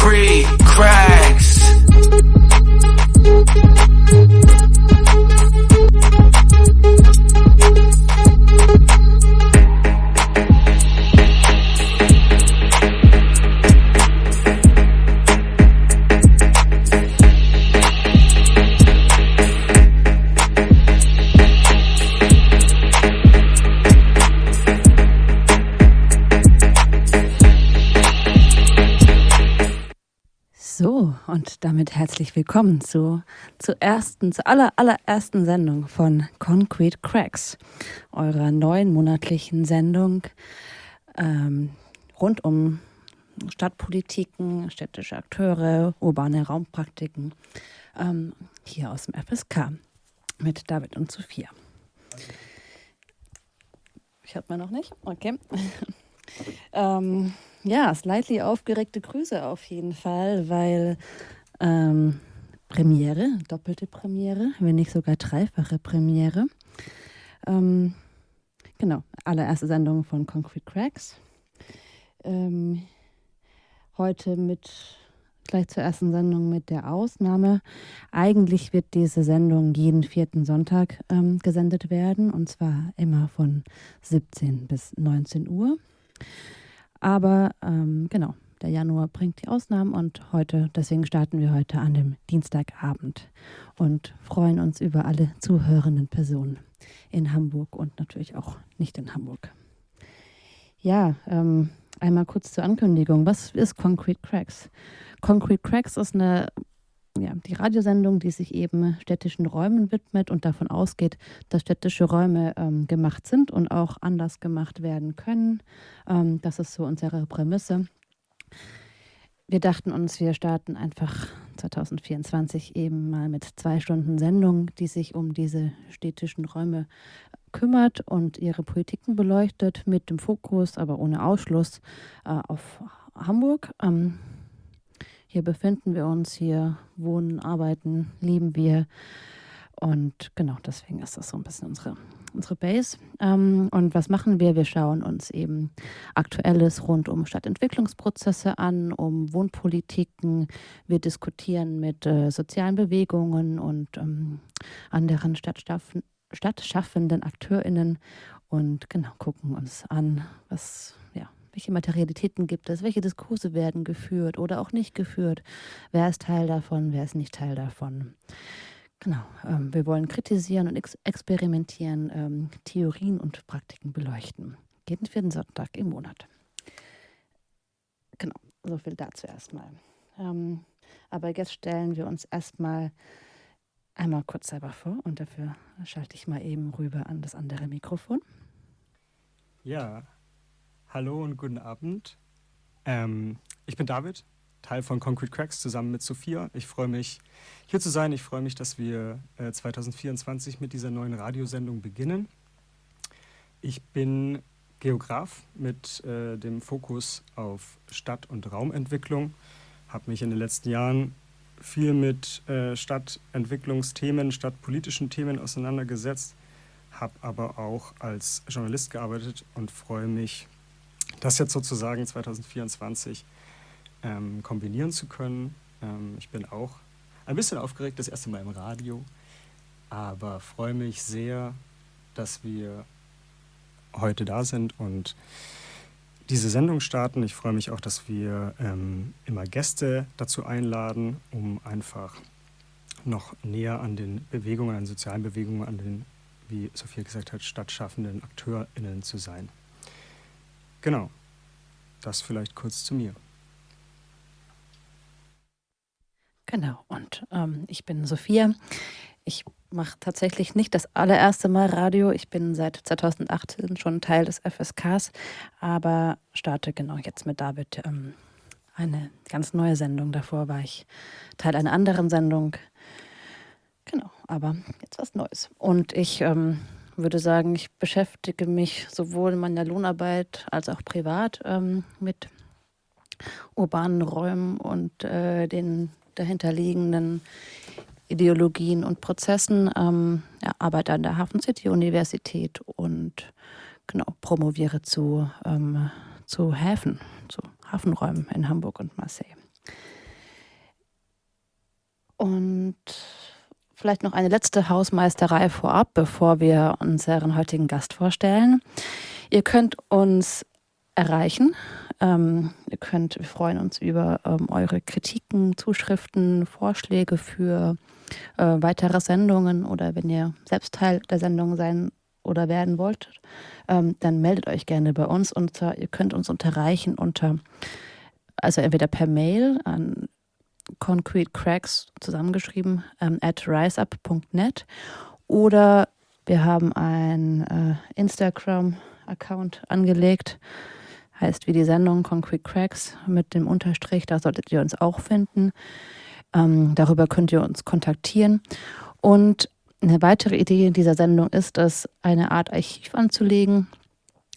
concrete willkommen zu, zur ersten, zur aller, allerersten Sendung von Concrete Cracks, eurer neuen monatlichen Sendung ähm, rund um Stadtpolitiken, städtische Akteure, urbane Raumpraktiken, ähm, hier aus dem FSK mit David und Sophia. Ich hab mir noch nicht, okay. ähm, ja, slightly aufgeregte Grüße auf jeden Fall, weil ähm, Premiere, doppelte Premiere, wenn nicht sogar dreifache Premiere. Ähm, genau, allererste Sendung von Concrete Cracks. Ähm, heute mit gleich zur ersten Sendung mit der Ausnahme. Eigentlich wird diese Sendung jeden vierten Sonntag ähm, gesendet werden und zwar immer von 17 bis 19 Uhr. Aber ähm, genau, der Januar bringt die Ausnahmen und heute, deswegen starten wir heute an dem Dienstagabend und freuen uns über alle zuhörenden Personen in Hamburg und natürlich auch nicht in Hamburg. Ja, ähm, einmal kurz zur Ankündigung. Was ist Concrete Cracks? Concrete Cracks ist eine ja, die Radiosendung, die sich eben städtischen Räumen widmet und davon ausgeht, dass städtische Räume ähm, gemacht sind und auch anders gemacht werden können. Ähm, das ist so unsere Prämisse. Wir dachten uns, wir starten einfach 2024 eben mal mit zwei Stunden Sendung, die sich um diese städtischen Räume kümmert und ihre Politiken beleuchtet, mit dem Fokus, aber ohne Ausschluss äh, auf Hamburg. Ähm, hier befinden wir uns, hier wohnen, arbeiten, lieben wir. Und genau deswegen ist das so ein bisschen unsere, unsere Base. Ähm, und was machen wir? Wir schauen uns eben Aktuelles rund um Stadtentwicklungsprozesse an, um Wohnpolitiken. Wir diskutieren mit äh, sozialen Bewegungen und ähm, anderen stadtschaffenden AkteurInnen und genau gucken uns an, was welche Materialitäten gibt es? Welche Diskurse werden geführt oder auch nicht geführt? Wer ist Teil davon? Wer ist nicht Teil davon? Genau, ähm, wir wollen kritisieren und ex experimentieren, ähm, Theorien und Praktiken beleuchten. Jeden vierten Sonntag im Monat. Genau, so viel dazu erstmal. Ähm, aber jetzt stellen wir uns erstmal einmal kurz selber vor und dafür schalte ich mal eben rüber an das andere Mikrofon. Ja, Hallo und guten Abend. Ähm, ich bin David, Teil von Concrete Cracks zusammen mit Sophia. Ich freue mich, hier zu sein. Ich freue mich, dass wir äh, 2024 mit dieser neuen Radiosendung beginnen. Ich bin Geograf mit äh, dem Fokus auf Stadt- und Raumentwicklung. Habe mich in den letzten Jahren viel mit äh, Stadtentwicklungsthemen, stadtpolitischen Themen auseinandergesetzt, habe aber auch als Journalist gearbeitet und freue mich, das jetzt sozusagen 2024 ähm, kombinieren zu können. Ähm, ich bin auch ein bisschen aufgeregt, das erste Mal im Radio, aber freue mich sehr, dass wir heute da sind und diese Sendung starten. Ich freue mich auch, dass wir ähm, immer Gäste dazu einladen, um einfach noch näher an den Bewegungen, an den sozialen Bewegungen, an den, wie Sophia gesagt hat, stadtschaffenden AkteurInnen zu sein. Genau. Das vielleicht kurz zu mir. Genau, und ähm, ich bin Sophia. Ich mache tatsächlich nicht das allererste Mal Radio. Ich bin seit 2018 schon Teil des FSKs, aber starte genau jetzt mit David ähm, eine ganz neue Sendung. Davor war ich Teil einer anderen Sendung. Genau, aber jetzt was Neues. Und ich ähm, würde sagen, ich beschäftige mich sowohl in meiner Lohnarbeit als auch privat ähm, mit urbanen Räumen und äh, den dahinterliegenden Ideologien und Prozessen. Ähm, ja, arbeite an der Hafen City Universität und genau promoviere zu, ähm, zu Häfen, zu Hafenräumen in Hamburg und Marseille. Und vielleicht noch eine letzte Hausmeisterei vorab, bevor wir unseren heutigen Gast vorstellen. Ihr könnt uns erreichen. Ähm, ihr könnt, wir freuen uns über ähm, eure Kritiken, Zuschriften, Vorschläge für äh, weitere Sendungen oder wenn ihr selbst Teil der Sendung sein oder werden wollt, ähm, dann meldet euch gerne bei uns. Unter, ihr könnt uns unterreichen unter, also entweder per Mail an Concrete Cracks zusammengeschrieben ähm, at riseup.net oder wir haben ein äh, Instagram-Account angelegt, heißt wie die Sendung Concrete Cracks mit dem Unterstrich, da solltet ihr uns auch finden. Ähm, darüber könnt ihr uns kontaktieren. Und eine weitere Idee dieser Sendung ist es, eine Art Archiv anzulegen.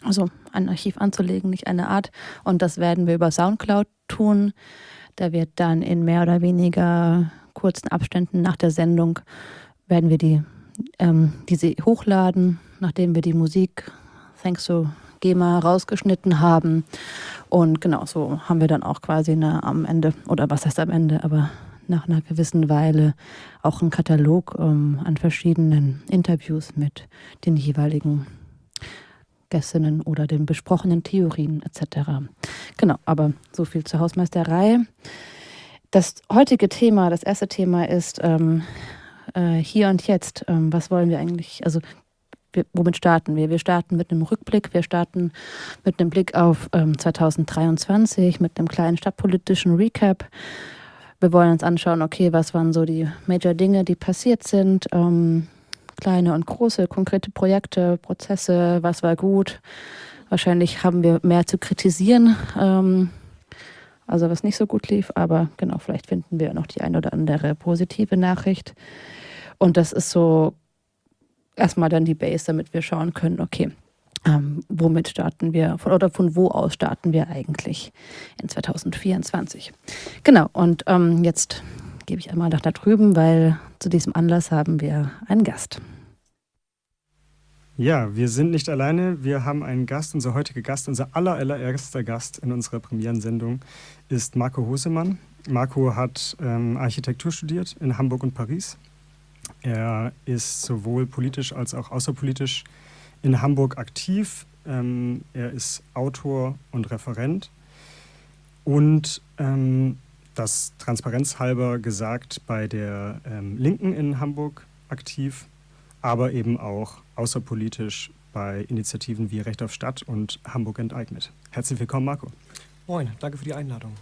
Also ein Archiv anzulegen, nicht eine Art. Und das werden wir über Soundcloud tun. Da wird dann in mehr oder weniger kurzen Abständen nach der Sendung werden wir die, ähm, diese hochladen, nachdem wir die Musik, thanks to GEMA, rausgeschnitten haben. Und genau so haben wir dann auch quasi eine, am Ende, oder was heißt am Ende, aber nach einer gewissen Weile auch einen Katalog ähm, an verschiedenen Interviews mit den jeweiligen Gästinnen oder den besprochenen Theorien etc. Genau, aber so viel zur Hausmeisterei. Das heutige Thema, das erste Thema ist ähm, äh, hier und jetzt. Ähm, was wollen wir eigentlich, also wir, womit starten wir? Wir starten mit einem Rückblick, wir starten mit einem Blick auf ähm, 2023, mit einem kleinen stadtpolitischen Recap. Wir wollen uns anschauen, okay, was waren so die Major Dinge, die passiert sind, ähm, kleine und große, konkrete Projekte, Prozesse, was war gut. Wahrscheinlich haben wir mehr zu kritisieren, ähm, also was nicht so gut lief, aber genau, vielleicht finden wir noch die ein oder andere positive Nachricht. Und das ist so erstmal dann die Base, damit wir schauen können, okay, ähm, womit starten wir von, oder von wo aus starten wir eigentlich in 2024? Genau, und ähm, jetzt gebe ich einmal nach da drüben, weil zu diesem Anlass haben wir einen Gast. Ja, wir sind nicht alleine. Wir haben einen Gast. Unser heutiger Gast, unser allererster Gast in unserer Premierensendung ist Marco Hosemann. Marco hat ähm, Architektur studiert in Hamburg und Paris. Er ist sowohl politisch als auch außerpolitisch in Hamburg aktiv. Ähm, er ist Autor und Referent und ähm, das transparenzhalber gesagt bei der ähm, Linken in Hamburg aktiv, aber eben auch außerpolitisch bei Initiativen wie Recht auf Stadt und Hamburg enteignet. Herzlich willkommen, Marco. Moin, danke für die Einladung.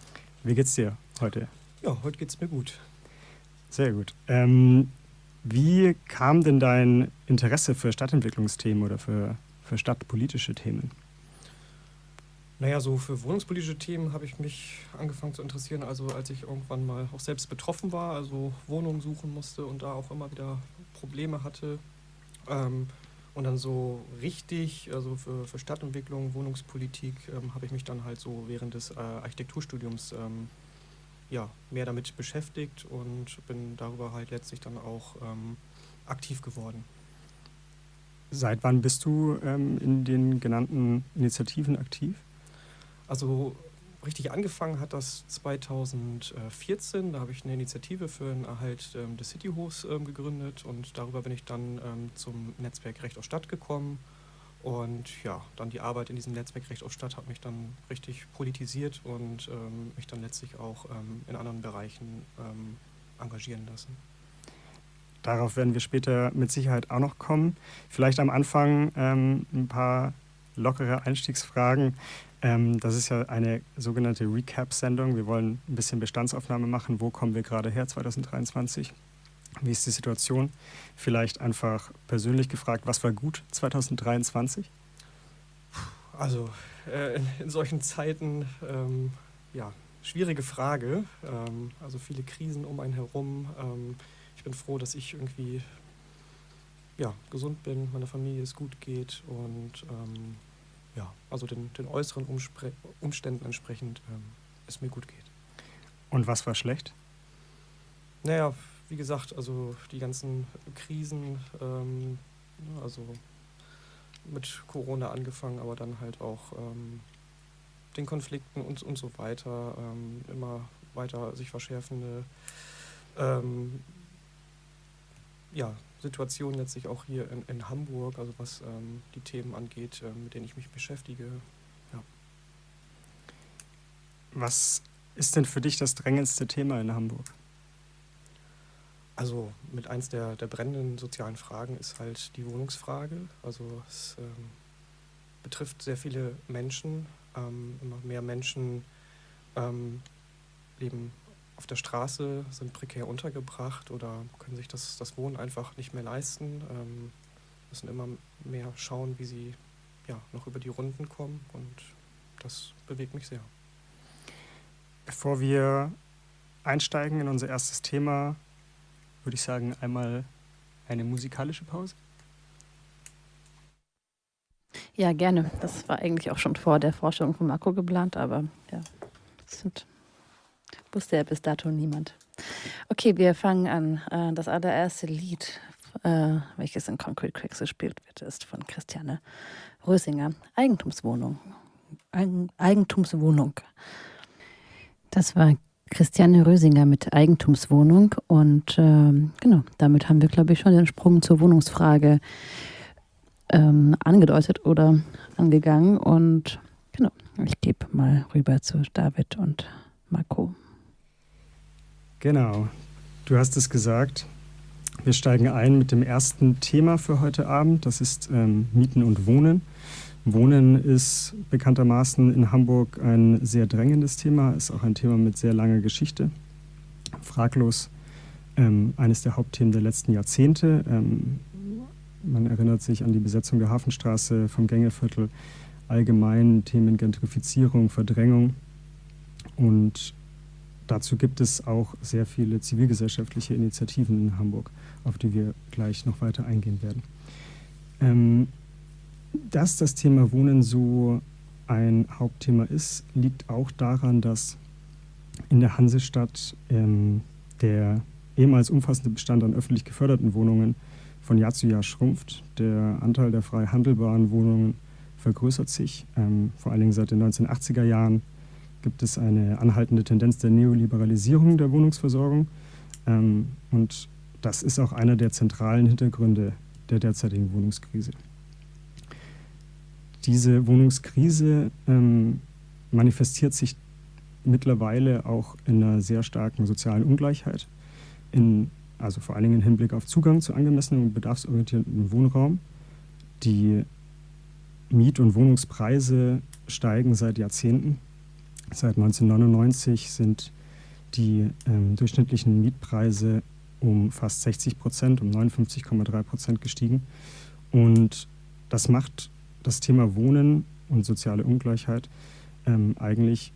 Wie geht's dir heute? Ja, heute geht's mir gut. Sehr gut. Ähm, wie kam denn dein Interesse für Stadtentwicklungsthemen oder für, für stadtpolitische Themen? Naja, so für wohnungspolitische Themen habe ich mich angefangen zu interessieren, also als ich irgendwann mal auch selbst betroffen war, also Wohnungen suchen musste und da auch immer wieder Probleme hatte. Ähm, und dann so richtig, also für, für Stadtentwicklung, Wohnungspolitik, ähm, habe ich mich dann halt so während des äh, Architekturstudiums ähm, ja, mehr damit beschäftigt und bin darüber halt letztlich dann auch ähm, aktiv geworden. Seit wann bist du ähm, in den genannten Initiativen aktiv? Also richtig angefangen hat das 2014. Da habe ich eine Initiative für den Erhalt ähm, des Cityhofs ähm, gegründet und darüber bin ich dann ähm, zum Netzwerk Recht auf Stadt gekommen und ja, dann die Arbeit in diesem Netzwerk Recht auf Stadt hat mich dann richtig politisiert und ähm, mich dann letztlich auch ähm, in anderen Bereichen ähm, engagieren lassen. Darauf werden wir später mit Sicherheit auch noch kommen. Vielleicht am Anfang ähm, ein paar lockere Einstiegsfragen. Ähm, das ist ja eine sogenannte Recap-Sendung. Wir wollen ein bisschen Bestandsaufnahme machen. Wo kommen wir gerade her 2023? Wie ist die Situation? Vielleicht einfach persönlich gefragt, was war gut 2023? Also äh, in, in, solchen Zeiten, ähm, ja, schwierige Frage. Ähm, also viele Krisen um einen herum. Ähm, ich bin froh, dass ich irgendwie ja, gesund bin, meiner Familie es gut geht und ähm, ja, also den, den äußeren Umspre Umständen entsprechend ähm, es mir gut geht. Und was war schlecht? Naja, wie gesagt, also die ganzen Krisen, ähm, also mit Corona angefangen, aber dann halt auch ähm, den Konflikten und, und so weiter, ähm, immer weiter sich verschärfende ähm, ja, Situation letztlich auch hier in, in Hamburg, also was ähm, die Themen angeht, äh, mit denen ich mich beschäftige. Ja. Was ist denn für dich das drängendste Thema in Hamburg? Also mit eins der, der brennenden sozialen Fragen ist halt die Wohnungsfrage. Also es ähm, betrifft sehr viele Menschen. Ähm, immer mehr Menschen ähm, leben auf der Straße, sind prekär untergebracht oder können sich das, das Wohnen einfach nicht mehr leisten. Ähm, müssen immer mehr schauen, wie sie ja, noch über die Runden kommen und das bewegt mich sehr. Bevor wir einsteigen in unser erstes Thema, würde ich sagen, einmal eine musikalische Pause. Ja, gerne. Das war eigentlich auch schon vor der Vorstellung von Marco geplant, aber ja, das sind, wusste ja bis dato niemand. Okay, wir fangen an. Äh, das allererste Lied, äh, welches in Concrete Cracks gespielt wird, ist von Christiane Rösinger. Eigentumswohnung. Eigentumswohnung. Das war Christiane Rösinger mit Eigentumswohnung. Und ähm, genau, damit haben wir, glaube ich, schon den Sprung zur Wohnungsfrage ähm, angedeutet oder angegangen. Und genau, ich gebe mal rüber zu David und Marco. Genau, du hast es gesagt. Wir steigen ein mit dem ersten Thema für heute Abend. Das ist ähm, Mieten und Wohnen. Wohnen ist bekanntermaßen in Hamburg ein sehr drängendes Thema, ist auch ein Thema mit sehr langer Geschichte. Fraglos ähm, eines der Hauptthemen der letzten Jahrzehnte. Ähm, man erinnert sich an die Besetzung der Hafenstraße vom Gängeviertel, allgemein Themen Gentrifizierung, Verdrängung. Und dazu gibt es auch sehr viele zivilgesellschaftliche Initiativen in Hamburg, auf die wir gleich noch weiter eingehen werden. Ähm, dass das Thema Wohnen so ein Hauptthema ist, liegt auch daran, dass in der Hansestadt ähm, der ehemals umfassende Bestand an öffentlich geförderten Wohnungen von Jahr zu Jahr schrumpft. Der Anteil der frei handelbaren Wohnungen vergrößert sich. Ähm, vor allen Dingen seit den 1980er Jahren gibt es eine anhaltende Tendenz der Neoliberalisierung der Wohnungsversorgung. Ähm, und das ist auch einer der zentralen Hintergründe der derzeitigen Wohnungskrise. Diese Wohnungskrise ähm, manifestiert sich mittlerweile auch in einer sehr starken sozialen Ungleichheit, in, also vor allen Dingen im Hinblick auf Zugang zu angemessenem und bedarfsorientierten Wohnraum. Die Miet- und Wohnungspreise steigen seit Jahrzehnten. Seit 1999 sind die ähm, durchschnittlichen Mietpreise um fast 60 Prozent, um 59,3 Prozent gestiegen. Und das macht das Thema Wohnen und soziale Ungleichheit ähm, eigentlich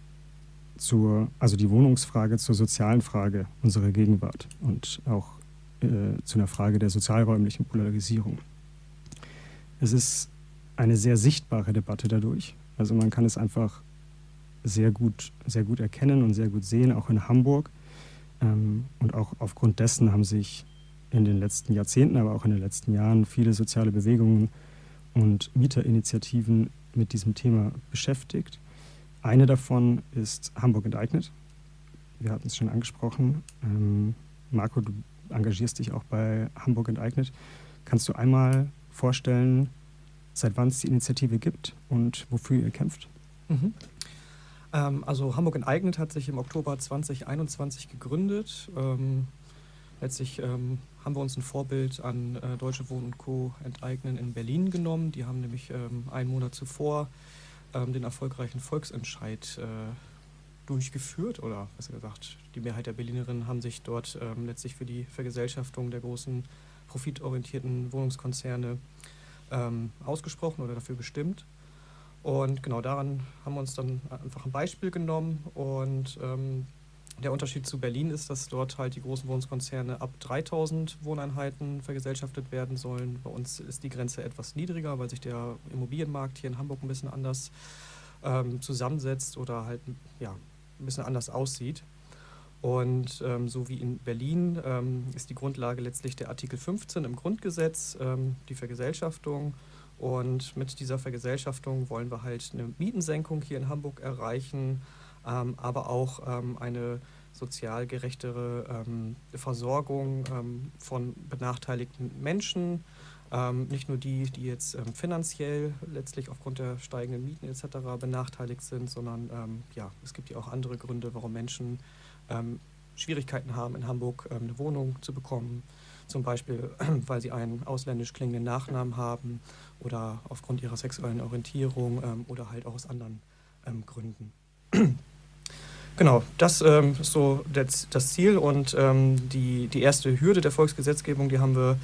zur, also die Wohnungsfrage zur sozialen Frage unserer Gegenwart und auch äh, zu einer Frage der sozialräumlichen Polarisierung. Es ist eine sehr sichtbare Debatte dadurch. Also man kann es einfach sehr gut, sehr gut erkennen und sehr gut sehen, auch in Hamburg. Ähm, und auch aufgrund dessen haben sich in den letzten Jahrzehnten, aber auch in den letzten Jahren viele soziale Bewegungen und Mieterinitiativen mit diesem Thema beschäftigt. Eine davon ist Hamburg enteignet. Wir hatten es schon angesprochen. Ähm, Marco, du engagierst dich auch bei Hamburg enteignet. Kannst du einmal vorstellen, seit wann es die Initiative gibt und wofür ihr kämpft? Mhm. Ähm, also Hamburg enteignet hat sich im Oktober 2021 gegründet. Ähm, letztlich ähm, haben wir uns ein Vorbild an äh, Deutsche Wohnen und Co. enteignen in Berlin genommen. Die haben nämlich ähm, einen Monat zuvor ähm, den erfolgreichen Volksentscheid äh, durchgeführt oder besser gesagt, die Mehrheit der Berlinerinnen haben sich dort ähm, letztlich für die Vergesellschaftung der großen profitorientierten Wohnungskonzerne ähm, ausgesprochen oder dafür bestimmt. Und genau daran haben wir uns dann einfach ein Beispiel genommen und ähm, der Unterschied zu Berlin ist, dass dort halt die großen Wohnungskonzerne ab 3000 Wohneinheiten vergesellschaftet werden sollen. Bei uns ist die Grenze etwas niedriger, weil sich der Immobilienmarkt hier in Hamburg ein bisschen anders ähm, zusammensetzt oder halt ja, ein bisschen anders aussieht. Und ähm, so wie in Berlin ähm, ist die Grundlage letztlich der Artikel 15 im Grundgesetz, ähm, die Vergesellschaftung. Und mit dieser Vergesellschaftung wollen wir halt eine Mietensenkung hier in Hamburg erreichen ähm, aber auch ähm, eine sozial gerechtere ähm, Versorgung ähm, von benachteiligten Menschen. Nicht nur die, die jetzt finanziell letztlich aufgrund der steigenden Mieten etc. benachteiligt sind, sondern ja, es gibt ja auch andere Gründe, warum Menschen Schwierigkeiten haben, in Hamburg eine Wohnung zu bekommen. Zum Beispiel, weil sie einen ausländisch klingenden Nachnamen haben oder aufgrund ihrer sexuellen Orientierung oder halt auch aus anderen Gründen. Genau, das ähm, ist so das, das Ziel und ähm, die, die erste Hürde der Volksgesetzgebung, die haben wir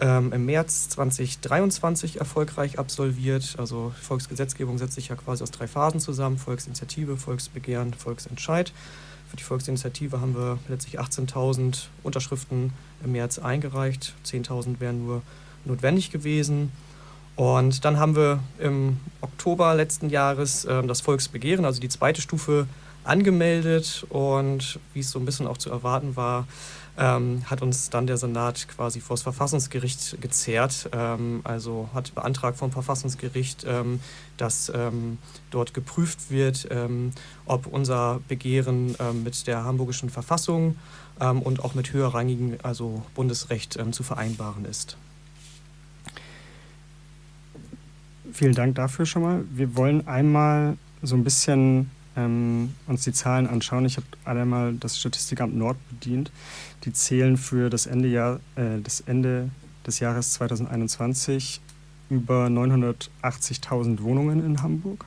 ähm, im März 2023 erfolgreich absolviert. Also Volksgesetzgebung setzt sich ja quasi aus drei Phasen zusammen, Volksinitiative, Volksbegehren, Volksentscheid. Für die Volksinitiative haben wir letztlich 18.000 Unterschriften im März eingereicht, 10.000 wären nur notwendig gewesen. Und dann haben wir im Oktober letzten Jahres äh, das Volksbegehren, also die zweite Stufe, angemeldet und wie es so ein bisschen auch zu erwarten war, ähm, hat uns dann der Senat quasi vor das Verfassungsgericht gezerrt. Ähm, also hat beantragt vom Verfassungsgericht, ähm, dass ähm, dort geprüft wird, ähm, ob unser Begehren ähm, mit der hamburgischen Verfassung und auch mit höherrangigen, also Bundesrecht, zu vereinbaren ist. Vielen Dank dafür schon mal. Wir wollen einmal so ein bisschen ähm, uns die Zahlen anschauen, ich habe einmal das Statistikamt Nord bedient, die zählen für das Ende, Jahr, äh, das Ende des Jahres 2021 über 980.000 Wohnungen in Hamburg.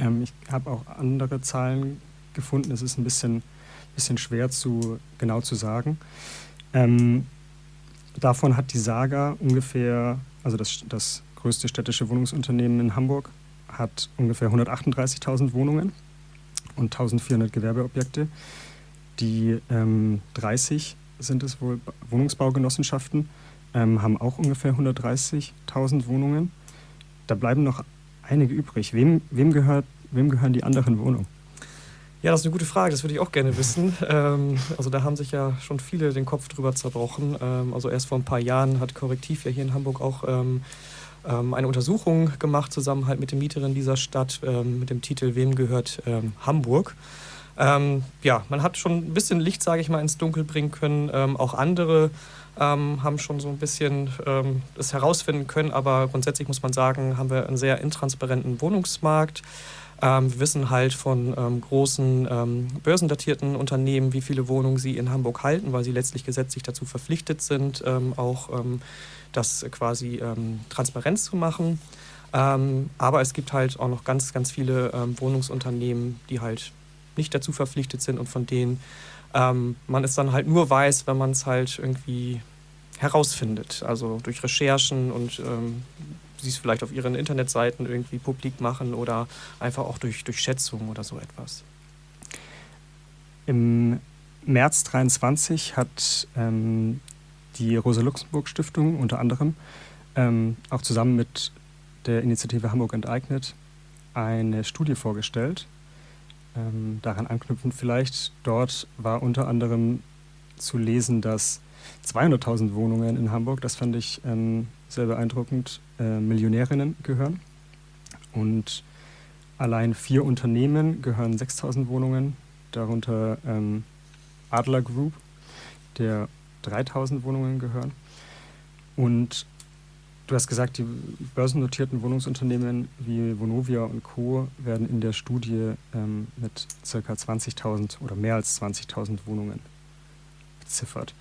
Ähm, ich habe auch andere Zahlen gefunden, es ist ein bisschen, bisschen schwer zu, genau zu sagen. Ähm, davon hat die Saga ungefähr, also das, das größte städtische Wohnungsunternehmen in Hamburg, hat ungefähr 138.000 Wohnungen und 1400 Gewerbeobjekte. Die ähm, 30 sind es wohl Wohnungsbaugenossenschaften, ähm, haben auch ungefähr 130.000 Wohnungen. Da bleiben noch einige übrig. Wem, wem, gehört, wem gehören die anderen Wohnungen? Ja, das ist eine gute Frage, das würde ich auch gerne wissen. Ähm, also da haben sich ja schon viele den Kopf drüber zerbrochen. Ähm, also erst vor ein paar Jahren hat Korrektiv ja hier in Hamburg auch ähm, eine Untersuchung gemacht, zusammen halt mit den Mieterinnen dieser Stadt, ähm, mit dem Titel Wem gehört ähm, Hamburg? Ähm, ja, man hat schon ein bisschen Licht, sage ich mal, ins Dunkel bringen können. Ähm, auch andere ähm, haben schon so ein bisschen das herausfinden können, aber grundsätzlich muss man sagen, haben wir einen sehr intransparenten Wohnungsmarkt. Ähm, wir wissen halt von ähm, großen ähm, börsendatierten Unternehmen, wie viele Wohnungen sie in Hamburg halten, weil sie letztlich gesetzlich dazu verpflichtet sind, auch das quasi ähm, transparent zu machen. Ähm, aber es gibt halt auch noch ganz, ganz viele ähm, Wohnungsunternehmen, die halt nicht dazu verpflichtet sind und von denen ähm, man es dann halt nur weiß, wenn man es halt irgendwie herausfindet. Also durch Recherchen und ähm, sie es vielleicht auf ihren Internetseiten irgendwie publik machen oder einfach auch durch, durch Schätzungen oder so etwas. Im März 23 hat ähm, die Rosa-Luxemburg-Stiftung unter anderem, ähm, auch zusammen mit der Initiative Hamburg enteignet, eine Studie vorgestellt. Ähm, daran anknüpfend vielleicht, dort war unter anderem zu lesen, dass 200.000 Wohnungen in Hamburg, das fand ich ähm, sehr beeindruckend, äh, Millionärinnen gehören. Und allein vier Unternehmen gehören 6.000 Wohnungen, darunter ähm, Adler Group, der 3000 Wohnungen gehören. Und du hast gesagt, die börsennotierten Wohnungsunternehmen wie Vonovia und Co. werden in der Studie ähm, mit ca. 20.000 oder mehr als 20.000 Wohnungen beziffert.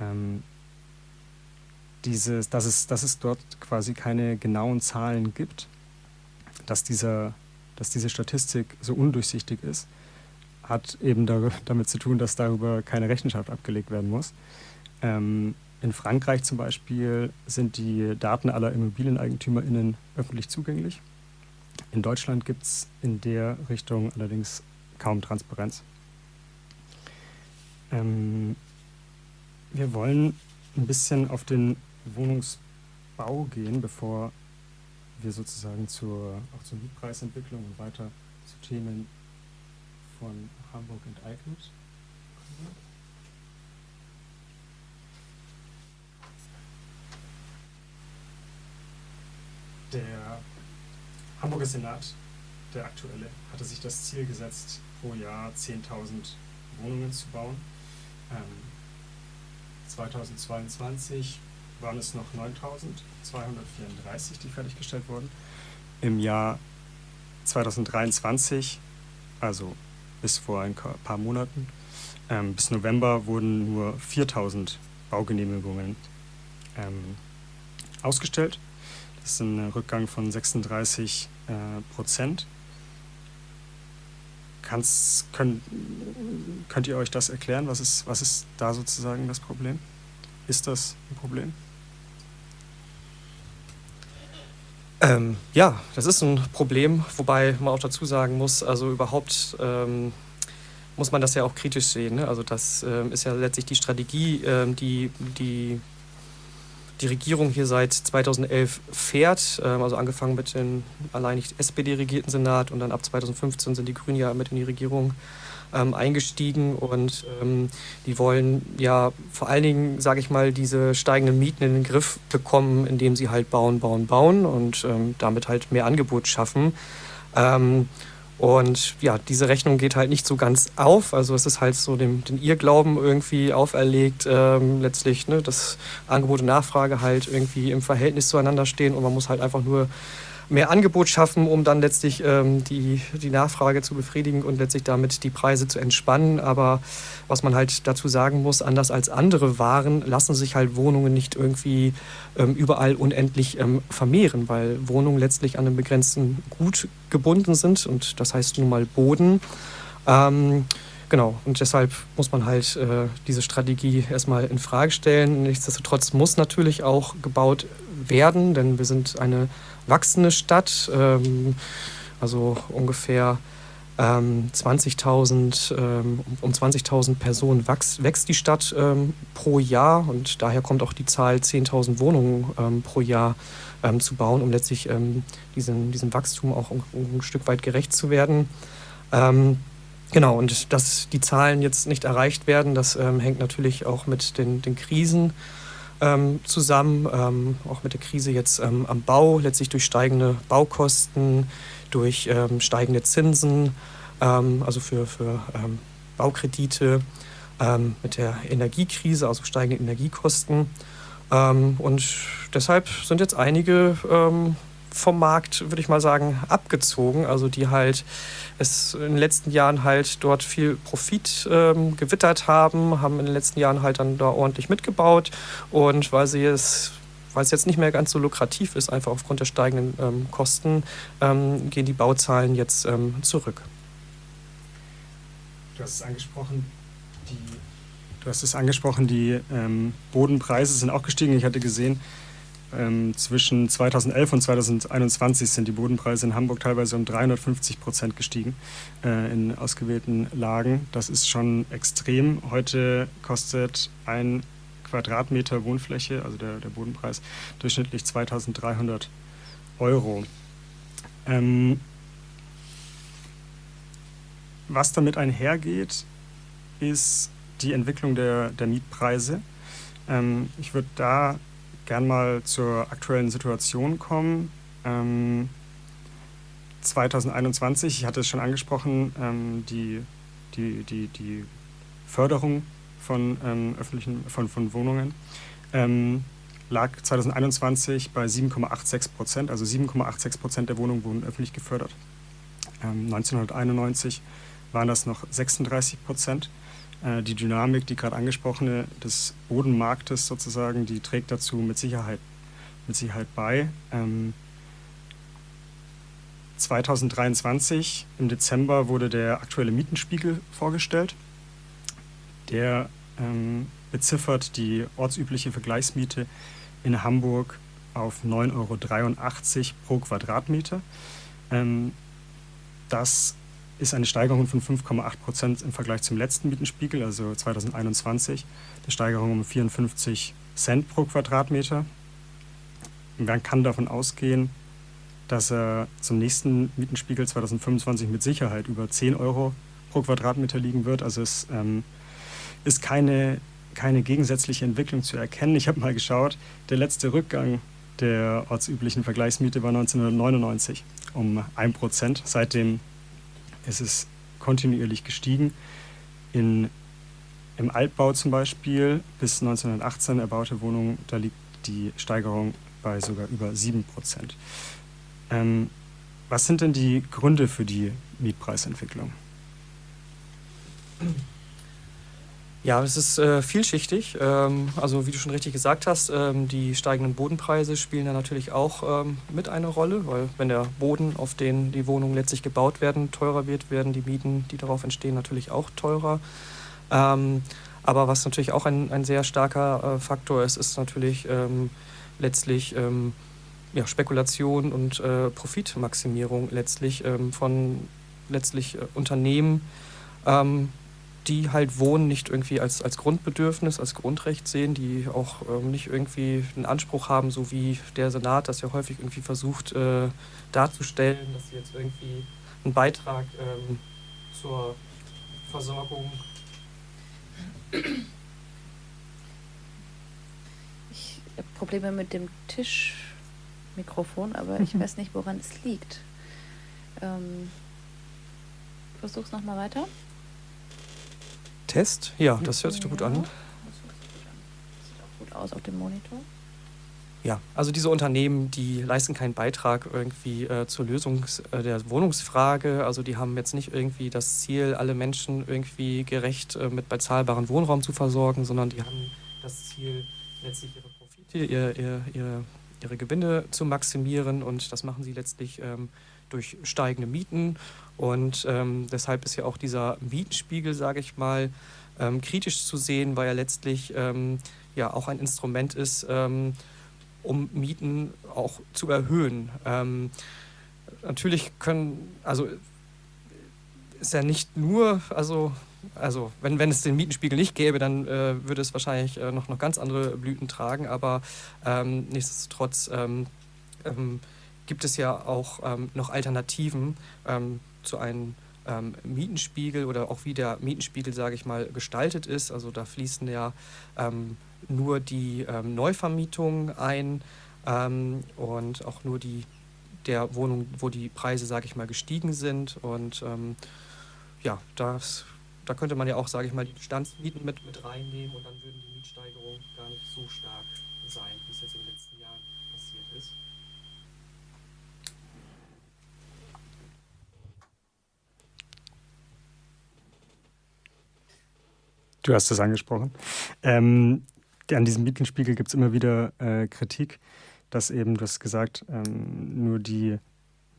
Ähm, dieses, dass, es, dass es dort quasi keine genauen Zahlen gibt, dass, dieser, dass diese Statistik so undurchsichtig ist, hat eben damit zu tun, dass darüber keine Rechenschaft abgelegt werden muss. Ähm, in Frankreich zum Beispiel sind die Daten aller ImmobilieneigentümerInnen öffentlich zugänglich. In Deutschland gibt es in der Richtung allerdings kaum Transparenz. Ähm, wir wollen ein bisschen auf den Wohnungsbau gehen, bevor wir sozusagen zur, auch zur Mietpreisentwicklung und weiter zu Themen von Hamburg enteignet. Der Hamburger Senat, der aktuelle, hatte sich das Ziel gesetzt, pro Jahr 10.000 Wohnungen zu bauen. Ähm, 2022 waren es noch 9.234, die fertiggestellt wurden. Im Jahr 2023, also bis vor ein paar Monaten, ähm, bis November wurden nur 4.000 Baugenehmigungen ähm, ausgestellt. Das ist ein Rückgang von 36 äh, Prozent. Kannst, könnt, könnt ihr euch das erklären? Was ist, was ist da sozusagen das Problem? Ist das ein Problem? Ähm, ja, das ist ein Problem, wobei man auch dazu sagen muss, also überhaupt ähm, muss man das ja auch kritisch sehen. Ne? Also das ähm, ist ja letztlich die Strategie, ähm, die, die die Regierung hier seit 2011 fährt. Ähm, also angefangen mit dem allein nicht SPD-regierten Senat und dann ab 2015 sind die Grünen ja mit in die Regierung ähm, eingestiegen und ähm, die wollen ja vor allen Dingen, sage ich mal, diese steigenden Mieten in den Griff bekommen, indem sie halt bauen, bauen, bauen und ähm, damit halt mehr Angebot schaffen. Ähm, und ja, diese Rechnung geht halt nicht so ganz auf. Also es ist halt so dem, den Irrglauben irgendwie auferlegt, ähm, letztlich, ne, dass Angebot und Nachfrage halt irgendwie im Verhältnis zueinander stehen und man muss halt einfach nur mehr Angebot schaffen, um dann letztlich ähm, die, die Nachfrage zu befriedigen und letztlich damit die Preise zu entspannen. Aber was man halt dazu sagen muss, anders als andere Waren lassen sich halt Wohnungen nicht irgendwie ähm, überall unendlich ähm, vermehren, weil Wohnungen letztlich an einem begrenzten Gut gebunden sind und das heißt nun mal Boden. Ähm, Genau, und deshalb muss man halt äh, diese Strategie erstmal in Frage stellen. Nichtsdestotrotz muss natürlich auch gebaut werden, denn wir sind eine wachsende Stadt. Ähm, also ungefähr ähm, 20.000, ähm, um 20.000 Personen wächst, wächst die Stadt ähm, pro Jahr und daher kommt auch die Zahl 10.000 Wohnungen ähm, pro Jahr ähm, zu bauen, um letztlich diesem, diesem Wachstum auch ein, ein Stück weit gerecht zu werden. Genau, und dass die Zahlen jetzt nicht erreicht werden, das ähm, hängt natürlich auch mit den, den Krisen ähm, zusammen, ähm, auch mit der Krise jetzt ähm, am Bau, letztlich durch steigende Baukosten, durch ähm, steigende Zinsen, ähm, also für, für Baukredite, mit der Energiekrise, also steigende Energiekosten. und deshalb sind jetzt einige vom Markt, würde ich mal sagen, abgezogen. Also die halt es in den letzten Jahren halt dort viel Profit ähm, gewittert haben, haben in den letzten Jahren halt dann da ordentlich mitgebaut. Und weil sie es weil es jetzt nicht mehr ganz so lukrativ ist, einfach aufgrund der steigenden ähm, Kosten, ähm, gehen die Bauzahlen jetzt ähm, zurück. Du hast es angesprochen, die, du hast es angesprochen, die ähm, Bodenpreise sind auch gestiegen. Ich hatte gesehen, ähm, zwischen 2011 und 2021 sind die Bodenpreise in Hamburg teilweise um 350 Prozent gestiegen äh, in ausgewählten Lagen. Das ist schon extrem. Heute kostet ein Quadratmeter Wohnfläche, also der, der Bodenpreis, durchschnittlich 2300 Euro. Ähm, was damit einhergeht, ist die Entwicklung der, der Mietpreise. Ähm, ich würde da gern mal zur aktuellen Situation kommen. Ähm, 2021, ich hatte es schon angesprochen, ähm, die, die, die, die Förderung von ähm, öffentlichen, von, von Wohnungen ähm, lag 2021 bei 7,86 Prozent. Also 7,86 Prozent der Wohnungen wurden öffentlich gefördert. 1991 ähm, waren das noch 36 Prozent. Äh, die Dynamik, die gerade angesprochene des Bodenmarktes sozusagen, die trägt dazu mit Sicherheit, mit Sicherheit bei. Ähm, 2023 im Dezember wurde der aktuelle Mietenspiegel vorgestellt. Der ähm, beziffert die ortsübliche Vergleichsmiete in Hamburg auf 9,83 Euro pro Quadratmeter. Ähm, das ist eine Steigerung von 5,8 Prozent im Vergleich zum letzten Mietenspiegel, also 2021. Eine Steigerung um 54 Cent pro Quadratmeter. Man kann davon ausgehen, dass er zum nächsten Mietenspiegel 2025 mit Sicherheit über 10 Euro pro Quadratmeter liegen wird. Also es ähm, ist keine, keine gegensätzliche Entwicklung zu erkennen. Ich habe mal geschaut, der letzte Rückgang der ortsüblichen Vergleichsmiete war 1999 um 1 Prozent. Seitdem es ist kontinuierlich gestiegen. in, Im Altbau zum Beispiel bis 1918 erbaute Wohnungen, da liegt die Steigerung bei sogar über 7 Prozent. Ähm, was sind denn die Gründe für die Mietpreisentwicklung? Ja, es ist äh, vielschichtig. Ähm, also wie du schon richtig gesagt hast, ähm, die steigenden Bodenpreise spielen da natürlich auch ähm, mit eine Rolle, weil wenn der Boden, auf den die Wohnungen letztlich gebaut werden, teurer wird, werden die Mieten, die darauf entstehen, natürlich auch teurer. Ähm, aber was natürlich auch ein, ein sehr starker äh, Faktor ist, ist natürlich ähm, letztlich ähm, ja, Spekulation und äh, Profitmaximierung letztlich von letztlich äh, Unternehmen die halt Wohnen nicht irgendwie als, als Grundbedürfnis, als Grundrecht sehen, die auch ähm, nicht irgendwie einen Anspruch haben, so wie der Senat das ja häufig irgendwie versucht äh, darzustellen, dass sie jetzt irgendwie einen Beitrag ähm, zur Versorgung. Ich habe Probleme mit dem Tischmikrofon, aber ich weiß nicht, woran es liegt. Ähm, versuch's nochmal weiter. Test? Ja, das hört sich doch gut an. Das sieht auch gut aus auf dem Monitor. Ja, also diese Unternehmen, die leisten keinen Beitrag irgendwie äh, zur Lösung äh, der Wohnungsfrage. Also die haben jetzt nicht irgendwie das Ziel, alle Menschen irgendwie gerecht äh, mit bezahlbarem Wohnraum zu versorgen, sondern die haben das Ziel, letztlich ihre Profite, ihr, ihr, ihre, ihre Gewinne zu maximieren. Und das machen sie letztlich ähm, durch steigende Mieten und ähm, deshalb ist ja auch dieser Mietenspiegel, sage ich mal, ähm, kritisch zu sehen, weil er letztlich ähm, ja auch ein Instrument ist, ähm, um Mieten auch zu erhöhen. Ähm, natürlich können, also ist ja nicht nur, also, also wenn, wenn es den Mietenspiegel nicht gäbe, dann äh, würde es wahrscheinlich äh, noch, noch ganz andere Blüten tragen, aber ähm, nichtsdestotrotz gibt es ja auch noch Alternativen zu einem ähm, Mietenspiegel oder auch wie der Mietenspiegel, sage ich mal, gestaltet ist. Also da fließen ja ähm, nur die ähm, Neuvermietung ein ähm, und auch nur die der Wohnung, wo die Preise, sage ich mal, gestiegen sind. Und ähm, ja, das, da könnte man ja auch, sage ich mal, die Bestandsmieten mit, mit reinnehmen und dann würden die Mietsteigerungen gar nicht so stark sein, wie es jetzt in den letzten Jahren passiert ist. Du hast es angesprochen. Ähm, an diesem Mietenspiegel gibt es immer wieder äh, Kritik, dass eben, du hast gesagt, ähm, nur die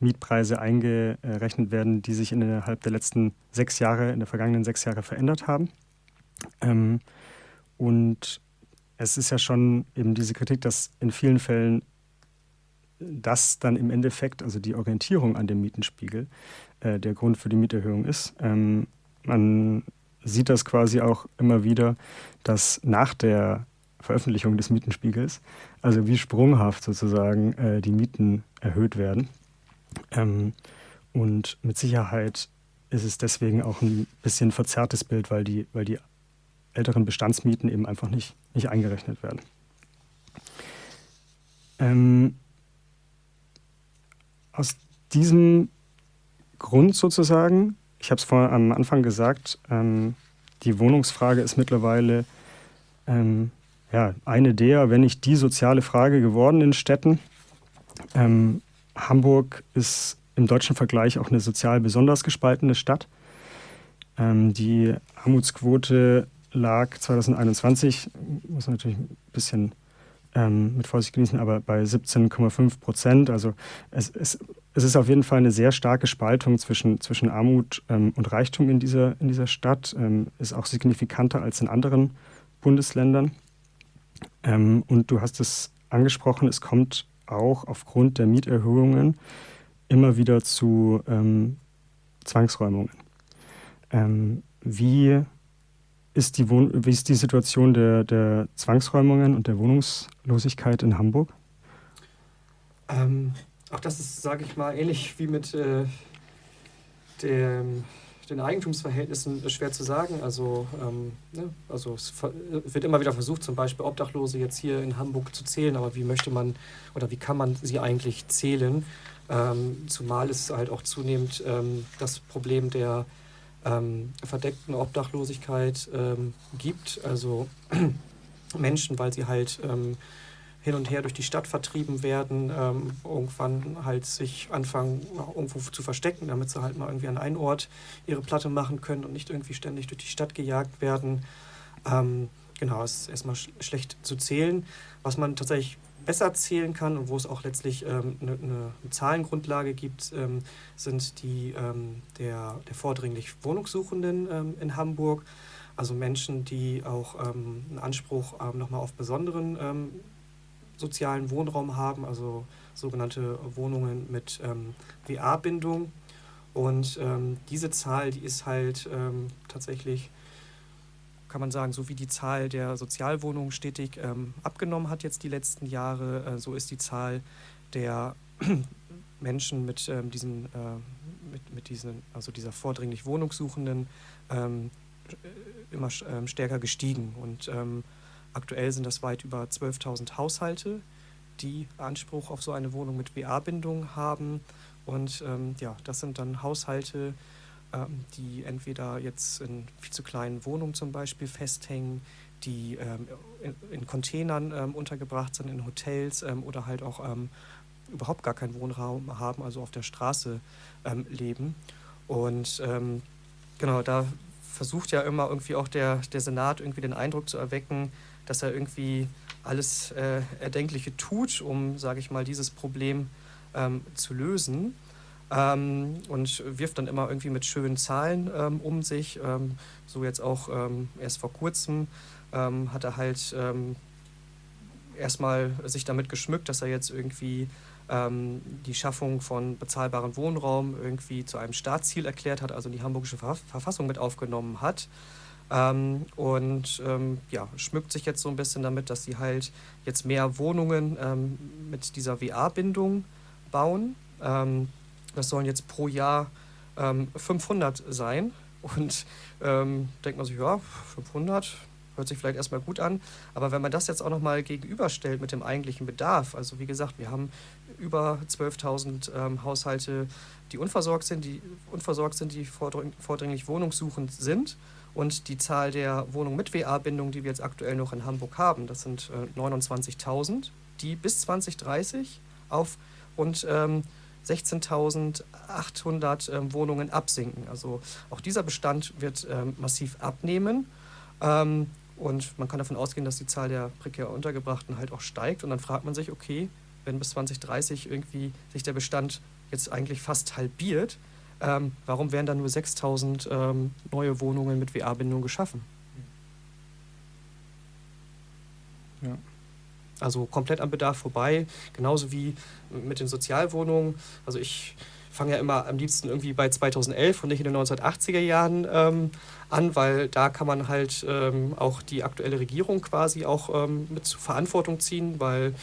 Mietpreise eingerechnet werden, die sich innerhalb der letzten sechs Jahre, in der vergangenen sechs Jahre verändert haben. Ähm, und es ist ja schon eben diese Kritik, dass in vielen Fällen das dann im Endeffekt, also die Orientierung an dem Mietenspiegel, äh, der Grund für die Mieterhöhung ist. Ähm, man sieht das quasi auch immer wieder, dass nach der Veröffentlichung des Mietenspiegels, also wie sprunghaft sozusagen äh, die Mieten erhöht werden. Ähm, und mit Sicherheit ist es deswegen auch ein bisschen verzerrtes Bild, weil die, weil die älteren Bestandsmieten eben einfach nicht, nicht eingerechnet werden. Ähm, aus diesem Grund sozusagen ich habe es vorhin am Anfang gesagt, ähm, die Wohnungsfrage ist mittlerweile ähm, ja, eine der, wenn nicht die soziale Frage geworden in Städten. Ähm, Hamburg ist im deutschen Vergleich auch eine sozial besonders gespaltene Stadt. Ähm, die Armutsquote lag 2021, muss man natürlich ein bisschen ähm, mit Vorsicht genießen, aber bei 17,5 Prozent. Also es, es, es, ist auf jeden Fall eine sehr starke Spaltung zwischen, zwischen Armut ähm, und Reichtum in dieser, in dieser Stadt. Ähm, ist auch signifikanter als in anderen Bundesländern. Ähm, und du hast es angesprochen, es kommt auch aufgrund der Mieterhöhungen immer wieder zu ähm, Zwangsräumungen. Ähm, wie ist die, Wohn wie ist die Situation der, der Zwangsräumungen und der Wohnungslosigkeit in Hamburg? Ähm, auch das ist, sage ich mal, ähnlich wie mit äh, dem, den Eigentumsverhältnissen schwer zu sagen. Also, ähm, ne? also es wird immer wieder versucht, zum Beispiel Obdachlose jetzt hier in Hamburg zu zählen, aber wie möchte man oder wie kann man sie eigentlich zählen? Ähm, zumal es halt auch zunehmend ähm, das Problem der ähm, verdeckten Obdachlosigkeit ähm, gibt. Also Menschen, weil sie halt ähm, hin und her durch die Stadt vertrieben werden, ähm, irgendwann halt sich anfangen, irgendwo zu verstecken, damit sie halt mal irgendwie an einen Ort ihre Platte machen können und nicht irgendwie ständig durch die Stadt gejagt werden. Ähm, genau, es ist erstmal sch schlecht zu zählen. Was man tatsächlich besser zählen kann und wo es auch letztlich eine ähm, ne, ne Zahlengrundlage gibt, ähm, sind die ähm, der, der vordringlich Wohnungssuchenden ähm, in Hamburg. Also Menschen, die auch ähm, einen Anspruch nochmal auf besonderen sozialen Wohnraum haben, also sogenannte Wohnungen mit WA-Bindung. Und diese Zahl, die ist halt tatsächlich, kann man sagen, so wie die Zahl der Sozialwohnungen stetig ähm, abgenommen hat jetzt die letzten Jahre, äh, so ist die Zahl der Menschen mit ähm, diesen, äh, mit, mit diesen, also dieser vordringlich Wohnungssuchenden ähm, immer ähm, stärker gestiegen. Und ähm, aktuell sind das weit über 12.000 Haushalte, die Anspruch auf so eine Wohnung mit WA-Bindung haben. Und ähm, ja, das sind dann Haushalte, ähm, die entweder jetzt in viel zu kleinen Wohnungen zum Beispiel festhängen, die ähm, in, in, Containern ähm, untergebracht sind, in Hotels oder halt auch überhaupt gar keinen Wohnraum haben, also auf der Straße leben. Und genau, da versucht ja immer irgendwie auch der, der Senat irgendwie den Eindruck zu erwecken, dass er irgendwie alles äh, Erdenkliche tut, um, sage ich mal, dieses Problem ähm, zu lösen. Ähm, und wirft dann immer irgendwie mit schönen Zahlen ähm, um sich. Ähm, so jetzt auch ähm, erst vor kurzem ähm, hat er halt erstmal sich damit geschmückt, dass er jetzt irgendwie die Schaffung von bezahlbarem Wohnraum irgendwie zu einem Staatsziel erklärt hat, also die hamburgische Verfassung mit aufgenommen hat. Ähm, und ähm, ja, schmückt sich jetzt so ein bisschen damit, dass sie halt jetzt mehr Wohnungen ähm, mit dieser WA-Bindung bauen. Ähm, das sollen jetzt pro Jahr 500 ähm, sein. Und ähm, denkt man sich, ja, 500 hört sich vielleicht erstmal gut an. Aber wenn man das jetzt auch nochmal gegenüberstellt mit dem eigentlichen Bedarf, also wie gesagt, wir haben über 12.000 Haushalte, die unversorgt sind, die unversorgt sind, die vordringlich wohnungssuchend sind und die Zahl der Wohnungen mit WA-Bindung, die wir jetzt aktuell noch in Hamburg haben, das sind äh, 29.000, die bis 2030 auf rund ähm, 16.800 ähm, Wohnungen absinken. Also auch dieser Bestand wird ähm, massiv abnehmen. Ähm, und man kann davon ausgehen, dass die Zahl der prekär Untergebrachten halt auch steigt. Und dann fragt man sich, okay, wenn bis 2030 irgendwie sich der Bestand jetzt eigentlich fast halbiert, ähm, warum werden dann nur 6000 ähm, neue Wohnungen mit WA-Bindung geschaffen? Ja. Also komplett am Bedarf vorbei, genauso wie mit den Sozialwohnungen. Also ich fange ja immer am liebsten irgendwie bei 2011 und nicht in den 1980er Jahren ähm, an, weil da kann man halt ähm, auch die aktuelle Regierung quasi auch ähm, mit zur Verantwortung ziehen, weil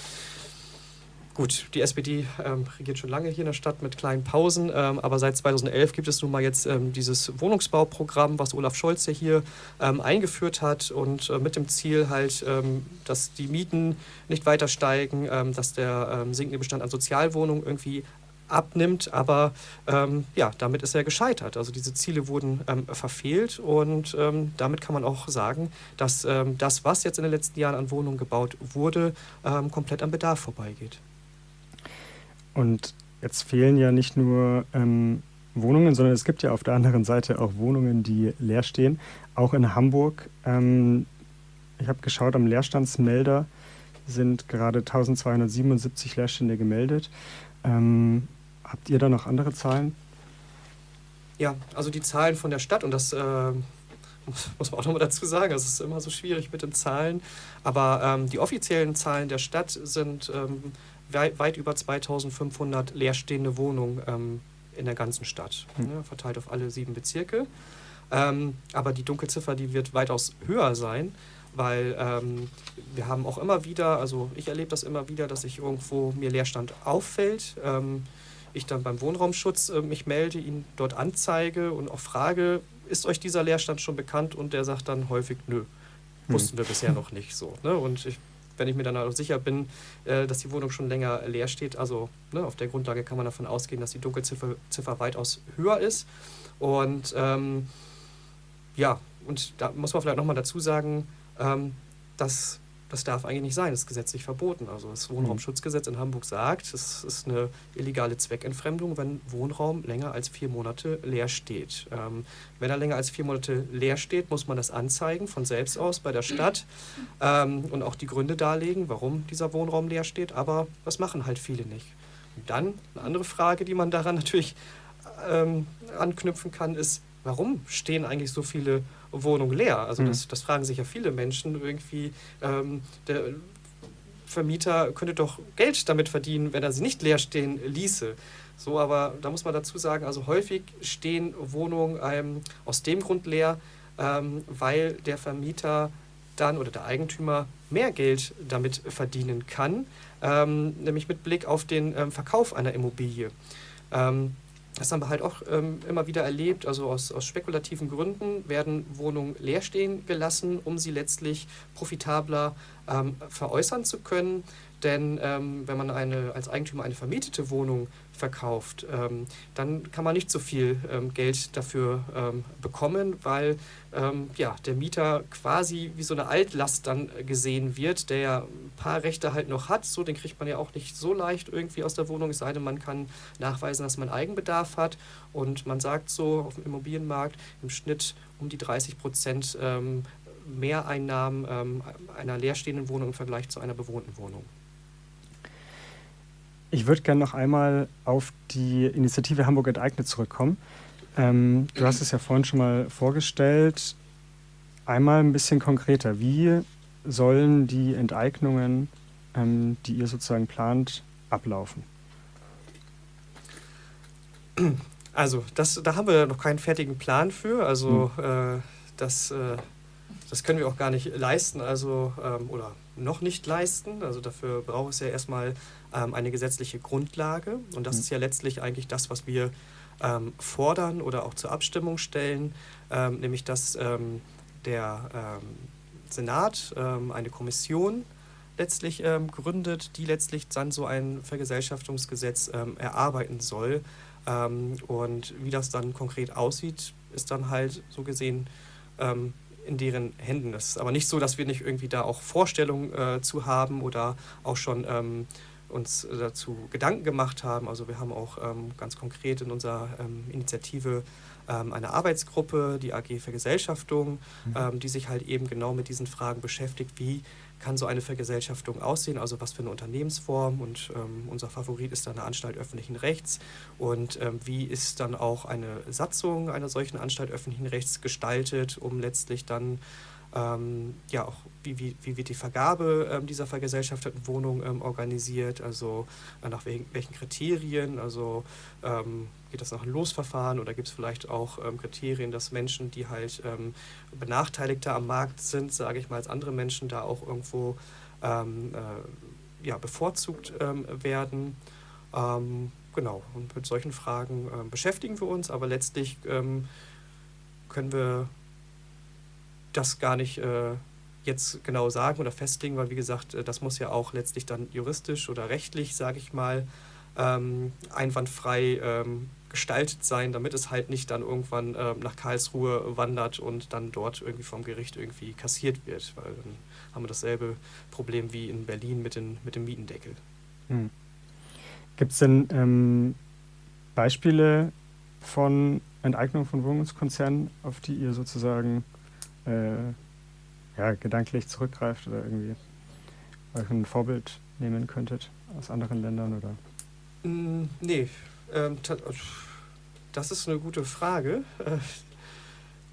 Gut, die SPD ähm, regiert schon lange hier in der Stadt mit kleinen Pausen, ähm, aber seit 2011 gibt es nun mal jetzt ähm, dieses Wohnungsbauprogramm, was Olaf Scholz ja hier ähm, eingeführt hat und äh, mit dem Ziel halt, ähm, dass die Mieten nicht weiter steigen, ähm, dass der sinkende Bestand an Sozialwohnungen irgendwie abnimmt, aber ja, damit ist er gescheitert. Also diese Ziele wurden verfehlt und damit kann man auch sagen, dass das, was jetzt in den letzten Jahren an Wohnungen gebaut wurde, komplett am Bedarf vorbeigeht. Und jetzt fehlen ja nicht nur ähm, Wohnungen, sondern es gibt ja auf der anderen Seite auch Wohnungen, die leer stehen. Auch in Hamburg. Ähm, ich habe geschaut, am Leerstandsmelder sind gerade 1277 Leerstände gemeldet. Ähm, habt ihr da noch andere Zahlen? Ja, also die Zahlen von der Stadt und das äh, muss man auch nochmal dazu sagen, es ist immer so schwierig mit den Zahlen, aber ähm, die offiziellen Zahlen der Stadt sind ähm, weit über 2500 leerstehende Wohnungen ähm, in der ganzen Stadt, mhm. ne, verteilt auf alle sieben Bezirke. Ähm, aber die Dunkelziffer, die wird weitaus höher sein, weil ähm, wir haben auch immer wieder, also ich erlebe das immer wieder, dass sich irgendwo mir Leerstand auffällt. Ähm, ich dann beim Wohnraumschutz äh, mich melde, ihn dort anzeige und auch frage, ist euch dieser Leerstand schon bekannt? Und der sagt dann häufig, nö, hm. wussten wir bisher noch nicht so. Ne? Und ich wenn ich mir dann auch sicher bin, äh, dass die Wohnung schon länger leer steht. Also ne, auf der Grundlage kann man davon ausgehen, dass die Dunkelziffer Ziffer weitaus höher ist. Und ähm, ja, und da muss man vielleicht nochmal dazu sagen, ähm, dass das darf eigentlich nicht sein, das ist gesetzlich verboten. Also das Wohnraumschutzgesetz in Hamburg sagt, es ist eine illegale Zweckentfremdung, wenn Wohnraum länger als vier Monate leer steht. Ähm, wenn er länger als vier Monate leer steht, muss man das anzeigen von selbst aus bei der Stadt ähm, und auch die Gründe darlegen, warum dieser Wohnraum leer steht. Aber das machen halt viele nicht. Und dann eine andere Frage, die man daran natürlich ähm, anknüpfen kann, ist, warum stehen eigentlich so viele Wohnung leer. Also das, mhm. das fragen sich ja viele Menschen irgendwie. Ähm, der Vermieter könnte doch Geld damit verdienen, wenn er sie nicht leer stehen ließe. So, aber da muss man dazu sagen, also häufig stehen Wohnungen ähm, aus dem Grund leer, ähm, weil der Vermieter dann oder der Eigentümer mehr Geld damit verdienen kann, ähm, nämlich mit Blick auf den ähm, Verkauf einer Immobilie. Das haben wir halt auch ähm, immer wieder erlebt. Also aus, aus spekulativen Gründen werden Wohnungen leer stehen gelassen, um sie letztlich profitabler ähm, veräußern zu können. Denn ähm, wenn man eine, als Eigentümer eine vermietete Wohnung verkauft, ähm, dann kann man nicht so viel ähm, Geld dafür ähm, bekommen, weil ähm, ja, der Mieter quasi wie so eine Altlast dann gesehen wird, der ein paar Rechte halt noch hat. So, den kriegt man ja auch nicht so leicht irgendwie aus der Wohnung, es sei denn, man kann nachweisen, dass man Eigenbedarf hat. Und man sagt so auf dem Immobilienmarkt im Schnitt um die 30 Prozent ähm, Mehreinnahmen einer leerstehenden Wohnung im Vergleich zu einer bewohnten Wohnung. Ich würde gerne noch einmal auf die Initiative Hamburg enteignet zurückkommen. Ähm, du hast es ja vorhin schon mal vorgestellt. Einmal ein bisschen konkreter. Wie sollen die Enteignungen, ähm, die ihr sozusagen plant, ablaufen? Also, das, da haben wir noch keinen fertigen Plan für. Also, hm. äh, das, äh, das können wir auch gar nicht leisten. Also, ähm, oder noch nicht leisten. Also dafür braucht es ja erstmal eine gesetzliche Grundlage. Und das mhm. ist ja letztlich eigentlich das, was wir ähm, fordern oder auch zur Abstimmung stellen, ähm, nämlich dass ähm, der ähm, Senat ähm, eine Kommission letztlich gründet, die letztlich dann so ein Vergesellschaftungsgesetz erarbeiten soll. und wie das dann konkret aussieht, ist dann halt so gesehen in deren Händen. Es ist aber nicht so, dass wir nicht irgendwie da auch Vorstellungen äh, zu haben oder auch schon ähm, uns dazu Gedanken gemacht haben. Also wir haben auch ähm, ganz konkret in unserer ähm, Initiative ähm, eine Arbeitsgruppe, die AG Vergesellschaftung, mhm. Ähm, die sich halt eben genau mit diesen Fragen beschäftigt, wie kann so eine Vergesellschaftung aussehen, also was für eine Unternehmensform und ähm, unser Favorit ist dann eine Anstalt öffentlichen Rechts und ähm, wie ist dann auch eine Satzung einer solchen Anstalt öffentlichen Rechts gestaltet, um letztlich dann ja auch wie, wie, wie wird die Vergabe ähm, dieser vergesellschafteten Wohnung ähm, organisiert, also äh, nach welchen, welchen, Kriterien, also ähm, geht das nach einem Losverfahren oder gibt es vielleicht auch ähm, Kriterien, dass Menschen, die halt ähm, benachteiligter am Markt sind, sage ich mal, als andere Menschen da auch irgendwo äh, ja, bevorzugt werden. genau, und mit solchen Fragen beschäftigen wir uns, aber letztlich können wir das gar nicht äh, jetzt genau sagen oder festlegen, weil wie gesagt, äh, das muss ja auch letztlich dann juristisch oder rechtlich, sage ich mal, ähm, einwandfrei ähm, gestaltet sein, damit es halt nicht dann irgendwann ähm, nach Karlsruhe wandert und dann dort irgendwie vom Gericht irgendwie kassiert wird, weil dann haben wir dasselbe Problem wie in Berlin mit, den, mit dem Mietendeckel. Hm. Gibt es denn ähm, Beispiele von Enteignung von Wohnungskonzernen, auf die ihr sozusagen äh, ja, gedanklich zurückgreift oder irgendwie euch ein Vorbild nehmen könntet aus anderen Ländern oder? Mm, nee, ähm, das ist eine gute Frage.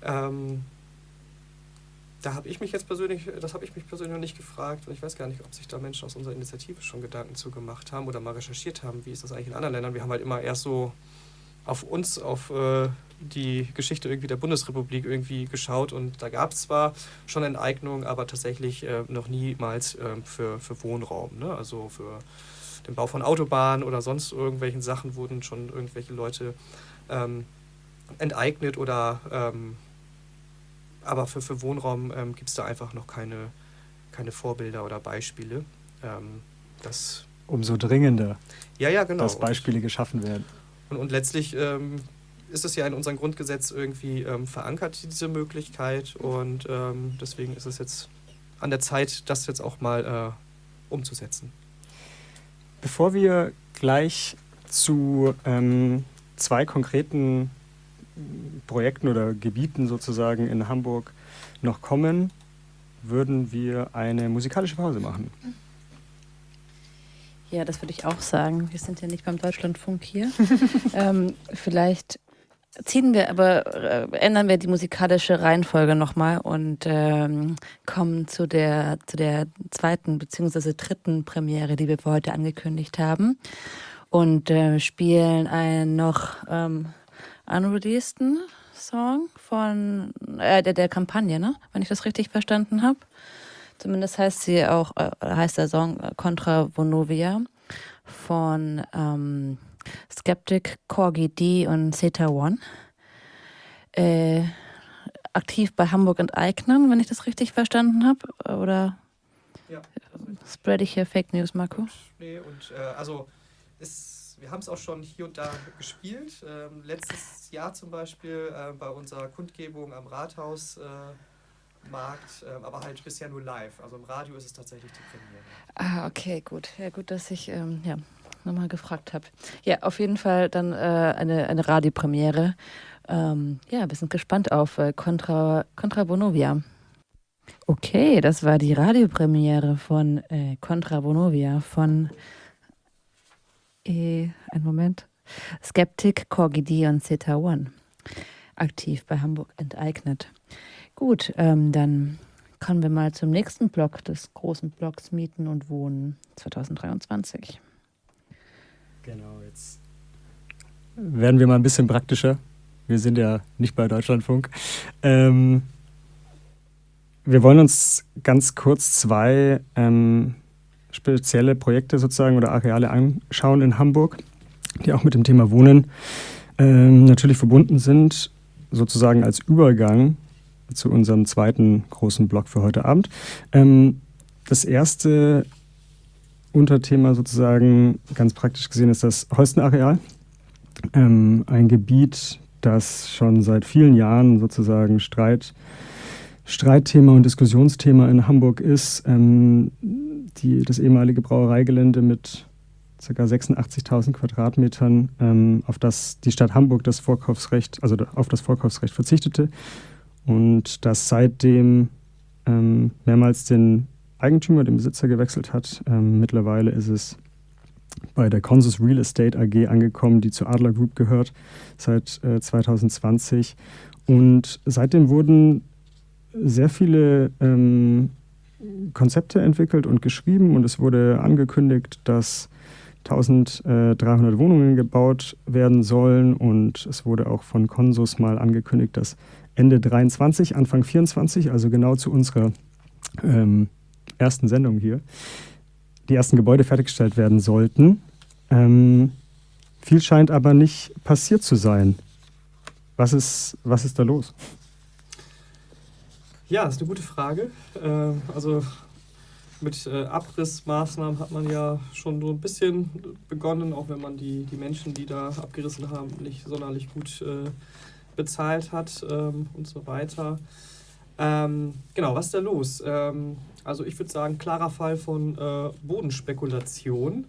ähm, da habe ich mich jetzt persönlich, das habe ich mich persönlich noch nicht gefragt und ich weiß gar nicht, ob sich da Menschen aus unserer Initiative schon Gedanken zu gemacht haben oder mal recherchiert haben, wie ist das eigentlich in anderen Ländern. Wir haben halt immer erst so auf uns, auf äh, die Geschichte irgendwie der Bundesrepublik irgendwie geschaut und da gab es zwar schon Enteignungen, aber tatsächlich äh, noch niemals äh, für, für Wohnraum. Ne? Also für den Bau von Autobahnen oder sonst irgendwelchen Sachen wurden schon irgendwelche Leute ähm, enteignet oder ähm, aber für, für Wohnraum ähm, gibt es da einfach noch keine, keine Vorbilder oder Beispiele. Ähm, das Umso dringender, ja, ja, genau. dass Beispiele geschaffen werden. Und, und letztlich ähm, ist es ja in unserem Grundgesetz irgendwie ähm, verankert, diese Möglichkeit. Und ähm, deswegen ist es jetzt an der Zeit, das jetzt auch mal äh, umzusetzen. Bevor wir gleich zu ähm, zwei konkreten Projekten oder Gebieten sozusagen in Hamburg noch kommen, würden wir eine musikalische Pause machen. Ja, das würde ich auch sagen. Wir sind ja nicht beim Deutschlandfunk hier. ähm, vielleicht ziehen wir aber, äh, ändern wir die musikalische Reihenfolge nochmal und ähm, kommen zu der, zu der zweiten bzw. dritten Premiere, die wir für heute angekündigt haben. Und äh, spielen einen noch ähm, unreleaseden Song von äh, der, der Kampagne, ne? wenn ich das richtig verstanden habe. Zumindest heißt sie auch, äh, heißt der Song äh, Contra Vonovia von ähm, Skeptic, Corgi D und Zeta One. Äh, aktiv bei Hamburg Enteignern, wenn ich das richtig verstanden habe. Oder Ja. spread ich hier Fake News, Marco? Nee, und äh, also ist, wir haben es auch schon hier und da gespielt. Ähm, letztes Jahr zum Beispiel äh, bei unserer Kundgebung am Rathaus. Äh, Markt, äh, aber halt bisher nur live. Also im Radio ist es tatsächlich die Premiere. Ah, okay, gut. Ja, gut, dass ich ähm, ja, nochmal gefragt habe. Ja, auf jeden Fall dann äh, eine, eine Radiopremiere. Ähm, ja, wir sind gespannt auf äh, Contra, Contra Bonovia. Okay, das war die Radiopremiere von äh, Contra Bonovia von äh, einen Moment. Skeptic, Corgi und Zeta One. Aktiv bei Hamburg enteignet. Gut, ähm, dann kommen wir mal zum nächsten Block des großen Blocks Mieten und Wohnen 2023. Genau, jetzt werden wir mal ein bisschen praktischer. Wir sind ja nicht bei Deutschlandfunk. Ähm, wir wollen uns ganz kurz zwei ähm, spezielle Projekte sozusagen oder Areale anschauen in Hamburg, die auch mit dem Thema Wohnen ähm, natürlich verbunden sind, sozusagen als Übergang zu unserem zweiten großen Block für heute Abend. Ähm, das erste Unterthema sozusagen ganz praktisch gesehen ist das Holstenareal. Ähm, ein Gebiet, das schon seit vielen Jahren sozusagen Streit, Streitthema und Diskussionsthema in Hamburg ist. Ähm, die, das ehemalige Brauereigelände mit ca. 86.000 Quadratmetern, ähm, auf das die Stadt Hamburg das Vorkaufsrecht, also auf das Vorkaufsrecht verzichtete und das seitdem ähm, mehrmals den Eigentümer, den Besitzer gewechselt hat. Ähm, mittlerweile ist es bei der Consus Real Estate AG angekommen, die zur Adler Group gehört, seit äh, 2020. Und seitdem wurden sehr viele ähm, Konzepte entwickelt und geschrieben und es wurde angekündigt, dass 1300 Wohnungen gebaut werden sollen und es wurde auch von Consus mal angekündigt, dass Ende 23, Anfang 24, also genau zu unserer ähm, ersten Sendung hier, die ersten Gebäude fertiggestellt werden sollten. Ähm, viel scheint aber nicht passiert zu sein. Was ist, was ist da los? Ja, das ist eine gute Frage. Äh, also mit äh, Abrissmaßnahmen hat man ja schon so ein bisschen begonnen, auch wenn man die, die Menschen, die da abgerissen haben, nicht sonderlich gut äh, bezahlt hat ähm, und so weiter. Ähm, genau, was ist da los? Ähm, also ich würde sagen, klarer Fall von äh, Bodenspekulation.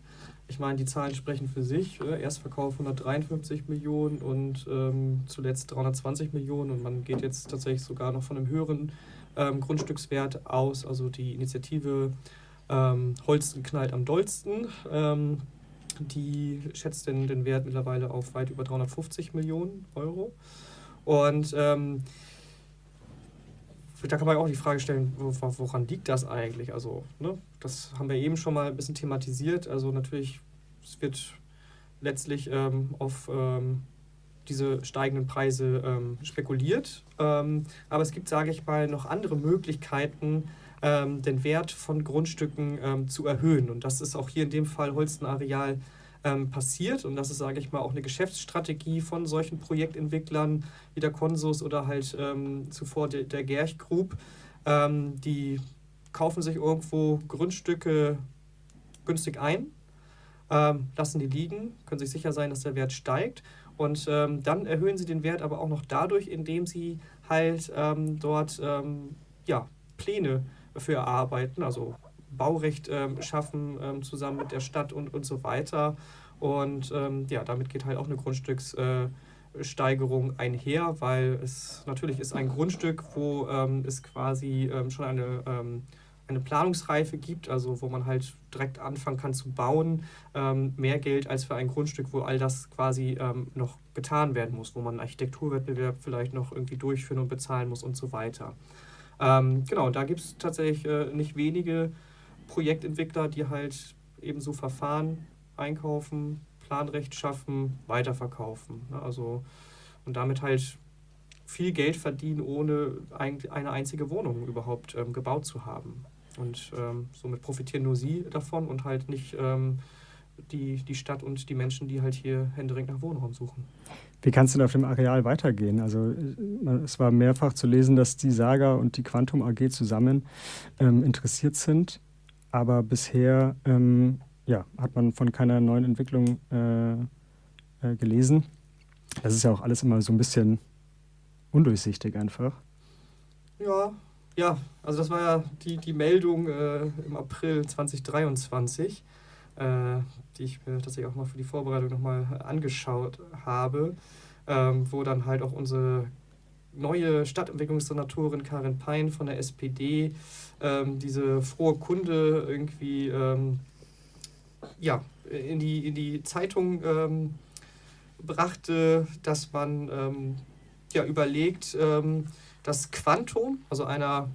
Ich meine, die Zahlen sprechen für sich. Äh, Erstverkauf 153 Millionen und ähm, zuletzt 320 Millionen und man geht jetzt tatsächlich sogar noch von einem höheren ähm, Grundstückswert aus. Also die Initiative ähm, Holsten knallt am dollsten. Die schätzt den, den Wert mittlerweile auf weit über 350 Millionen Euro. Und ähm, da kann man auch die Frage stellen, woran liegt das eigentlich? Also, ne, das haben wir eben schon mal ein bisschen thematisiert. Also natürlich, es wird letztlich ähm, auf ähm, diese steigenden Preise ähm, spekuliert. Ähm, aber es gibt, sage ich mal, noch andere Möglichkeiten, ähm, den Wert von Grundstücken ähm, zu erhöhen. Und das ist auch hier in dem Fall Holstenareal ähm, passiert. Und das ist, sage ich mal, auch eine Geschäftsstrategie von solchen Projektentwicklern wie der Consus oder halt ähm, zuvor der, der Gerch Group. Ähm, die kaufen sich irgendwo Grundstücke günstig ein, ähm, lassen die liegen, können sich sicher sein, dass der Wert steigt. Und ähm, dann erhöhen sie den Wert aber auch noch dadurch, indem sie halt ähm, dort ähm, ja, Pläne für erarbeiten, also Baurecht ähm, schaffen ähm, zusammen mit der Stadt und, und so weiter. Und ähm, ja, damit geht halt auch eine Grundstückssteigerung äh, einher, weil es natürlich ist ein Grundstück, wo ähm, es quasi ähm, schon eine, eine Planungsreife gibt, also wo man halt direkt anfangen kann zu bauen, ähm, mehr Geld als für ein Grundstück, wo all das quasi ähm, noch getan werden muss, wo man einen Architekturwettbewerb vielleicht noch irgendwie durchführen und bezahlen muss und so weiter. Ähm, genau, da gibt es tatsächlich äh, nicht wenige Projektentwickler, die halt eben so Verfahren einkaufen, Planrecht schaffen, weiterverkaufen. Ne? Also und damit halt viel Geld verdienen, ohne ein, eine einzige Wohnung überhaupt ähm, gebaut zu haben. Und ähm, somit profitieren nur sie davon und halt nicht ähm, die, die Stadt und die Menschen, die halt hier händeringend nach Wohnraum suchen. Wie kann es denn auf dem Areal weitergehen? Also es war mehrfach zu lesen, dass die Saga und die Quantum AG zusammen ähm, interessiert sind, aber bisher ähm, ja, hat man von keiner neuen Entwicklung äh, äh, gelesen. Das ist ja auch alles immer so ein bisschen undurchsichtig einfach. Ja, ja, also das war ja die, die Meldung äh, im April 2023, äh, die ich mir tatsächlich auch mal für die Vorbereitung nochmal angeschaut habe, ähm, wo dann halt auch unsere neue Stadtentwicklungssenatorin Karin Pein von der SPD ähm, diese frohe Kunde irgendwie ähm, ja, in, die, in die Zeitung ähm, brachte, dass man ähm, ja, überlegt, ähm, dass Quantum, also einer,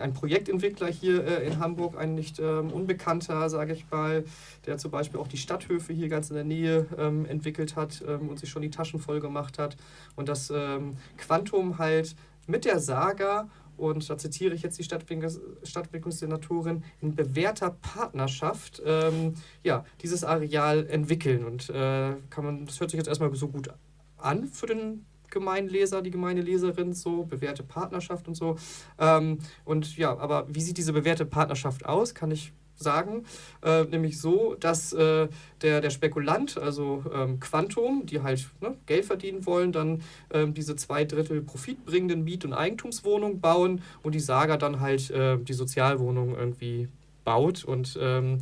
ein Projektentwickler hier äh, in Hamburg, ein nicht ähm, unbekannter, sage ich mal, der zum Beispiel auch die Stadthöfe hier ganz in der Nähe ähm, entwickelt hat ähm, und sich schon die Taschen voll gemacht hat. Und dass ähm, Quantum halt mit der Saga und da zitiere ich jetzt die Stadtentwicklungssenatorin, in bewährter Partnerschaft ähm, ja, dieses Areal entwickeln. Und äh, kann man, das hört sich jetzt erstmal so gut an für den Gemeinleser, die Gemeindeleserin, so bewährte Partnerschaft und so. Ähm, und ja, aber wie sieht diese bewährte Partnerschaft aus? Kann ich sagen, äh, nämlich so, dass äh, der, der Spekulant, also ähm, Quantum, die halt ne, Geld verdienen wollen, dann ähm, diese zwei Drittel profitbringenden Miet- und Eigentumswohnungen bauen und die Saga dann halt äh, die Sozialwohnung irgendwie baut und ähm,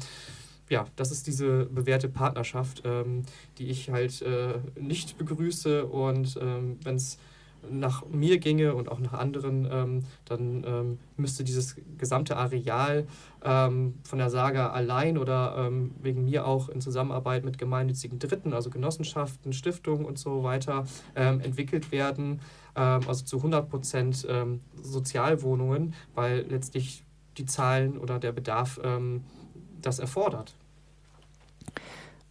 ja, das ist diese bewährte Partnerschaft, ähm, die ich halt äh, nicht begrüße und ähm, wenn es nach mir ginge und auch nach anderen, ähm, dann ähm, müsste dieses gesamte Areal ähm, von der Saga allein oder ähm, wegen mir auch in Zusammenarbeit mit gemeinnützigen Dritten, also Genossenschaften, Stiftungen und so weiter, entwickelt werden. Also zu 100 Prozent Sozialwohnungen, weil letztlich die Zahlen oder der Bedarf das erfordert.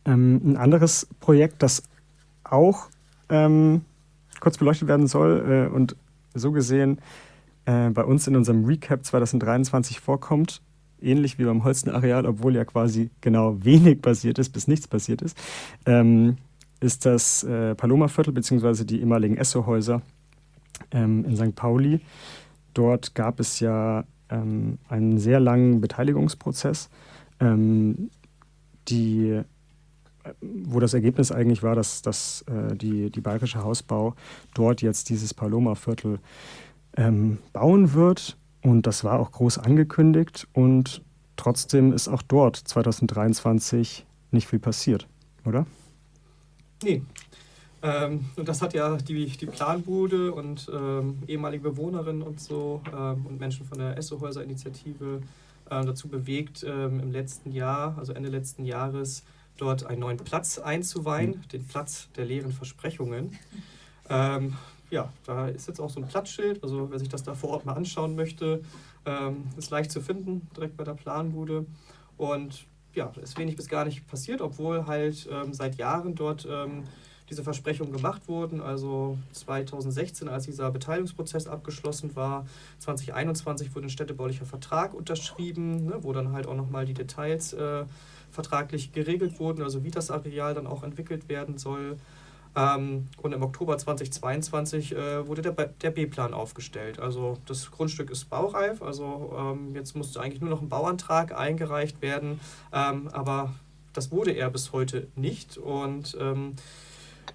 Ein anderes Projekt, das auch ähm, kurz beleuchtet werden soll äh, und so gesehen äh, bei uns in unserem Recap 2023 vorkommt, ähnlich wie beim Holstenareal, obwohl ja quasi genau wenig passiert ist, bis nichts passiert ist, ähm, ist das äh, Paloma-Viertel bzw. die ehemaligen Esso-Häuser ähm, in St. Pauli. Dort gab es ja ähm, einen sehr langen Beteiligungsprozess, ähm, die wo das Ergebnis eigentlich war, dass, dass äh, die, die Bayerische Hausbau dort jetzt dieses Paloma-Viertel ähm, bauen wird. Und das war auch groß angekündigt. Und trotzdem ist auch dort 2023 nicht viel passiert, oder? Nee. Ähm, und das hat ja die, die Planbude und ähm, ehemalige Bewohnerinnen und so ähm, und Menschen von der Essohäuser-Initiative äh, dazu bewegt, ähm, im letzten Jahr, also Ende letzten Jahres, dort einen neuen Platz einzuweihen, mhm. den Platz der leeren Versprechungen. Ähm, ja, da ist jetzt auch so ein Platzschild, also wer sich das da vor Ort mal anschauen möchte, ähm, ist leicht zu finden, direkt bei der Planbude. Und ja, ist wenig bis gar nicht passiert, obwohl halt ähm, seit Jahren dort ähm, diese Versprechungen gemacht wurden. Also 2016, als dieser Beteiligungsprozess abgeschlossen war, 2021 wurde ein städtebaulicher Vertrag unterschrieben, ne, wo dann halt auch nochmal die Details äh, vertraglich geregelt wurden, also wie das Areal dann auch entwickelt werden soll. Ähm, und im Oktober 2022 äh, wurde der, B-Plan aufgestellt. Also das Grundstück ist baureif, also ähm, jetzt musste eigentlich nur noch ein Bauantrag eingereicht werden, ähm, aber das wurde er bis heute nicht. Und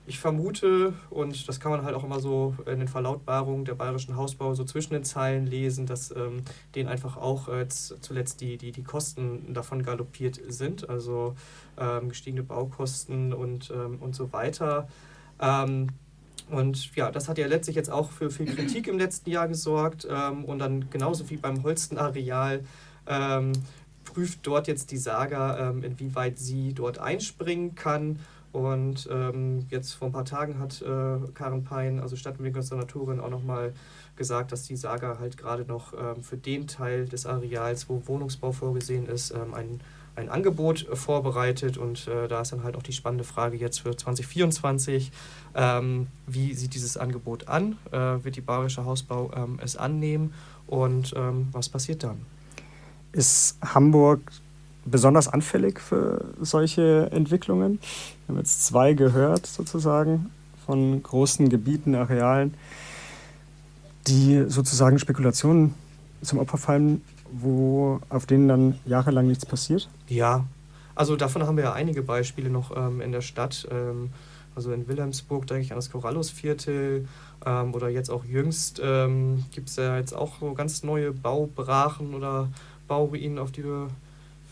ich vermute, und das kann man halt auch immer so in den Verlautbarungen der Bayerischen Hausbau so zwischen den Zeilen lesen, dass ähm, denen einfach auch äh, zuletzt die, die, die Kosten davon galoppiert sind, also ähm, gestiegene Baukosten und, ähm, und so weiter. Ähm, und ja, das hat ja letztlich jetzt auch für viel Kritik im letzten Jahr gesorgt. Ähm, und dann genauso wie beim Holstenareal ähm, prüft dort jetzt die Saga, inwieweit sie dort einspringen kann und ähm, jetzt vor ein paar Tagen hat äh, Karen Pein, also Stadtentwicklungssenatorin, auch nochmal gesagt, dass die Saga halt gerade noch ähm, für den Teil des Areals, wo Wohnungsbau vorgesehen ist, ähm, ein, ein Angebot vorbereitet. Und äh, da ist dann halt auch die spannende Frage jetzt für 2024, ähm, wie sieht dieses Angebot an? Äh, wird die Bayerische Hausbau ähm, es annehmen? Und ähm, was passiert dann? Ist Hamburg besonders anfällig für solche Entwicklungen. Wir haben jetzt zwei gehört, sozusagen, von großen Gebieten, Arealen, die sozusagen Spekulationen zum Opfer fallen, wo, auf denen dann jahrelang nichts passiert. Ja, also davon haben wir ja einige Beispiele noch ähm, in der Stadt. Ähm, also in Wilhelmsburg denke ich an das Corallusviertel ähm, oder jetzt auch jüngst ähm, gibt es ja jetzt auch so ganz neue Baubrachen oder Bauruinen, auf die wir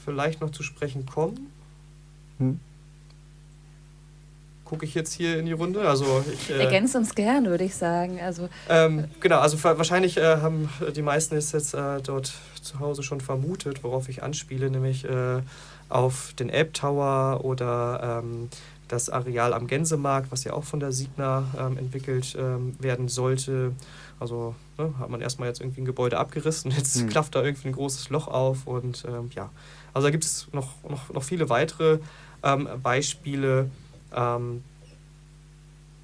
vielleicht noch zu sprechen kommen. Hm. Gucke ich jetzt hier in die Runde? Also ich, äh, Ergänzt uns gern, würde ich sagen. Also, ähm, genau, also wahrscheinlich äh, haben die meisten es jetzt äh, dort zu Hause schon vermutet, worauf ich anspiele, nämlich äh, auf den Elbtower oder ähm, das Areal am Gänsemarkt, was ja auch von der Signa ähm, entwickelt ähm, werden sollte. Also ne, hat man erstmal jetzt irgendwie ein Gebäude abgerissen, jetzt hm. klafft da irgendwie ein großes Loch auf und ähm, ja, also da gibt es noch, noch, noch viele weitere ähm, Beispiele. Ähm,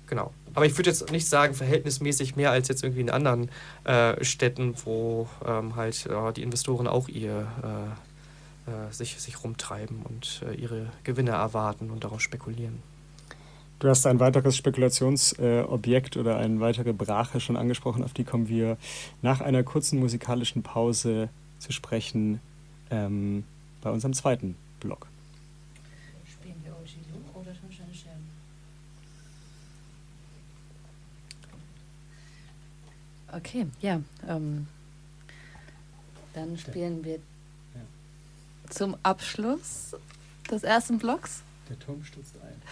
genau. Aber ich würde jetzt nicht sagen, verhältnismäßig mehr als jetzt irgendwie in anderen äh, Städten, wo ähm, halt äh, die Investoren auch ihr äh, äh sich, sich rumtreiben und äh, ihre Gewinne erwarten und darauf spekulieren. Du hast ein weiteres Spekulationsobjekt oder eine weitere Brache schon angesprochen, auf die kommen wir nach einer kurzen musikalischen Pause zu sprechen. Ähm, bei unserem zweiten Blog. Spielen wir Ojilu oder Tonsteine Scherben? Okay, ja. Ähm, dann spielen wir ja. zum Abschluss des ersten Blogs. Der Turm stürzt ein.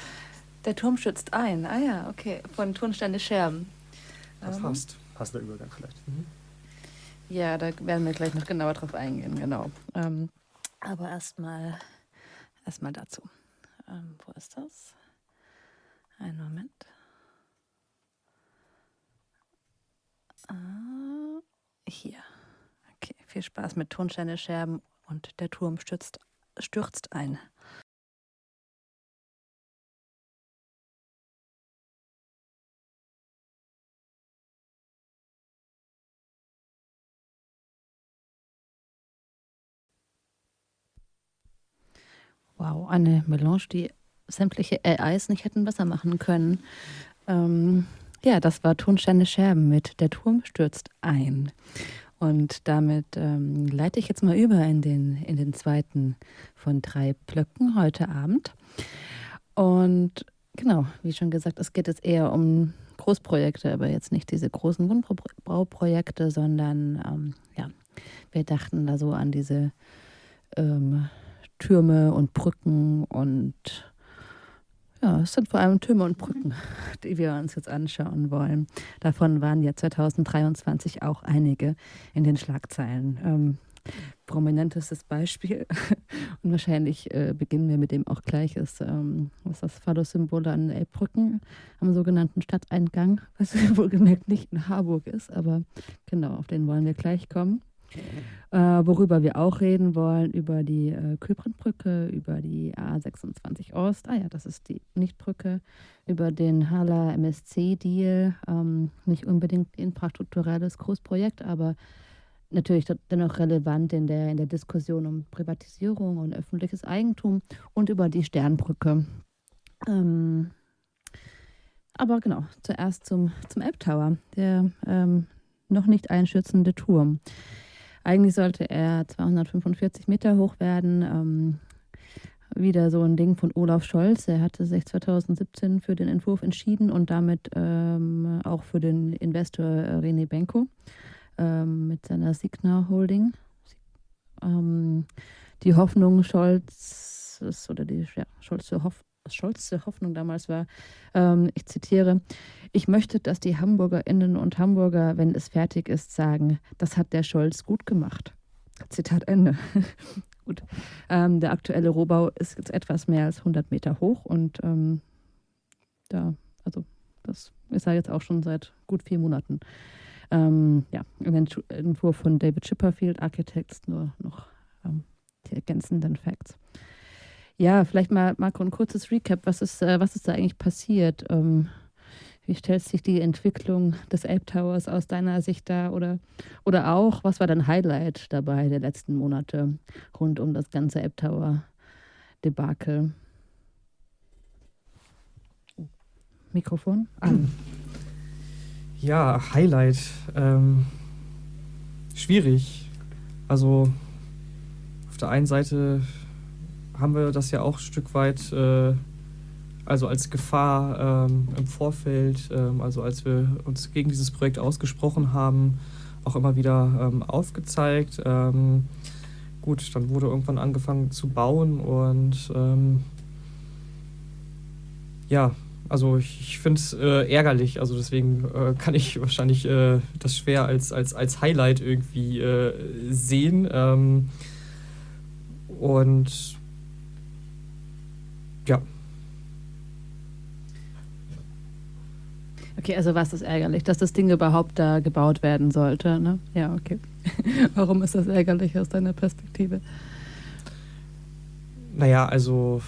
Der Turm stürzt ein. Ah ja, okay. Von Tonsteine Scherben. Das ähm, passt. Passender Übergang vielleicht. Mhm. Ja, da werden wir gleich noch genauer drauf eingehen, genau. Ähm, aber erstmal erstmal dazu. Ähm, wo ist das? Einen Moment. Ah, hier. Okay, viel Spaß mit Tonscheine Scherben und der Turm stürzt, stürzt ein. Wow, eine Melange, die sämtliche AIs nicht hätten besser machen können. Ähm, ja, das war Tonsteine Scherben mit Der Turm stürzt ein. Und damit ähm, leite ich jetzt mal über in den, in den zweiten von drei Blöcken heute Abend. Und genau, wie schon gesagt, es geht jetzt eher um Großprojekte, aber jetzt nicht diese großen Wohnbauprojekte, sondern ähm, ja, wir dachten da so an diese ähm, Türme und Brücken und ja, es sind vor allem Türme und Brücken, die wir uns jetzt anschauen wollen. Davon waren ja 2023 auch einige in den Schlagzeilen. Ähm, prominentestes Beispiel und wahrscheinlich äh, beginnen wir mit dem auch gleich ist, ähm, was das Phallus-Symbol an Elbbrücken am sogenannten Stadteingang, was wohlgemerkt nicht in Harburg ist, aber genau, auf den wollen wir gleich kommen. Äh, worüber wir auch reden wollen, über die äh, Kühlbrandbrücke, über die A26 Ost, ah ja, das ist die Nichtbrücke, über den Hala MSC-Deal, ähm, nicht unbedingt infrastrukturelles Großprojekt, aber natürlich dennoch relevant in der, in der Diskussion um Privatisierung und öffentliches Eigentum und über die Sternbrücke. Ähm, aber genau, zuerst zum, zum Elbtower, der ähm, noch nicht einschützende Turm. Eigentlich sollte er 245 Meter hoch werden. Ähm, wieder so ein Ding von Olaf Scholz. Er hatte sich 2017 für den Entwurf entschieden und damit ähm, auch für den Investor äh, René Benko ähm, mit seiner Signa Holding. Ähm, die Hoffnung Scholz oder die ja, Scholze, Hoff, Scholze Hoffnung damals war, ähm, ich zitiere, ich möchte, dass die Hamburgerinnen und Hamburger, wenn es fertig ist, sagen, das hat der Scholz gut gemacht. Zitat Ende. Gut. Ähm, der aktuelle Rohbau ist jetzt etwas mehr als 100 Meter hoch und ähm, da, also das ist er jetzt auch schon seit gut vier Monaten. Ähm, ja, ein Entwurf von David Chipperfield, Architects, nur noch ähm, die ergänzenden Facts. Ja, vielleicht mal, Marco, ein kurzes Recap. Was ist, äh, was ist da eigentlich passiert? Ähm, wie stellt sich die Entwicklung des Ape Towers aus deiner Sicht dar? Oder, oder auch, was war dein Highlight dabei der letzten Monate rund um das ganze Ape Tower Debakel? Mikrofon an. Ja, Highlight. Ähm, schwierig. Also auf der einen Seite haben wir das ja auch ein Stück weit äh, also als Gefahr ähm, im Vorfeld, ähm, also als wir uns gegen dieses Projekt ausgesprochen haben, auch immer wieder ähm, aufgezeigt. Ähm, gut, dann wurde irgendwann angefangen zu bauen und ähm, ja, also ich, ich finde es äh, ärgerlich, also deswegen äh, kann ich wahrscheinlich äh, das schwer als, als, als Highlight irgendwie äh, sehen. Ähm, und ja, Okay, also was ist ärgerlich, dass das Ding überhaupt da gebaut werden sollte, ne? Ja, okay. Warum ist das ärgerlich aus deiner Perspektive? Naja, also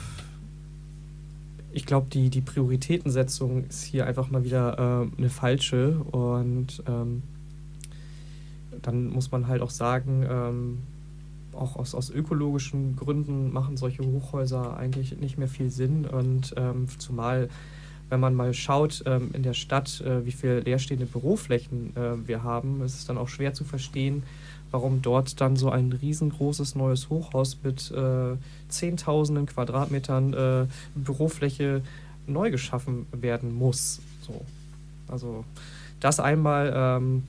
ich glaube, die, die Prioritätensetzung ist hier einfach mal wieder äh, eine falsche und ähm, dann muss man halt auch sagen, ähm, auch aus, aus ökologischen Gründen machen solche Hochhäuser eigentlich nicht mehr viel Sinn und ähm, zumal wenn man mal schaut ähm, in der Stadt, äh, wie viele leerstehende Büroflächen äh, wir haben, ist es dann auch schwer zu verstehen, warum dort dann so ein riesengroßes neues Hochhaus mit äh, Zehntausenden Quadratmetern äh, Bürofläche neu geschaffen werden muss. So. Also das einmal, ähm,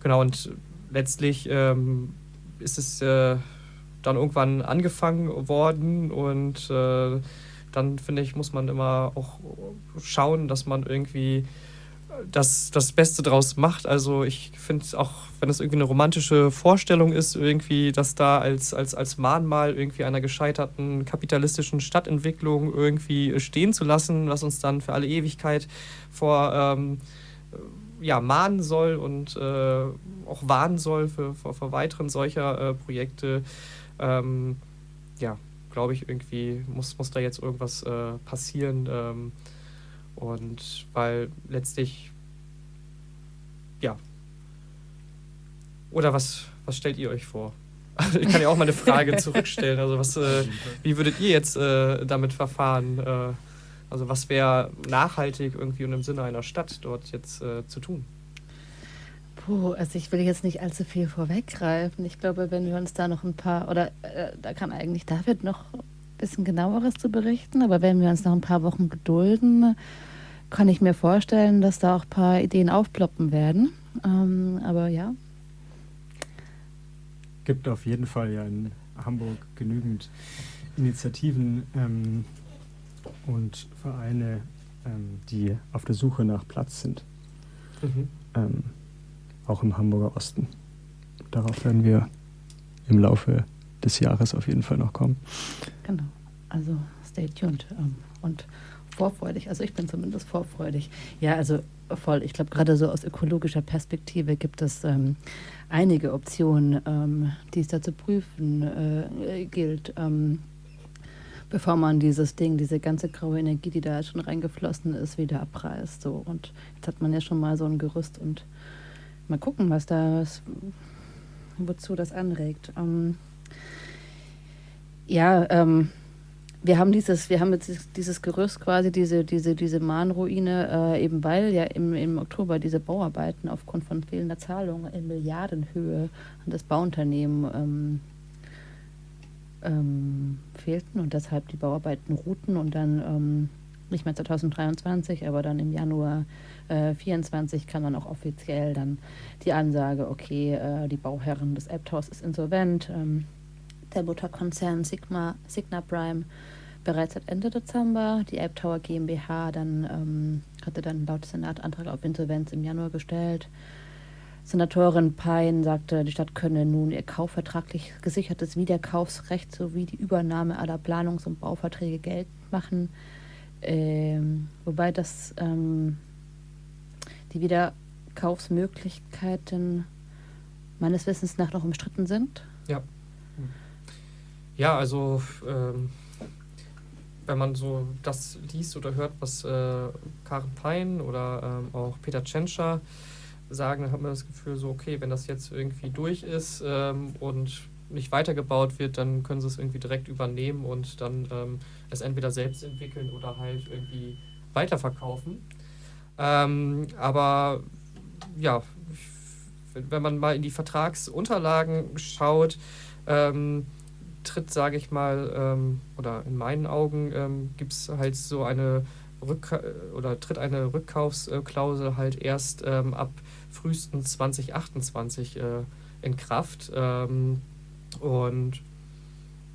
genau, und letztlich ähm, ist es äh, dann irgendwann angefangen worden und äh, dann finde ich, muss man immer auch schauen, dass man irgendwie das, das Beste draus macht. Also ich finde auch, wenn es irgendwie eine romantische Vorstellung ist, irgendwie das da als, als, als Mahnmal irgendwie einer gescheiterten kapitalistischen Stadtentwicklung irgendwie stehen zu lassen, was uns dann für alle Ewigkeit vor ähm, ja, mahnen soll und äh, auch warnen soll für, vor, vor weiteren solcher äh, Projekte. Ähm, ja, glaube ich, irgendwie muss, muss da jetzt irgendwas äh, passieren. Ähm, und weil letztlich, ja. Oder was, was stellt ihr euch vor? Also ich kann ja auch mal eine Frage zurückstellen. Also was, äh, wie würdet ihr jetzt äh, damit verfahren? Äh, also was wäre nachhaltig irgendwie und im Sinne einer Stadt dort jetzt äh, zu tun? Puh, also ich will jetzt nicht allzu viel vorweggreifen. Ich glaube, wenn wir uns da noch ein paar, oder äh, da kann eigentlich David noch ein bisschen genaueres zu berichten, aber wenn wir uns noch ein paar Wochen gedulden, kann ich mir vorstellen, dass da auch ein paar Ideen aufploppen werden. Ähm, aber ja. Gibt auf jeden Fall ja in Hamburg genügend Initiativen ähm, und Vereine, ähm, die auf der Suche nach Platz sind. Mhm. Ähm, auch im Hamburger Osten. Darauf werden wir im Laufe des Jahres auf jeden Fall noch kommen. Genau, also stay tuned ähm, und vorfreudig. Also ich bin zumindest vorfreudig. Ja, also voll. Ich glaube, gerade so aus ökologischer Perspektive gibt es ähm, einige Optionen, ähm, die es da zu prüfen äh, gilt. Ähm, bevor man dieses Ding, diese ganze graue Energie, die da schon reingeflossen ist, wieder abreißt. So. Und jetzt hat man ja schon mal so ein Gerüst und mal gucken, was da, wozu das anregt. Ähm, ja, ähm, wir haben dieses, wir haben jetzt dieses Gerüst quasi, diese, diese, diese Mahnruine, äh, eben weil ja im, im Oktober diese Bauarbeiten aufgrund von fehlender Zahlungen in Milliardenhöhe an das Bauunternehmen ähm, ähm, fehlten und deshalb die Bauarbeiten ruhten und dann ähm, nicht mehr 2023, aber dann im Januar äh, 24 kam dann auch offiziell dann die Ansage, okay, äh, die Bauherren des Elbtaus ist insolvent. Ähm, der Mutterkonzern Sigma, Signa Prime bereits seit Ende Dezember. Die Elbtower GmbH dann ähm, hatte dann laut Senat Antrag auf Insolvenz im Januar gestellt. Senatorin Pein sagte, die Stadt könne nun ihr kaufvertraglich gesichertes Wiederkaufsrecht sowie die Übernahme aller Planungs- und Bauverträge geltend machen. Ähm, wobei das ähm, die Wiederkaufsmöglichkeiten meines Wissens nach noch umstritten sind. Ja. Ja, also ähm, wenn man so das liest oder hört, was äh, Karen Pein oder ähm, auch Peter Tschentscher sagen, dann hat man das Gefühl so, okay, wenn das jetzt irgendwie durch ist ähm, und nicht weitergebaut wird, dann können sie es irgendwie direkt übernehmen und dann ähm, es entweder selbst entwickeln oder halt irgendwie weiterverkaufen. Ähm, aber ja, wenn man mal in die Vertragsunterlagen schaut, ähm, tritt, sage ich mal, ähm, oder in meinen Augen ähm, gibt es halt so eine Rück oder tritt eine Rückkaufsklausel halt erst ähm, ab frühestens 2028 äh, in Kraft. Ähm, und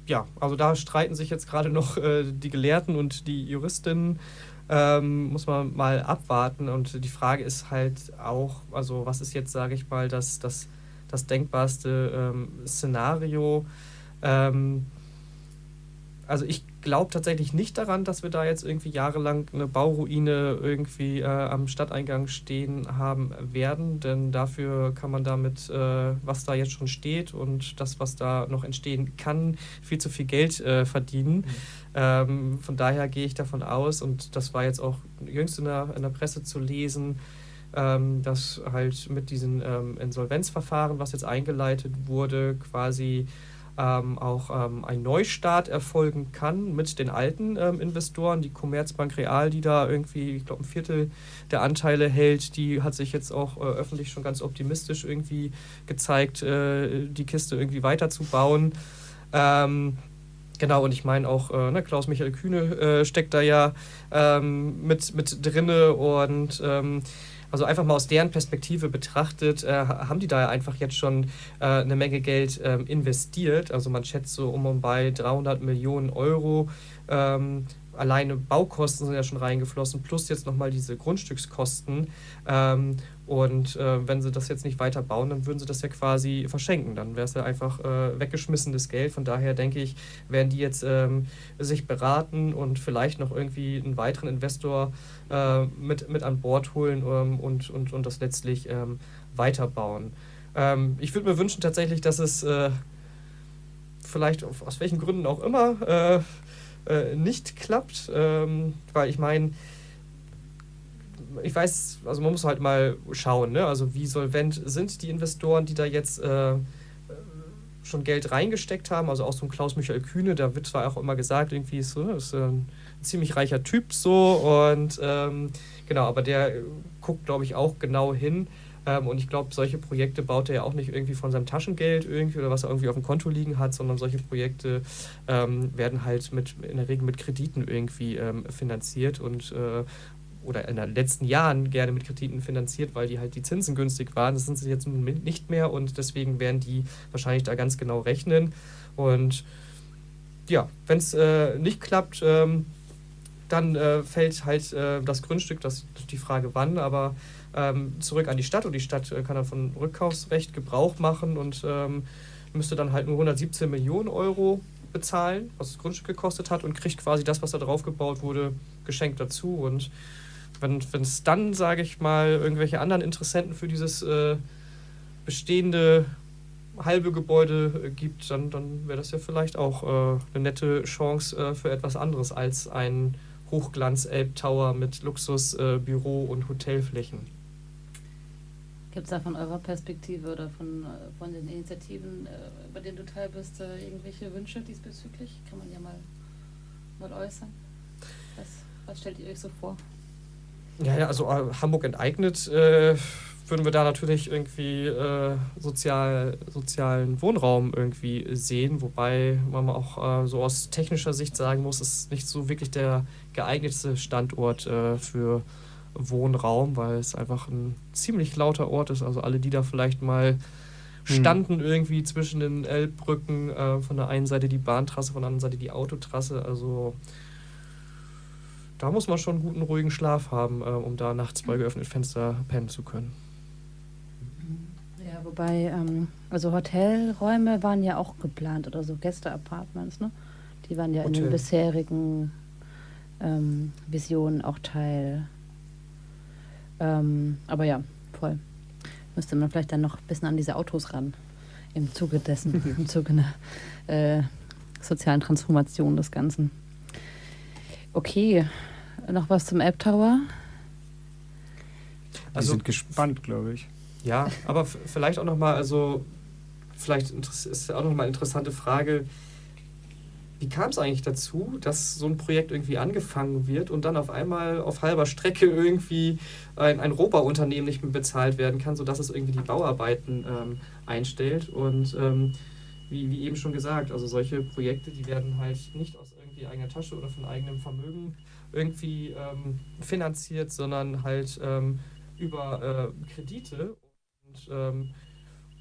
ja, also da streiten sich jetzt gerade noch äh, die Gelehrten und die Juristinnen. Ähm, muss man mal abwarten. Und die Frage ist halt auch, also was ist jetzt, sage ich mal, das, das, das denkbarste ähm, Szenario? Ähm, also ich glaube tatsächlich nicht daran, dass wir da jetzt irgendwie jahrelang eine Bauruine irgendwie äh, am Stadteingang stehen haben werden, denn dafür kann man damit, äh, was da jetzt schon steht und das, was da noch entstehen kann, viel zu viel Geld äh, verdienen. Mhm. Ähm, von daher gehe ich davon aus, und das war jetzt auch jüngst in der, in der Presse zu lesen, ähm, dass halt mit diesem ähm, Insolvenzverfahren, was jetzt eingeleitet wurde, quasi ähm, auch ähm, ein Neustart erfolgen kann mit den alten ähm, Investoren. Die Commerzbank Real, die da irgendwie, ich glaube, ein Viertel der Anteile hält, die hat sich jetzt auch äh, öffentlich schon ganz optimistisch irgendwie gezeigt, äh, die Kiste irgendwie weiterzubauen. Ähm, Genau, und ich meine auch, äh, ne, Klaus-Michael Kühne äh, steckt da ja ähm, mit, mit drinne und ähm, also einfach mal aus deren Perspektive betrachtet, äh, haben die da ja einfach jetzt schon äh, eine Menge Geld ähm, investiert. Also man schätzt so um und bei 300 Millionen Euro. Ähm, alleine Baukosten sind ja schon reingeflossen, plus jetzt nochmal diese Grundstückskosten. Ähm, und äh, wenn sie das jetzt nicht weiter bauen, dann würden sie das ja quasi verschenken. Dann wäre es ja einfach äh, weggeschmissenes Geld. Von daher denke ich, werden die jetzt ähm, sich beraten und vielleicht noch irgendwie einen weiteren Investor äh, mit, mit an Bord holen ähm, und, und, und das letztlich ähm, weiterbauen. Ähm, ich würde mir wünschen tatsächlich, dass es äh, vielleicht auf, aus welchen Gründen auch immer äh, äh, nicht klappt, ähm, weil ich meine, ich weiß, also man muss halt mal schauen, ne? also wie solvent sind die Investoren, die da jetzt äh, schon Geld reingesteckt haben, also auch so ein Klaus-Michael Kühne, da wird zwar auch immer gesagt, irgendwie ist so, ist ein ziemlich reicher Typ so und ähm, genau, aber der guckt, glaube ich, auch genau hin, ähm, und ich glaube, solche Projekte baut er ja auch nicht irgendwie von seinem Taschengeld irgendwie oder was er irgendwie auf dem Konto liegen hat, sondern solche Projekte ähm, werden halt mit, in der Regel mit Krediten irgendwie ähm, finanziert und äh, oder in den letzten Jahren gerne mit Krediten finanziert, weil die halt die Zinsen günstig waren. Das sind sie jetzt nicht mehr und deswegen werden die wahrscheinlich da ganz genau rechnen. Und ja, wenn es äh, nicht klappt, ähm, dann äh, fällt halt äh, das Grundstück, das die Frage wann, aber ähm, zurück an die Stadt und die Stadt äh, kann dann von Rückkaufsrecht Gebrauch machen und ähm, müsste dann halt nur 117 Millionen Euro bezahlen, was das Grundstück gekostet hat und kriegt quasi das, was da drauf gebaut wurde, geschenkt dazu. Und wenn es dann, sage ich mal, irgendwelche anderen Interessenten für dieses äh, bestehende halbe Gebäude äh, gibt, dann, dann wäre das ja vielleicht auch äh, eine nette Chance äh, für etwas anderes als ein Hochglanz-Elbtower mit Luxusbüro- und Hotelflächen. Gibt es da von eurer Perspektive oder von, äh, von den Initiativen, äh, bei denen du teil bist, äh, irgendwelche Wünsche diesbezüglich? Kann man ja mal, mal äußern. Was, was stellt ihr euch so vor? Ja, ja, also Hamburg enteignet äh, würden wir da natürlich irgendwie äh, sozial, sozialen Wohnraum irgendwie sehen, wobei man auch äh, so aus technischer Sicht sagen muss, es ist nicht so wirklich der geeignetste Standort äh, für Wohnraum, weil es einfach ein ziemlich lauter Ort ist. Also alle, die da vielleicht mal hm. standen mhm. irgendwie zwischen den Elbbrücken, äh, von der einen Seite die Bahntrasse, von der anderen Seite die Autotrasse, also da muss man schon einen guten, ruhigen Schlaf haben, äh, um da nachts bei geöffneten Fenster pennen zu können. Ja, wobei, ähm, also Hotelräume waren ja auch geplant oder so Gästeapartments, ne? Die waren ja Hotel. in den bisherigen ähm, Visionen auch Teil. Ähm, aber ja, voll. Müsste man vielleicht dann noch ein bisschen an diese Autos ran. Im Zuge dessen, im Zuge einer äh, sozialen Transformation des Ganzen. Okay, noch was zum App Tower? Wir also, sind gespannt, glaube ich. Ja, aber vielleicht auch nochmal, also vielleicht ist auch nochmal eine interessante Frage, wie kam es eigentlich dazu, dass so ein Projekt irgendwie angefangen wird und dann auf einmal auf halber Strecke irgendwie ein, ein Rohbauunternehmen nicht mehr bezahlt werden kann, sodass es irgendwie die Bauarbeiten ähm, einstellt? Und ähm, wie, wie eben schon gesagt, also solche Projekte, die werden halt nicht aus irgendwie eigener Tasche oder von eigenem Vermögen irgendwie ähm, finanziert, sondern halt ähm, über äh, Kredite. Und, ähm,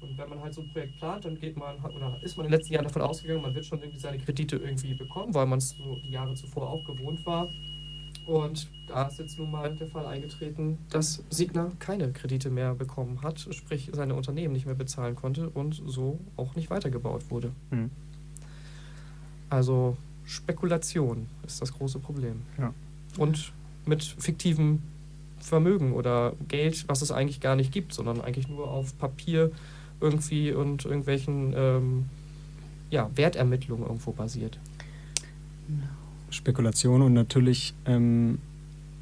und wenn man halt so ein Projekt plant, dann geht man oder ist man in den letzten Jahren davon ausgegangen, man wird schon irgendwie seine Kredite irgendwie bekommen, weil man es so die Jahre zuvor auch gewohnt war. Und da ist jetzt nun mal der Fall eingetreten, dass Signa keine Kredite mehr bekommen hat, sprich seine Unternehmen nicht mehr bezahlen konnte und so auch nicht weitergebaut wurde. Mhm. Also Spekulation ist das große Problem. Ja. Und mit fiktivem Vermögen oder Geld, was es eigentlich gar nicht gibt, sondern eigentlich nur auf Papier irgendwie und irgendwelchen ähm, ja, Wertermittlungen irgendwo basiert. Spekulation und natürlich ähm,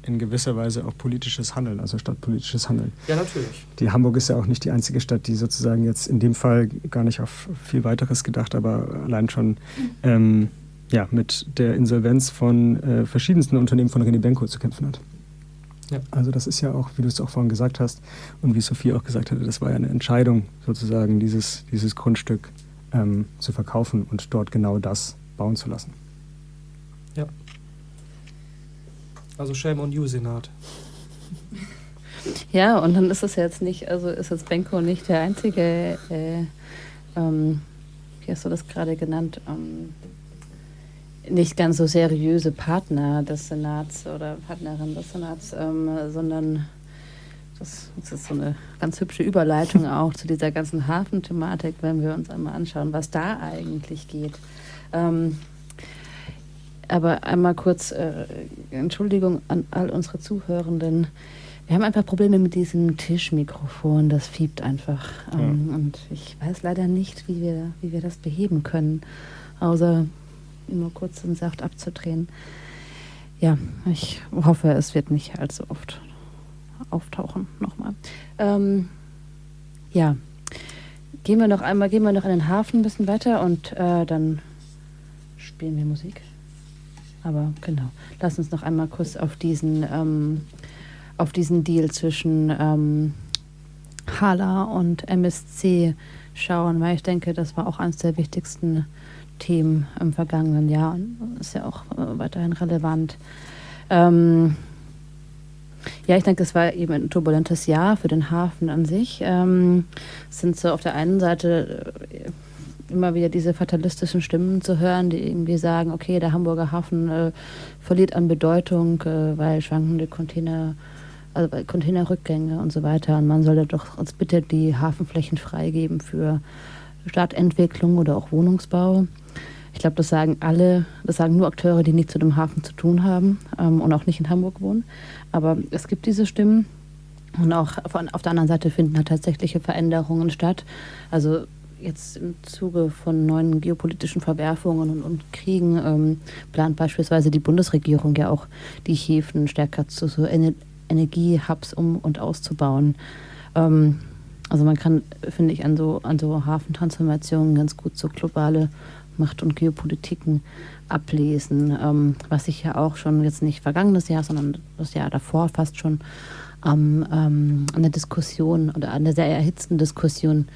in gewisser Weise auch politisches Handeln, also stadtpolitisches Handeln. Ja, natürlich. Die Hamburg ist ja auch nicht die einzige Stadt, die sozusagen jetzt in dem Fall gar nicht auf viel weiteres gedacht, aber allein schon ähm, ja, mit der Insolvenz von äh, verschiedensten Unternehmen von René Benko zu kämpfen hat. Ja. Also das ist ja auch, wie du es auch vorhin gesagt hast und wie Sophie auch gesagt hatte, das war ja eine Entscheidung, sozusagen dieses, dieses Grundstück ähm, zu verkaufen und dort genau das bauen zu lassen. Ja. Also shame on you, Senat. Ja, und dann ist es jetzt nicht, also ist jetzt Benko nicht der einzige, äh, ähm, wie hast du das gerade genannt, ähm, nicht ganz so seriöse Partner des Senats oder Partnerin des Senats, ähm, sondern das, das, ist so eine ganz hübsche Überleitung auch zu dieser ganzen Hafenthematik, wenn wir uns einmal anschauen, was da eigentlich geht. Ähm, aber einmal kurz äh, Entschuldigung an all unsere Zuhörenden. Wir haben einfach Probleme mit diesem Tischmikrofon, das fiebt einfach. Ähm, ja. Und ich weiß leider nicht, wie wir, wie wir das beheben können. Außer nur kurz den Saft abzudrehen. Ja, ich hoffe, es wird nicht allzu oft auftauchen nochmal. Ähm, ja, gehen wir noch einmal, gehen wir noch in den Hafen ein bisschen weiter und äh, dann spielen wir Musik. Aber genau, lass uns noch einmal kurz auf diesen, ähm, auf diesen Deal zwischen ähm, Hala und MSC schauen, weil ich denke, das war auch eines der wichtigsten Themen im vergangenen Jahr und ist ja auch äh, weiterhin relevant. Ähm, ja, ich denke, es war eben ein turbulentes Jahr für den Hafen an sich. Ähm, es sind so auf der einen Seite äh, immer wieder diese fatalistischen Stimmen zu hören, die irgendwie sagen, okay, der Hamburger Hafen äh, verliert an Bedeutung, äh, weil schwankende Container, also Containerrückgänge und so weiter. Und man sollte doch uns bitte die Hafenflächen freigeben für Stadtentwicklung oder auch Wohnungsbau. Ich glaube, das sagen alle, das sagen nur Akteure, die nichts mit dem Hafen zu tun haben ähm, und auch nicht in Hamburg wohnen. Aber es gibt diese Stimmen. Und auch von, auf der anderen Seite finden halt tatsächliche Veränderungen statt. Also jetzt im Zuge von neuen geopolitischen Verwerfungen und, und Kriegen ähm, plant beispielsweise die Bundesregierung ja auch, die Häfen stärker zu so Ener Energiehubs um und auszubauen. Ähm, also man kann, finde ich, an so, an so Hafentransformationen ganz gut so globale Macht- und Geopolitiken ablesen, ähm, was sich ja auch schon jetzt nicht vergangenes Jahr, sondern das Jahr davor fast schon ähm, ähm, an der Diskussion oder an der sehr erhitzten Diskussion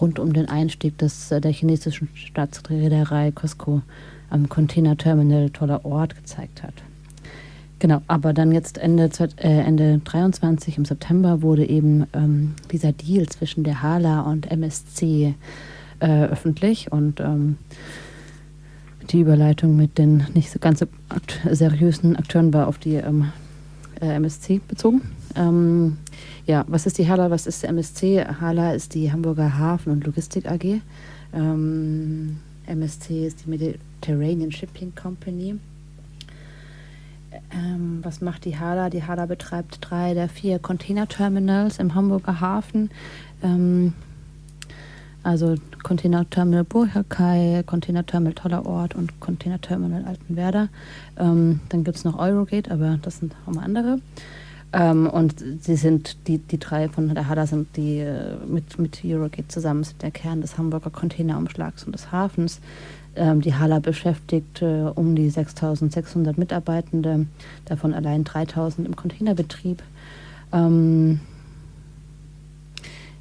rund um den Einstieg des, äh, der chinesischen Staatsreederei Costco am Containerterminal toller Ort gezeigt hat. Genau, aber dann jetzt Ende, äh, Ende 23 im September wurde eben ähm, dieser Deal zwischen der HALA und MSC äh, öffentlich und ähm, die Überleitung mit den nicht so ganz seriösen Akteuren war auf die ähm, äh, MSC bezogen. Ähm, ja, was ist die HALA, was ist der MSC? HALA ist die Hamburger Hafen- und Logistik AG. Ähm, MSC ist die Mediterranean Shipping Company. Ähm, was macht die HALA? Die HALA betreibt drei der vier Containerterminals im Hamburger Hafen. Ähm, also Containerterminal Burhakai, Containerterminal Tollerort und Containerterminal Altenwerder. Ähm, dann gibt es noch Eurogate, aber das sind auch mal andere. Ähm, und sie sind, die, die drei von der HADA sind die äh, mit, mit Eurogate zusammen, sind der Kern des Hamburger Containerumschlags und des Hafens. Ähm, die HALA beschäftigt äh, um die 6600 Mitarbeitende, davon allein 3000 im Containerbetrieb. Ähm,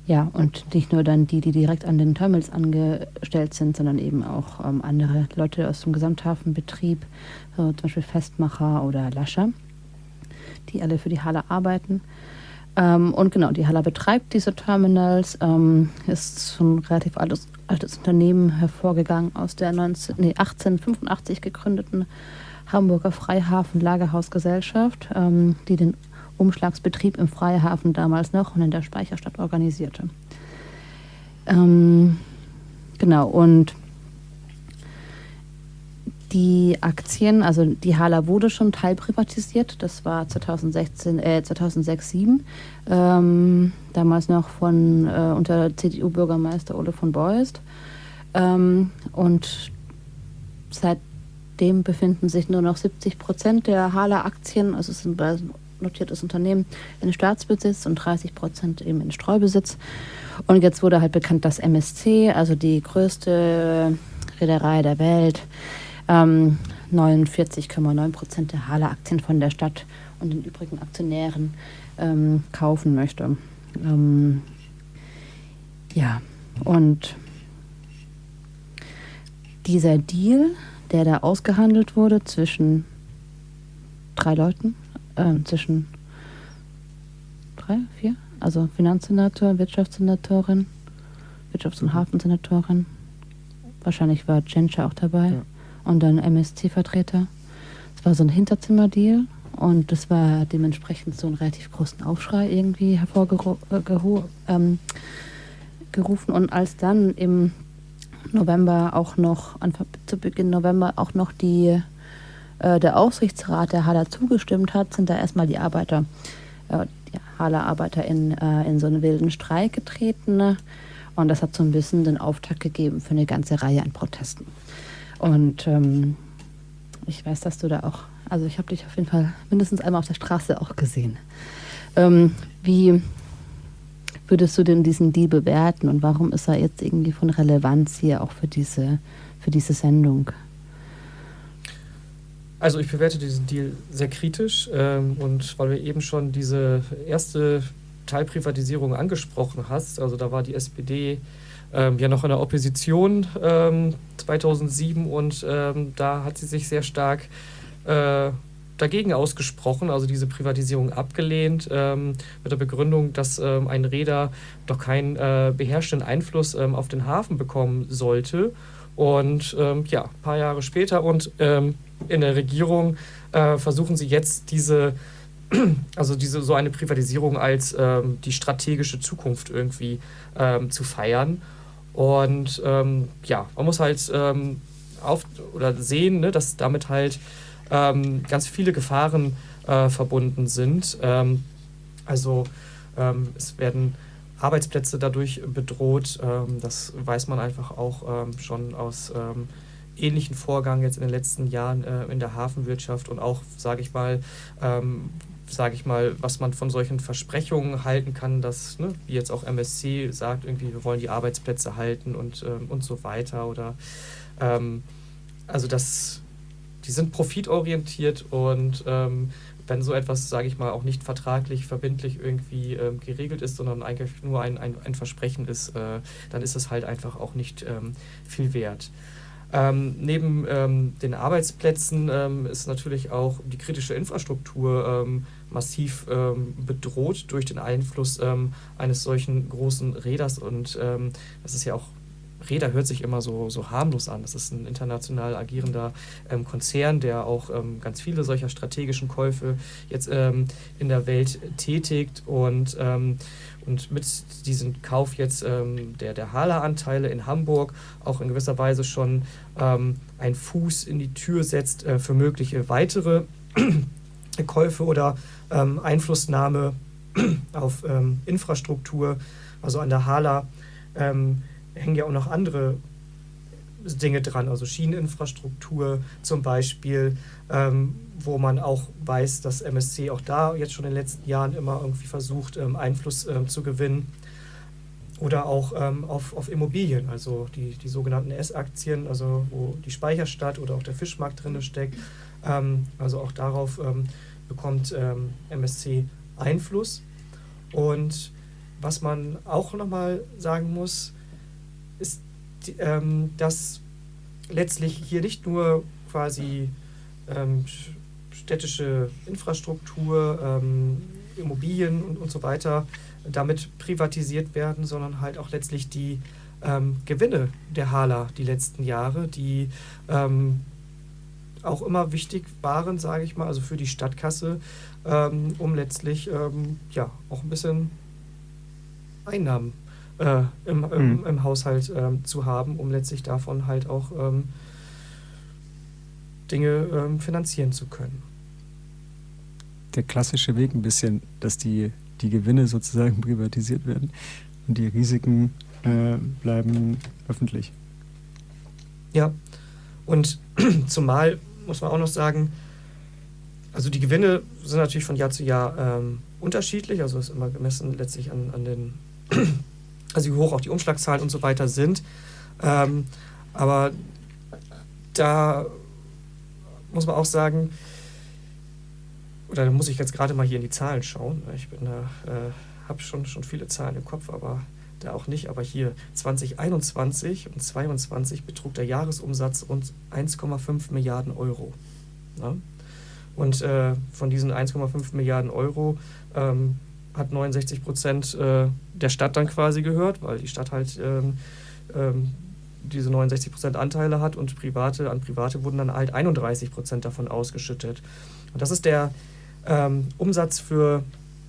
ja, und nicht nur dann die, die direkt an den Terminals angestellt sind, sondern eben auch ähm, andere Leute aus dem Gesamthafenbetrieb, so zum Beispiel Festmacher oder Lascher, die alle für die Halle arbeiten. Ähm, und genau, die Halle betreibt diese Terminals, ähm, ist ein relativ altes, altes Unternehmen hervorgegangen aus der 19, nee, 1885 gegründeten Hamburger Freihafen Lagerhausgesellschaft, ähm, die den Umschlagsbetrieb im Freihafen damals noch und in der Speicherstadt organisierte. Ähm, genau, und die Aktien, also die Hala wurde schon teilprivatisiert, das war 2016, äh, 2006, 2007, ähm, damals noch von äh, unter CDU-Bürgermeister Ole von Beust. Ähm, und seitdem befinden sich nur noch 70 Prozent der Hala-Aktien, also es sind notiertes Unternehmen in Staatsbesitz und 30 Prozent eben in Streubesitz. Und jetzt wurde halt bekannt, dass MSC, also die größte Reederei der Welt, ähm, 49,9 Prozent der Hala-Aktien von der Stadt und den übrigen Aktionären ähm, kaufen möchte. Ähm, ja, und dieser Deal, der da ausgehandelt wurde zwischen drei Leuten, äh, zwischen drei, vier, also Finanzsenator, Wirtschaftssenatorin, Wirtschafts- und Hafensenatorin. Wahrscheinlich war Genscher auch dabei ja. und dann MSC-Vertreter. Es war so ein Hinterzimmerdeal und das war dementsprechend so einen relativ großen Aufschrei irgendwie hervorgerufen. Äh, ähm, und als dann im November auch noch, zu Beginn November auch noch die äh, der Aufsichtsrat der Haller zugestimmt hat, sind da erstmal die Arbeiter, äh, die Haller-Arbeiter in, äh, in so einen wilden Streik getreten. Ne? Und das hat so ein bisschen den Auftakt gegeben für eine ganze Reihe an Protesten. Und ähm, ich weiß, dass du da auch, also ich habe dich auf jeden Fall mindestens einmal auf der Straße auch gesehen. Ähm, wie würdest du denn diesen Deal bewerten und warum ist er jetzt irgendwie von Relevanz hier auch für diese, für diese Sendung? Also ich bewerte diesen Deal sehr kritisch ähm, und weil wir eben schon diese erste Teilprivatisierung angesprochen hast, also da war die SPD ähm, ja noch in der Opposition ähm, 2007 und ähm, da hat sie sich sehr stark äh, dagegen ausgesprochen, also diese Privatisierung abgelehnt, ähm, mit der Begründung, dass ähm, ein Räder doch keinen äh, beherrschenden Einfluss ähm, auf den Hafen bekommen sollte. Und ähm, ja, ein paar Jahre später und ähm, in der Regierung äh, versuchen sie jetzt diese, also diese so eine Privatisierung als ähm, die strategische Zukunft irgendwie ähm, zu feiern. Und ähm, ja, man muss halt ähm, auf oder sehen, ne, dass damit halt ganz viele Gefahren äh, verbunden sind. also es werden Arbeitsplätze dadurch bedroht. Ähm, das weiß man einfach auch ähm, schon aus ähm, ähnlichen Vorgängen jetzt in den letzten Jahren äh, in der Hafenwirtschaft und auch, sage ich mal, sage ich mal, was man von solchen Versprechungen halten kann, dass, ne, wie jetzt auch MSC sagt, irgendwie, wir wollen die Arbeitsplätze halten und, ähm, und so weiter. Oder ähm, also das, die sind profitorientiert und ähm, wenn so etwas, sage ich mal, auch nicht vertraglich, verbindlich irgendwie ähm, geregelt ist, sondern eigentlich nur ein, ein, ein Versprechen ist, äh, dann ist es halt einfach auch nicht ähm, viel wert. Ähm, neben ähm, den Arbeitsplätzen ähm, ist natürlich auch die kritische Infrastruktur ähm, massiv bedroht durch den Einfluss eines solchen großen Räders. Und das ist ja auch, Räder hört sich immer so, so harmlos an. Das ist ein international agierender Konzern, der auch ganz viele solcher strategischen Käufe jetzt in der Welt tätigt. Und und mit diesem Kauf jetzt ähm, der, der Hala-Anteile in Hamburg auch in gewisser Weise schon ähm, einen Fuß in die Tür setzt äh, für mögliche weitere Käufe oder ähm, Einflussnahme auf ähm, Infrastruktur. Also an der Hala ähm, hängen ja auch noch andere Dinge dran, also Schieneninfrastruktur zum Beispiel, ähm, wo man auch weiß, dass MSC auch da jetzt schon in den letzten Jahren immer irgendwie versucht, ähm, Einfluss ähm, zu gewinnen. Oder auch ähm, auf, auf Immobilien, also die, die sogenannten S-Aktien, also wo die Speicherstadt oder auch der Fischmarkt drin steckt. Ähm, also auch darauf ähm, bekommt MSC Einfluss. Und was man auch nochmal sagen muss, ist, dass letztlich hier nicht nur quasi ähm, städtische Infrastruktur, ähm, Immobilien und, und so weiter damit privatisiert werden, sondern halt auch letztlich die ähm, Gewinne der Hala die letzten Jahre, die ähm, auch immer wichtig waren, sage ich mal, also für die Stadtkasse, ähm, um letztlich ähm, ja auch ein bisschen Einnahmen äh, im, im, mhm. im, Haushalt ähm, zu haben, um letztlich davon halt auch ähm, Dinge ähm, finanzieren zu können. Der klassische Weg ein bisschen, dass die, die Gewinne sozusagen privatisiert werden und die Risiken äh, bleiben öffentlich. Ja, und zumal muss man auch noch sagen, also die Gewinne sind natürlich von Jahr zu Jahr ähm, unterschiedlich, also ist immer gemessen letztlich an, an den, also wie hoch auch die Umschlagszahlen und so weiter sind. Ähm, aber da muss man auch sagen, oder da muss ich jetzt gerade mal hier in die Zahlen schauen. Ich bin da, äh, habe schon, schon viele Zahlen im Kopf, aber da auch nicht. Aber hier 2021 und 2022 betrug der Jahresumsatz rund 1,5 Milliarden Euro. Ja? Und äh, von diesen 1,5 Milliarden Euro ähm, hat 69 Prozent äh, der Stadt dann quasi gehört, weil die Stadt halt ähm, ähm, diese 69 Prozent Anteile hat und private, an Private wurden dann halt 31 Prozent davon ausgeschüttet. Und das ist der ähm, Umsatz für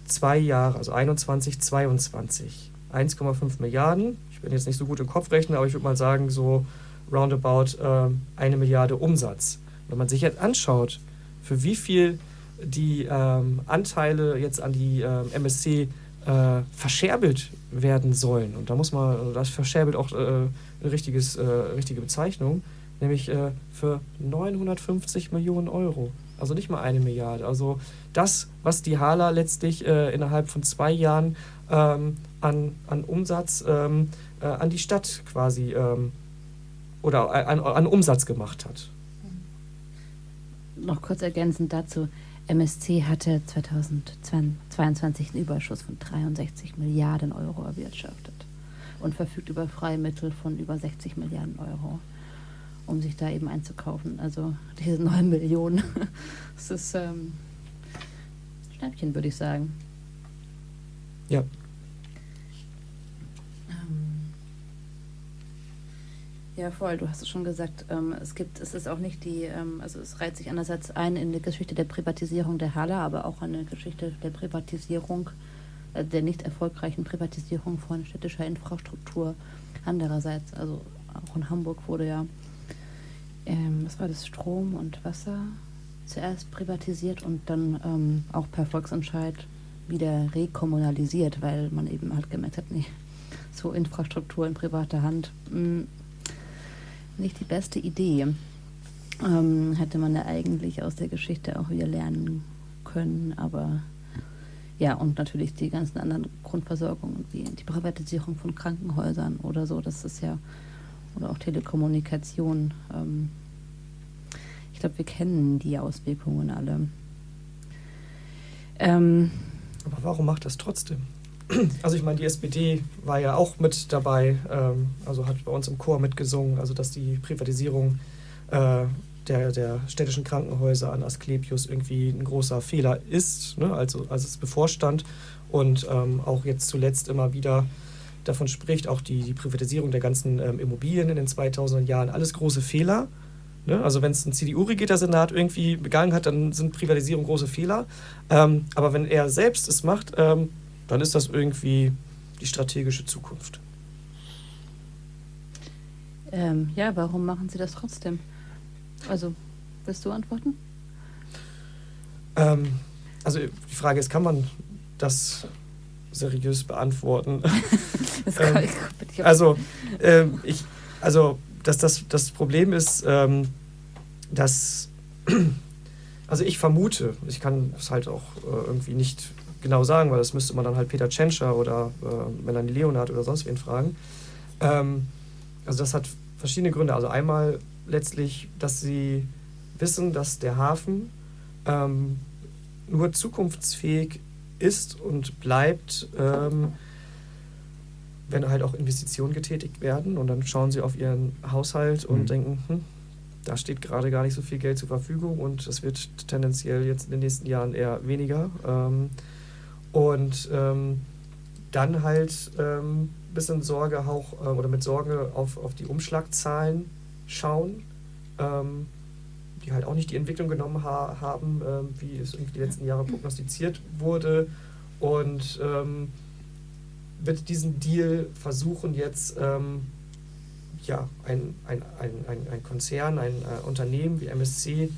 zwei Jahre, also 21, 22. 1,5 Milliarden. Ich bin jetzt nicht so gut im Kopfrechnen, aber ich würde mal sagen, so roundabout äh, eine Milliarde Umsatz. Wenn man sich jetzt anschaut, für wie viel die ähm, Anteile jetzt an die äh, MSC äh, verscherbelt werden sollen, und da muss man, das verscherbelt auch äh, eine richtiges, äh, richtige Bezeichnung, nämlich äh, für 950 Millionen Euro. Also nicht mal eine Milliarde. Also das, was die Hala letztlich äh, innerhalb von zwei Jahren ähm, an, an Umsatz ähm, äh, an die Stadt quasi ähm, oder an, an Umsatz gemacht hat. Noch kurz ergänzend dazu. MSC hatte 2022 einen Überschuss von 63 Milliarden Euro erwirtschaftet und verfügt über Freimittel von über 60 Milliarden Euro, um sich da eben einzukaufen. Also diese 9 Millionen, das ist ähm, Schnäppchen, würde ich sagen. Ja. Ja, voll, du hast es schon gesagt. Ähm, es gibt, es ist auch nicht die, ähm, also es reiht sich einerseits ein in die Geschichte der Privatisierung der Halle, aber auch eine Geschichte der Privatisierung äh, der nicht erfolgreichen Privatisierung von städtischer Infrastruktur. Andererseits, also auch in Hamburg wurde ja, ähm, was war das, Strom und Wasser zuerst privatisiert und dann ähm, auch per Volksentscheid wieder rekommunalisiert, weil man eben halt gemerkt hat, nee, so Infrastruktur in privater Hand, mh, hm, nicht die beste Idee. Ähm, hätte man ja eigentlich aus der Geschichte auch wieder lernen können, aber ja, und natürlich die ganzen anderen Grundversorgungen, wie die Privatisierung von Krankenhäusern oder so, das ist ja, oder auch Telekommunikation. Ähm, ich glaube, wir kennen die Auswirkungen alle. Ähm, Aber warum macht das trotzdem? Also ich meine, die SPD war ja auch mit dabei, ähm, also hat bei uns im Chor mitgesungen, also dass die Privatisierung äh, der, der städtischen Krankenhäuser an Asklepios irgendwie ein großer Fehler ist, ne? also als es bevorstand und ähm, auch jetzt zuletzt immer wieder davon spricht, auch die, die Privatisierung der ganzen ähm, Immobilien in den 2000er Jahren, alles große Fehler. Ne? Also wenn es ein CDU-regierter Senat irgendwie begangen hat, dann sind Privatisierung große Fehler. Ähm, aber wenn er selbst es macht, ähm, dann ist das irgendwie die strategische Zukunft. Ähm, ja, warum machen Sie das trotzdem? Also, willst du antworten? Ähm, also die Frage ist, kann man das seriös beantworten? das ähm, ich, also, ähm, ich, also das, das, das Problem ist, ähm, dass, also ich vermute, ich kann es halt auch äh, irgendwie nicht genau sagen, weil das müsste man dann halt Peter Tschentscher oder äh, Melanie Leonard oder sonst wen fragen. Ähm, also das hat verschiedene Gründe. Also einmal letztlich, dass sie wissen, dass der Hafen ähm, nur zukunftsfähig ist und bleibt, ähm, wenn halt auch Investitionen getätigt werden. Und dann schauen sie auf ihren Haushalt und mhm. denken, hm, da steht gerade gar nicht so viel Geld zur Verfügung und es wird tendenziell jetzt in den nächsten Jahren eher weniger. Ähm, und ähm, dann halt ein ähm, bisschen Sorge auch äh, oder mit Sorge auf, auf die Umschlagzahlen schauen, ähm, die halt auch nicht die Entwicklung genommen ha haben, ähm, wie es irgendwie die letzten Jahre prognostiziert wurde. Und ähm, wird diesen Deal versuchen jetzt ähm, ja, ein, ein, ein, ein, ein Konzern, ein äh, Unternehmen wie MSC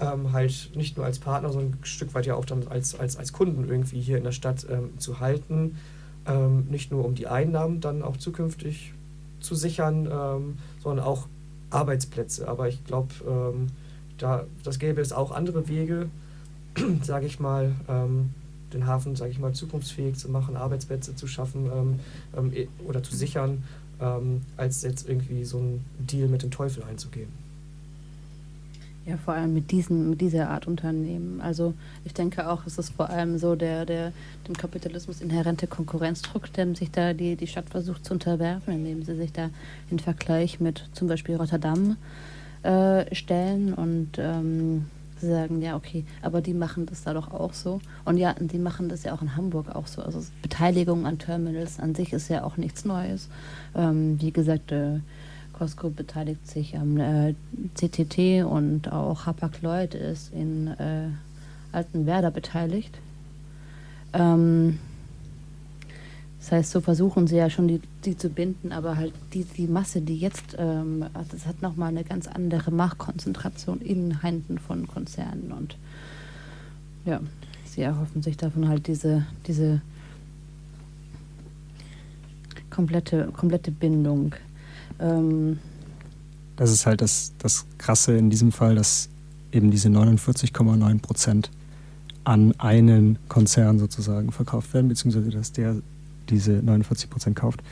ähm, halt nicht nur als Partner, sondern ein Stück weit ja auch dann als, als, als Kunden irgendwie hier in der Stadt ähm, zu halten. Ähm, nicht nur um die Einnahmen dann auch zukünftig zu sichern, ähm, sondern auch Arbeitsplätze. Aber ich glaube, ähm, da das gäbe es auch andere Wege, sage ich mal, ähm, den Hafen, sage ich mal, zukunftsfähig zu machen, Arbeitsplätze zu schaffen e, oder zu sichern, als jetzt irgendwie so einen Deal mit dem Teufel einzugehen. Ja, vor allem mit, diesen, mit dieser Art Unternehmen. Also ich denke auch, es ist vor allem so der, der dem Kapitalismus inhärente Konkurrenzdruck, der sich da die, die Stadt versucht zu unterwerfen, indem sie sich da in Vergleich mit zum Beispiel Rotterdam äh, stellen und ähm, sagen, ja, okay, aber die machen das da doch auch so. Und ja, die machen das ja auch in Hamburg auch so. Also Beteiligung an Terminals an sich ist ja auch nichts Neues. Ähm, wie gesagt, äh, Costco beteiligt sich am äh, CTT und auch Hapag-Lloyd ist in äh, Altenwerder beteiligt. Ähm, das heißt, so versuchen sie ja schon, die, die zu binden, aber halt die, die Masse, die jetzt, ähm, das hat nochmal eine ganz andere Machtkonzentration in Händen von Konzernen und ja, sie erhoffen sich davon halt diese, diese komplette, komplette Bindung. Ähm, das ist halt das, das Krasse in diesem Fall, dass eben diese 49,9 Prozent an einen Konzern sozusagen verkauft werden, beziehungsweise dass der diese 49 Prozent kauft,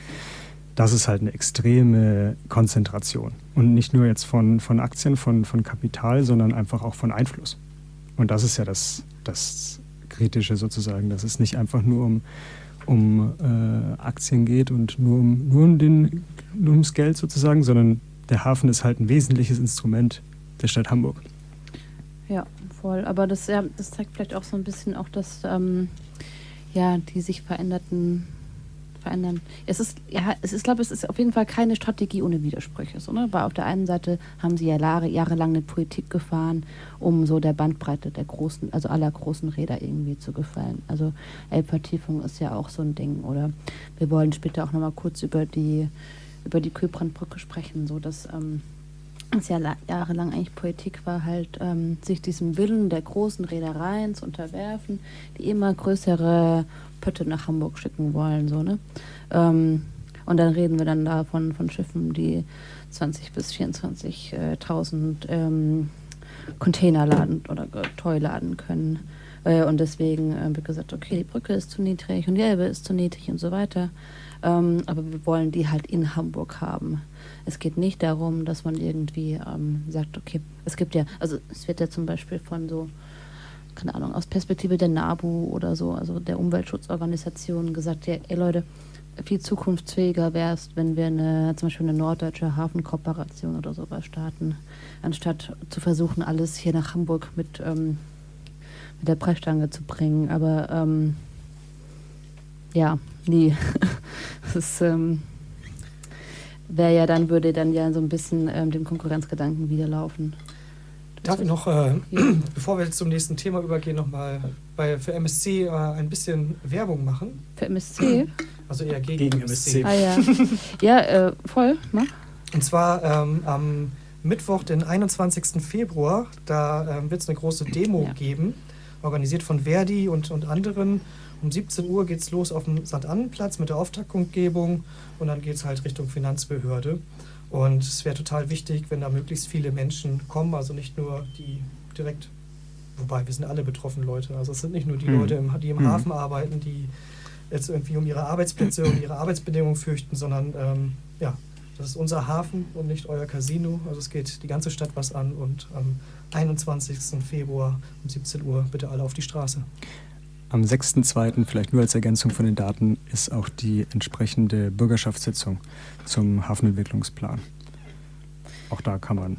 das ist halt eine extreme Konzentration. Und nicht nur jetzt von, von Aktien, von, von Kapital, sondern einfach auch von Einfluss. Und das ist ja das, das Kritische sozusagen, dass es nicht einfach nur um, um äh, Aktien geht und nur, um, nur, um den, nur ums Geld sozusagen, sondern der Hafen ist halt ein wesentliches Instrument der Stadt Hamburg. Ja, voll. Aber das, ja, das zeigt vielleicht auch so ein bisschen auch, dass ähm, ja, die sich veränderten verändern. Es ist, ja, es ist, glaube ich, es ist auf jeden Fall keine Strategie ohne Widersprüche. So, ne? Weil auf der einen Seite haben sie ja Jahre, jahrelang eine Politik gefahren, um so der Bandbreite der großen, also aller großen Räder irgendwie zu gefallen. Also Elbvertiefung ist ja auch so ein Ding. Oder wir wollen später auch nochmal kurz über die, über die Kühlbrandbrücke sprechen, so dass ähm, es ja jahrelang eigentlich Politik war, halt ähm, sich diesem Willen der großen Reedereien zu unterwerfen, die immer größere Pötte nach Hamburg schicken wollen. So, ne? Ähm, und dann reden wir dann davon von Schiffen, die 20 bis 24.000 ähm, Container laden oder Toy laden können. Äh, und deswegen äh, wird gesagt, okay, die Brücke ist zu niedrig und die Elbe ist zu niedrig und so weiter. Ähm, aber wir wollen die halt in Hamburg haben. Es geht nicht darum, dass man irgendwie ähm, sagt, okay, es gibt ja, also es wird ja zum Beispiel von so, keine Ahnung, aus Perspektive der NABU oder so, also der Umweltschutzorganisation gesagt, ja, ey Leute, viel zukunftsfähiger wäre es, wenn wir eine, zum Beispiel eine norddeutsche Hafenkooperation oder sowas starten, anstatt zu versuchen, alles hier nach Hamburg mit, ähm, mit der Preisstange zu bringen. Aber ähm, ja, nie. das ähm, wäre ja dann, würde dann ja so ein bisschen ähm, dem Konkurrenzgedanken widerlaufen. Darf ich noch, äh, bevor wir jetzt zum nächsten Thema übergehen, nochmal für MSC äh, ein bisschen Werbung machen? Für MSC? Also eher gegen, gegen MSC. Ah ja, ja äh, voll, mach. Und zwar ähm, am Mittwoch, den 21. Februar, da ähm, wird es eine große Demo ja. geben, organisiert von Verdi und, und anderen. Um 17 Uhr geht es los auf dem St. Annenplatz mit der Auftaktkundgebung und dann geht es halt Richtung Finanzbehörde. Und es wäre total wichtig, wenn da möglichst viele Menschen kommen, also nicht nur die direkt, wobei wir sind alle betroffen Leute, also es sind nicht nur die mhm. Leute, die im mhm. Hafen arbeiten, die jetzt irgendwie um ihre Arbeitsplätze und ihre Arbeitsbedingungen fürchten, sondern ähm, ja, das ist unser Hafen und nicht euer Casino. Also es geht die ganze Stadt was an und am 21. Februar um 17 Uhr bitte alle auf die Straße. Am 6.2., vielleicht nur als Ergänzung von den Daten, ist auch die entsprechende Bürgerschaftssitzung zum Hafenentwicklungsplan. Auch da kann man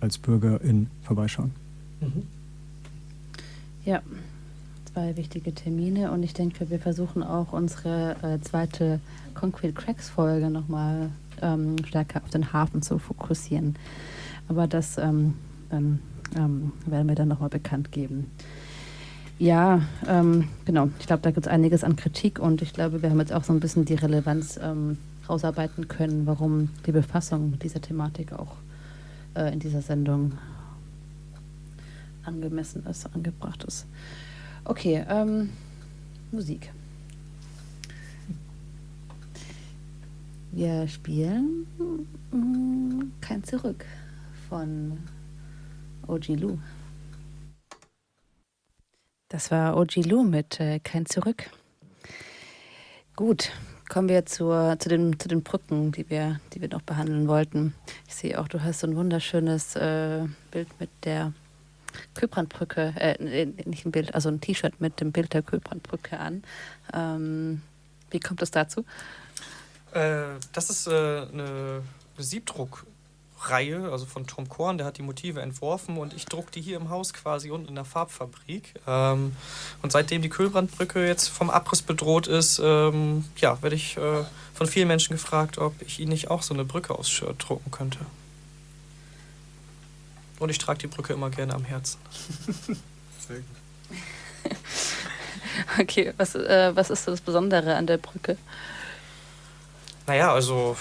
als Bürgerin vorbeischauen. Mhm. Ja, zwei wichtige Termine und ich denke, wir versuchen auch unsere äh, zweite Concrete Cracks Folge nochmal ähm, stärker auf den Hafen zu fokussieren. Aber das ähm, dann, ähm, werden wir dann nochmal bekannt geben. Ja, ähm, genau. Ich glaube, da gibt es einiges an Kritik und ich glaube, wir haben jetzt auch so ein bisschen die Relevanz ähm, rausarbeiten können, warum die Befassung mit dieser Thematik auch äh, in dieser Sendung angemessen ist, angebracht ist. Okay, ähm, Musik. Wir spielen mm, Kein Zurück von OG Lou. Das war OG Lou mit äh, Kein Zurück. Gut, kommen wir zur, zu, den, zu den Brücken, die wir, die wir noch behandeln wollten. Ich sehe auch, du hast so ein wunderschönes äh, Bild mit der Köbrandbrücke, äh, nicht ein Bild, also ein T-Shirt mit dem Bild der Köbrandbrücke an. Ähm, wie kommt es dazu? Äh, das ist äh, eine Siebdruckreihe, also von Tom Korn, der hat die Motive entworfen und ich druck die hier im Haus quasi unten in der Farbfabrik. Ähm, und seitdem die Köhlbrandbrücke jetzt vom Abriss bedroht ist, ähm, ja, werde ich äh, von vielen Menschen gefragt, ob ich ihnen nicht auch so eine Brücke aus Shirt drucken könnte. Und ich trage die Brücke immer gerne am Herzen. Sehr gut. Okay, was, äh, was ist das Besondere an der Brücke? Naja, also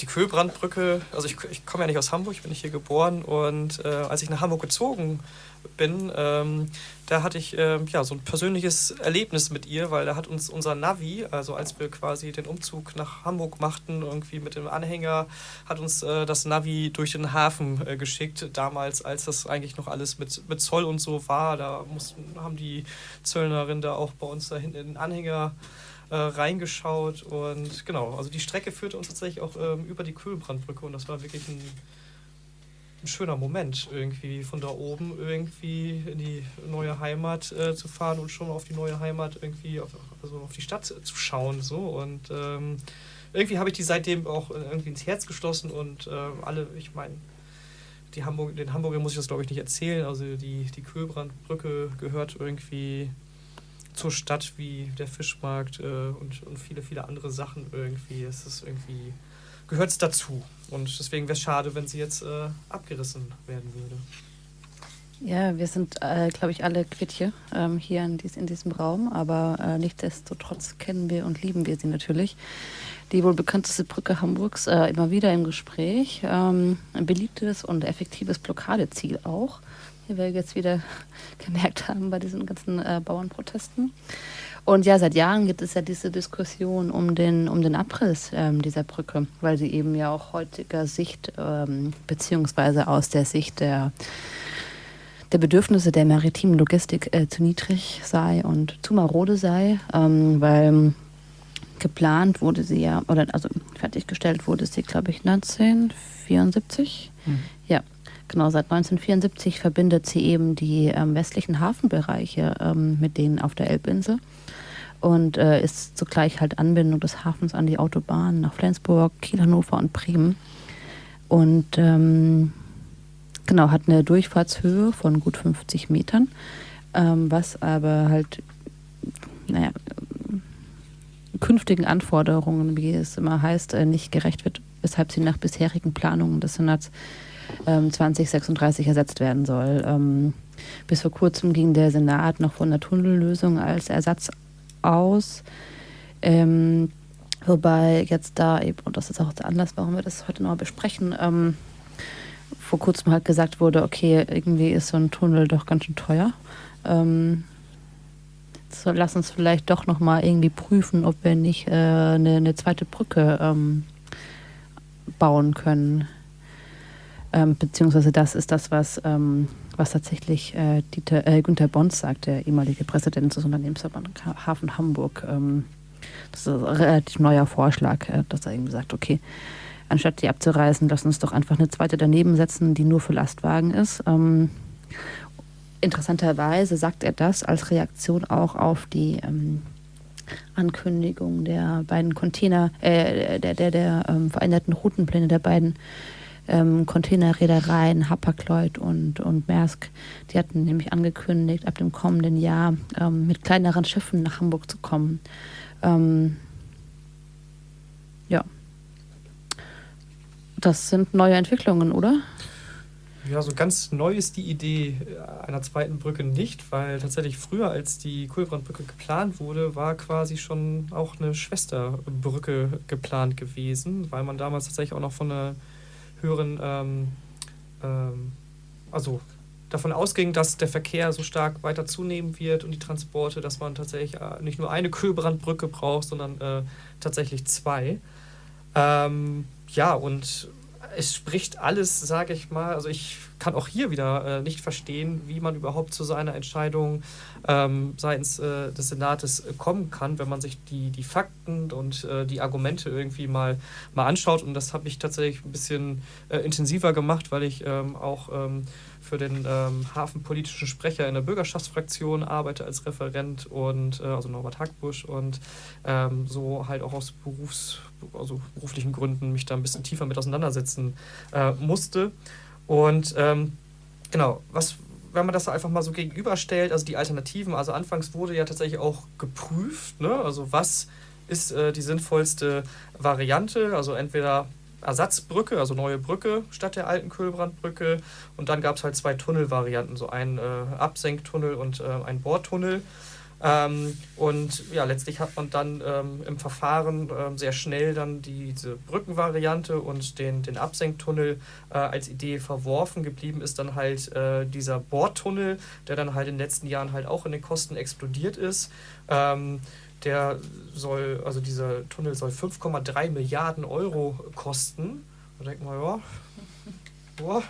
die Kühlbrandbrücke, also ich, ich komme ja nicht aus Hamburg, bin ich hier geboren und äh, als ich nach Hamburg gezogen bin, ähm, da hatte ich äh, ja, so ein persönliches Erlebnis mit ihr, weil da hat uns unser Navi, also als wir quasi den Umzug nach Hamburg machten, irgendwie mit dem Anhänger, hat uns äh, das Navi durch den Hafen äh, geschickt. Damals, als das eigentlich noch alles mit, mit Zoll und so war, da mussten, haben die Zöllnerinnen da auch bei uns da hinten in den Anhänger äh, reingeschaut und genau, also die Strecke führte uns tatsächlich auch ähm, über die Kühlbrandbrücke und das war wirklich ein ein schöner Moment, irgendwie von da oben irgendwie in die neue Heimat äh, zu fahren und schon auf die neue Heimat irgendwie, auf, also auf die Stadt zu schauen. So. Und ähm, irgendwie habe ich die seitdem auch irgendwie ins Herz geschlossen und äh, alle, ich meine, die Hamburg, den Hamburger muss ich das glaube ich nicht erzählen. Also die, die Kühlbrandbrücke gehört irgendwie zur Stadt wie der Fischmarkt äh, und, und viele, viele andere Sachen irgendwie. Es ist irgendwie gehört es dazu. Und deswegen wäre es schade, wenn sie jetzt äh, abgerissen werden würde. Ja, wir sind, äh, glaube ich, alle quitt hier, ähm, hier in, dies, in, diesem Raum, aber äh, nichtsdestotrotz kennen wir und lieben wir sie natürlich. Die wohl bekannteste Brücke Hamburgs, äh, immer wieder im Gespräch. Ähm, ein beliebtes und effektives Blockadeziel auch, wie wir jetzt wieder gemerkt haben bei diesen ganzen äh, Bauernprotesten. Und ja, seit Jahren gibt es ja diese Diskussion um den, um den Abriss ähm, dieser Brücke, weil sie eben ja auch heutiger Sicht, ähm, beziehungsweise aus der Sicht der, der Bedürfnisse der maritimen Logistik äh, zu niedrig sei und zu marode sei, ähm, weil geplant wurde sie ja, oder also fertiggestellt wurde sie, glaube ich, 1974. Mhm. Genau, seit 1974 verbindet sie eben die ähm, westlichen Hafenbereiche ähm, mit denen auf der Elbinsel und äh, ist zugleich halt Anbindung des Hafens an die Autobahn nach Flensburg, Kiel, Hannover und Bremen. Und ähm, genau, hat eine Durchfahrtshöhe von gut 50 Metern, ähm, was aber halt, naja, künftigen Anforderungen, wie es immer heißt, äh, nicht gerecht wird, weshalb sie nach bisherigen Planungen des Senats ähm, 2036 ersetzt werden soll. Ähm, bis vor kurzem ging der Senat noch von der Tunnellösung als Ersatz aus. Ähm, wobei jetzt da eben, und das ist auch der Anlass, warum wir das heute noch besprechen, ähm, vor kurzem halt gesagt wurde, okay, irgendwie ist so ein Tunnel doch ganz schön teuer. Ähm, so, lass uns vielleicht doch noch mal irgendwie prüfen, ob wir nicht äh, eine, eine, zweite Brücke ähm, bauen können. Ähm, beziehungsweise das ist das, was, ähm, was tatsächlich äh, Dieter, äh, Günther Bons sagt, der ehemalige Präsident des Unternehmensverbandes Hafen Hamburg. Ähm, das ist ein relativ neuer Vorschlag, äh, dass er eben sagt, okay, anstatt die abzureißen, lass uns doch einfach eine zweite daneben setzen, die nur für Lastwagen ist. Ähm, interessanterweise sagt er das als Reaktion auch auf die ähm, Ankündigung der beiden Container, äh, der, der, der ähm, veränderten Routenpläne der beiden ähm, Containerreedereien, Hapag-Lloyd und, und Maersk. Die hatten nämlich angekündigt, ab dem kommenden Jahr ähm, mit kleineren Schiffen nach Hamburg zu kommen. Ähm, ja. Das sind neue Entwicklungen, oder? Ja, so ganz neu ist die Idee äh, einer zweiten Brücke nicht, weil tatsächlich früher, als die Kulbrandbrücke geplant wurde, war quasi schon auch eine Schwesterbrücke geplant gewesen, weil man damals tatsächlich auch noch von einer höheren, ähm, ähm, also davon ausging, dass der Verkehr so stark weiter zunehmen wird und die Transporte, dass man tatsächlich äh, nicht nur eine Kühlbrandbrücke braucht, sondern äh, tatsächlich zwei. Ähm, ja, und es spricht alles, sage ich mal. Also ich kann auch hier wieder äh, nicht verstehen, wie man überhaupt zu seiner Entscheidung ähm, seitens äh, des Senates äh, kommen kann, wenn man sich die, die Fakten und äh, die Argumente irgendwie mal, mal anschaut. Und das habe ich tatsächlich ein bisschen äh, intensiver gemacht, weil ich ähm, auch ähm, für den ähm, hafenpolitischen Sprecher in der Bürgerschaftsfraktion arbeite als Referent und äh, also Norbert Hackbusch und ähm, so halt auch aus Berufs also beruflichen Gründen mich da ein bisschen tiefer mit auseinandersetzen äh, musste. Und ähm, genau, was, wenn man das einfach mal so gegenüberstellt, also die Alternativen, also anfangs wurde ja tatsächlich auch geprüft, ne? also was ist äh, die sinnvollste Variante, also entweder Ersatzbrücke, also neue Brücke statt der alten Kühlbrandbrücke und dann gab es halt zwei Tunnelvarianten, so ein äh, Absenktunnel und äh, ein Bohrtunnel. Ähm, und ja, letztlich hat man dann ähm, im Verfahren ähm, sehr schnell dann diese Brückenvariante und den, den Absenktunnel äh, als Idee verworfen. Geblieben ist dann halt äh, dieser Bohrtunnel, der dann halt in den letzten Jahren halt auch in den Kosten explodiert ist. Ähm, der soll, also dieser Tunnel soll 5,3 Milliarden Euro kosten. Da denkt man, ja, boah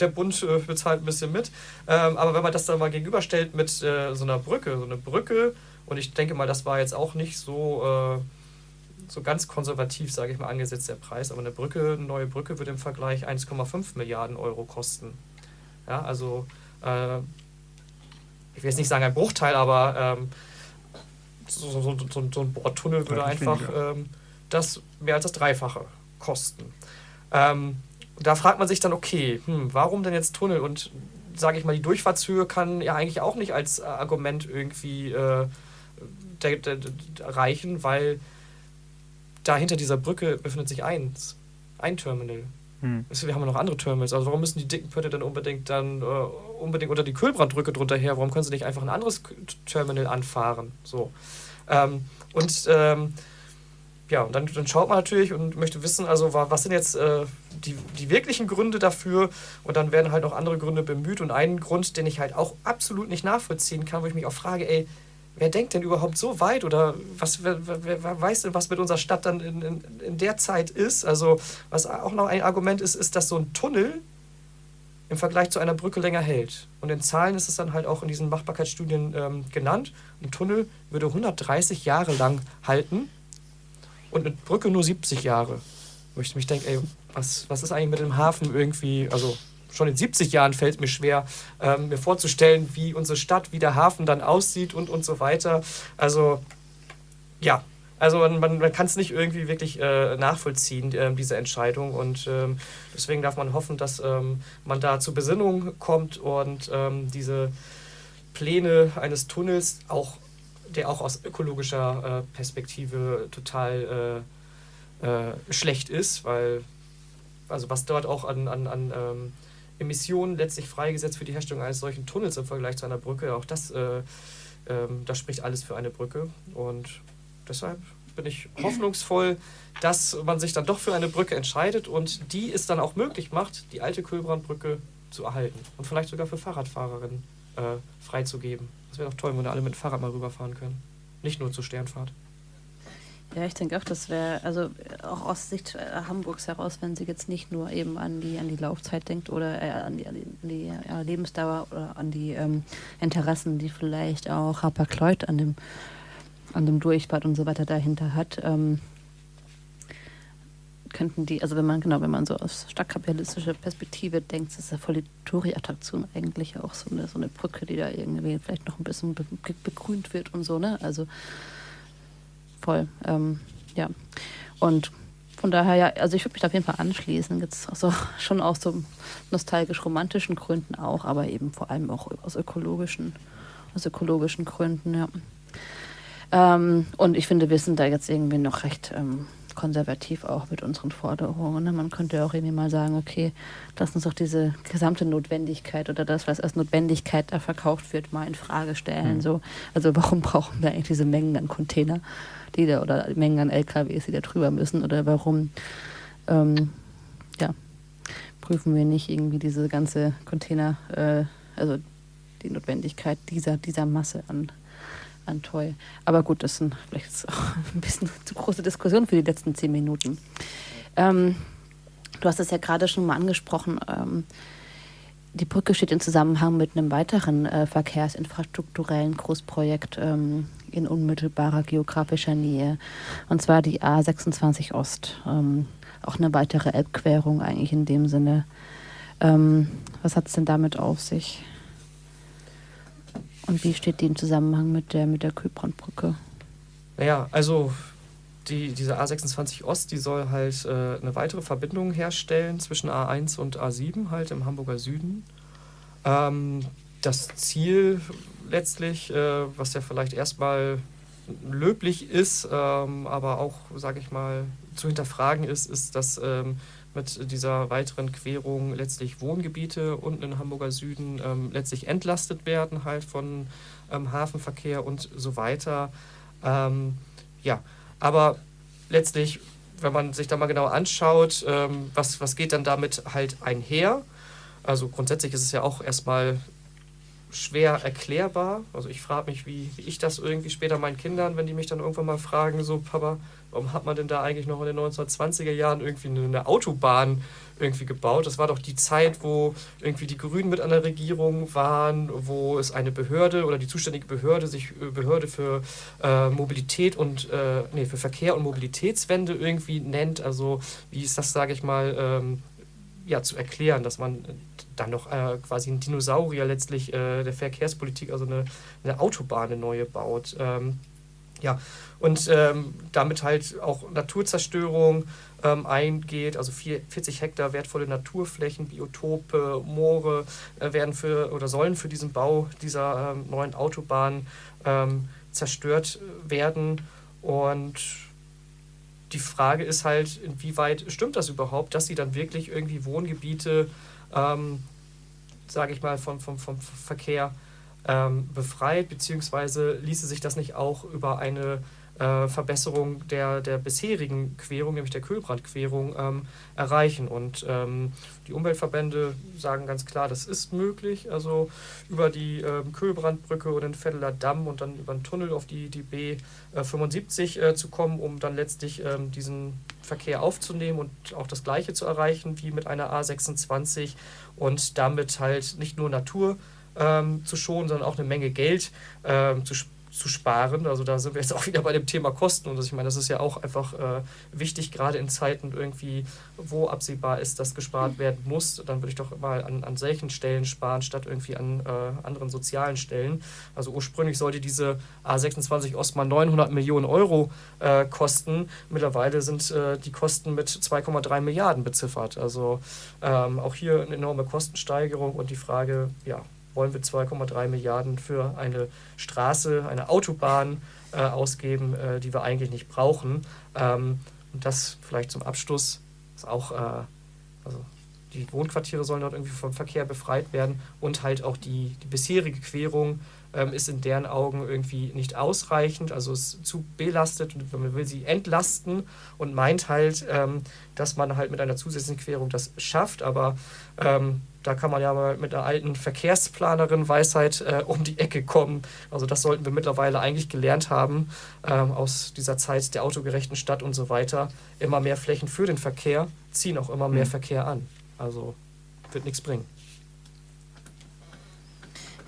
der Bund äh, bezahlt ein bisschen mit. Ähm, aber wenn man das dann mal gegenüberstellt mit äh, so einer Brücke, so eine Brücke, und ich denke mal, das war jetzt auch nicht so, äh, so ganz konservativ, sage ich mal, angesetzt der Preis, aber eine Brücke, eine neue Brücke würde im Vergleich 1,5 Milliarden Euro kosten. Ja, also äh, ich will jetzt nicht sagen ein Bruchteil, aber ähm, so, so, so, so, ein Bordtunnel würde einfach ähm, das mehr als das Dreifache kosten. Ähm, da fragt man sich dann, okay, hm, warum denn jetzt Tunnel? Und sage ich mal, die Durchfahrtshöhe kann ja eigentlich auch nicht als Argument irgendwie äh, de, de, de, reichen, weil da hinter dieser Brücke befindet sich eins, ein Terminal. Hm. Wir haben ja noch andere Terminals. Also warum müssen die dicken Pötte dann unbedingt dann äh, unbedingt unter die Kühlbrandbrücke drunter her? Warum können sie nicht einfach ein anderes Terminal anfahren? So. Ähm, und ähm, ja, und dann, dann schaut man natürlich und möchte wissen, also was sind jetzt äh, die, die wirklichen Gründe dafür und dann werden halt noch andere Gründe bemüht und einen Grund, den ich halt auch absolut nicht nachvollziehen kann, wo ich mich auch frage, ey, wer denkt denn überhaupt so weit oder was, wer, wer, wer weiß denn, was mit unserer Stadt dann in, in, in der Zeit ist? Also was auch noch ein Argument ist, ist, dass so ein Tunnel im Vergleich zu einer Brücke länger hält. Und in Zahlen ist es dann halt auch in diesen Machbarkeitsstudien ähm, genannt. Ein Tunnel würde 130 Jahre lang halten und eine Brücke nur 70 Jahre. Wo ich mich denke, ey, was, was ist eigentlich mit dem Hafen irgendwie, also schon in 70 Jahren fällt mir schwer, ähm, mir vorzustellen, wie unsere Stadt, wie der Hafen dann aussieht und, und so weiter. Also, ja, also man, man, man kann es nicht irgendwie wirklich äh, nachvollziehen, äh, diese Entscheidung. Und ähm, deswegen darf man hoffen, dass ähm, man da zur Besinnung kommt und ähm, diese Pläne eines Tunnels, auch, der auch aus ökologischer äh, Perspektive total äh, äh, schlecht ist, weil also was dort auch an, an, an ähm, Emissionen letztlich freigesetzt für die Herstellung eines solchen Tunnels im Vergleich zu einer Brücke, auch das, äh, ähm, das spricht alles für eine Brücke. Und deshalb bin ich hoffnungsvoll, dass man sich dann doch für eine Brücke entscheidet und die es dann auch möglich macht, die alte Kühlbrandbrücke zu erhalten und vielleicht sogar für Fahrradfahrerinnen äh, freizugeben. Das wäre doch toll, wenn wir alle mit dem Fahrrad mal rüberfahren können. Nicht nur zur Sternfahrt. Ja, ich denke auch, das wäre, also auch aus Sicht äh, Hamburgs heraus, wenn sie jetzt nicht nur eben an die, an die Laufzeit denkt oder äh, an die, an die ja, Lebensdauer oder an die ähm, Interessen, die vielleicht auch Hapag-Lloyd an dem an dem Durchfahrt und so weiter dahinter hat, ähm, könnten die, also wenn man, genau, wenn man so aus stadtkapitalistischer Perspektive denkt, ist ja voll die Touri-Attraktion eigentlich auch so eine, so eine Brücke, die da irgendwie vielleicht noch ein bisschen be begrünt wird und so, ne? Also voll, ähm, ja. Und von daher, ja, also ich würde mich da auf jeden Fall anschließen. Jetzt also schon aus so nostalgisch-romantischen Gründen auch, aber eben vor allem auch aus ökologischen, aus ökologischen Gründen, ja. Ähm, und ich finde, wir sind da jetzt irgendwie noch recht ähm, konservativ auch mit unseren Forderungen. Ne? Man könnte auch irgendwie mal sagen, okay, lass uns doch diese gesamte Notwendigkeit oder das, was als Notwendigkeit da verkauft wird, mal in Frage stellen. Mhm. So, also warum brauchen wir eigentlich diese Mengen an Container, die da oder Mengen an LKWs, die da drüber müssen? Oder warum ähm, ja, prüfen wir nicht irgendwie diese ganze Container, äh, also die Notwendigkeit dieser, dieser Masse an an Toy. Aber gut, das ist vielleicht ist auch ein bisschen zu große Diskussion für die letzten zehn Minuten. Ähm, du hast es ja gerade schon mal angesprochen. Ähm, die Brücke steht in Zusammenhang mit einem weiteren äh, verkehrsinfrastrukturellen Großprojekt ähm, in unmittelbarer geografischer Nähe. Und zwar die A26 Ost. Ähm, auch eine weitere Elbquerung eigentlich in dem Sinne. Ähm, was hat es denn damit auf sich? Und wie steht die im Zusammenhang mit der, mit der Kühlbrandbrücke? Naja, also die, diese A26 Ost, die soll halt äh, eine weitere Verbindung herstellen zwischen A1 und A7, halt im Hamburger Süden. Ähm, das Ziel letztlich, äh, was ja vielleicht erstmal löblich ist, ähm, aber auch, sage ich mal, zu hinterfragen ist, ist, dass ähm, mit dieser weiteren Querung letztlich Wohngebiete unten im Hamburger Süden ähm, letztlich entlastet werden halt von ähm, Hafenverkehr und so weiter. Ähm, ja, aber letztlich, wenn man sich da mal genau anschaut, ähm, was, was geht dann damit halt einher? Also grundsätzlich ist es ja auch erstmal schwer erklärbar. Also ich frage mich, wie, wie ich das irgendwie später meinen Kindern, wenn die mich dann irgendwann mal fragen, so Papa, warum hat man denn da eigentlich noch in den 1920er Jahren irgendwie eine Autobahn irgendwie gebaut? Das war doch die Zeit, wo irgendwie die Grünen mit an der Regierung waren, wo es eine Behörde oder die zuständige Behörde sich äh, Behörde für äh, Mobilität und äh, nee, für Verkehr und Mobilitätswende irgendwie nennt. Also wie ist das, sage ich mal, ähm, ja, zu erklären, dass man dann noch äh, quasi ein Dinosaurier letztlich äh, der Verkehrspolitik, also eine, eine Autobahn, eine neue baut. Ähm, ja, und ähm, damit halt auch Naturzerstörung ähm, eingeht, also vier, 40 Hektar wertvolle Naturflächen, Biotope, Moore äh, werden für oder sollen für diesen Bau dieser ähm, neuen Autobahn ähm, zerstört werden. Und die Frage ist halt, inwieweit stimmt das überhaupt, dass sie dann wirklich irgendwie Wohngebiete, ähm, sage ich mal, vom, vom, vom Verkehr ähm, befreit, beziehungsweise ließe sich das nicht auch über eine äh, Verbesserung der, der bisherigen Querung, nämlich der Kühlbrandquerung, ähm, erreichen. Und ähm, die Umweltverbände sagen ganz klar, das ist möglich. Also über die ähm, Kühlbrandbrücke oder den Vetteler Damm und dann über den Tunnel auf die, die B75 äh, zu kommen, um dann letztlich ähm, diesen Verkehr aufzunehmen und auch das Gleiche zu erreichen wie mit einer A26 und damit halt nicht nur Natur ähm, zu schonen, sondern auch eine Menge Geld ähm, zu sparen zu sparen. Also da sind wir jetzt auch wieder bei dem Thema Kosten. Und ich meine, das ist ja auch einfach äh, wichtig, gerade in Zeiten irgendwie, wo absehbar ist, dass gespart werden muss. Dann würde ich doch mal an, an solchen Stellen sparen, statt irgendwie an äh, anderen sozialen Stellen. Also ursprünglich sollte diese A26 Ost mal 900 Millionen Euro äh, kosten. Mittlerweile sind äh, die Kosten mit 2,3 Milliarden beziffert. Also ähm, auch hier eine enorme Kostensteigerung und die Frage, ja, wollen wir 2,3 Milliarden für eine Straße, eine Autobahn äh, ausgeben, äh, die wir eigentlich nicht brauchen. Ähm, und das vielleicht zum Abschluss ist auch, äh, also die Wohnquartiere sollen dort irgendwie vom Verkehr befreit werden und halt auch die, die bisherige Querung ähm, ist in deren Augen irgendwie nicht ausreichend, also ist zu belastet und man will sie entlasten und meint halt, ähm, dass man halt mit einer zusätzlichen Querung das schafft, aber ähm, da kann man ja mal mit einer alten Verkehrsplanerin Weisheit äh, um die Ecke kommen. Also das sollten wir mittlerweile eigentlich gelernt haben ähm, aus dieser Zeit der autogerechten Stadt und so weiter. Immer mehr Flächen für den Verkehr ziehen auch immer mehr mhm. Verkehr an. Also wird nichts bringen.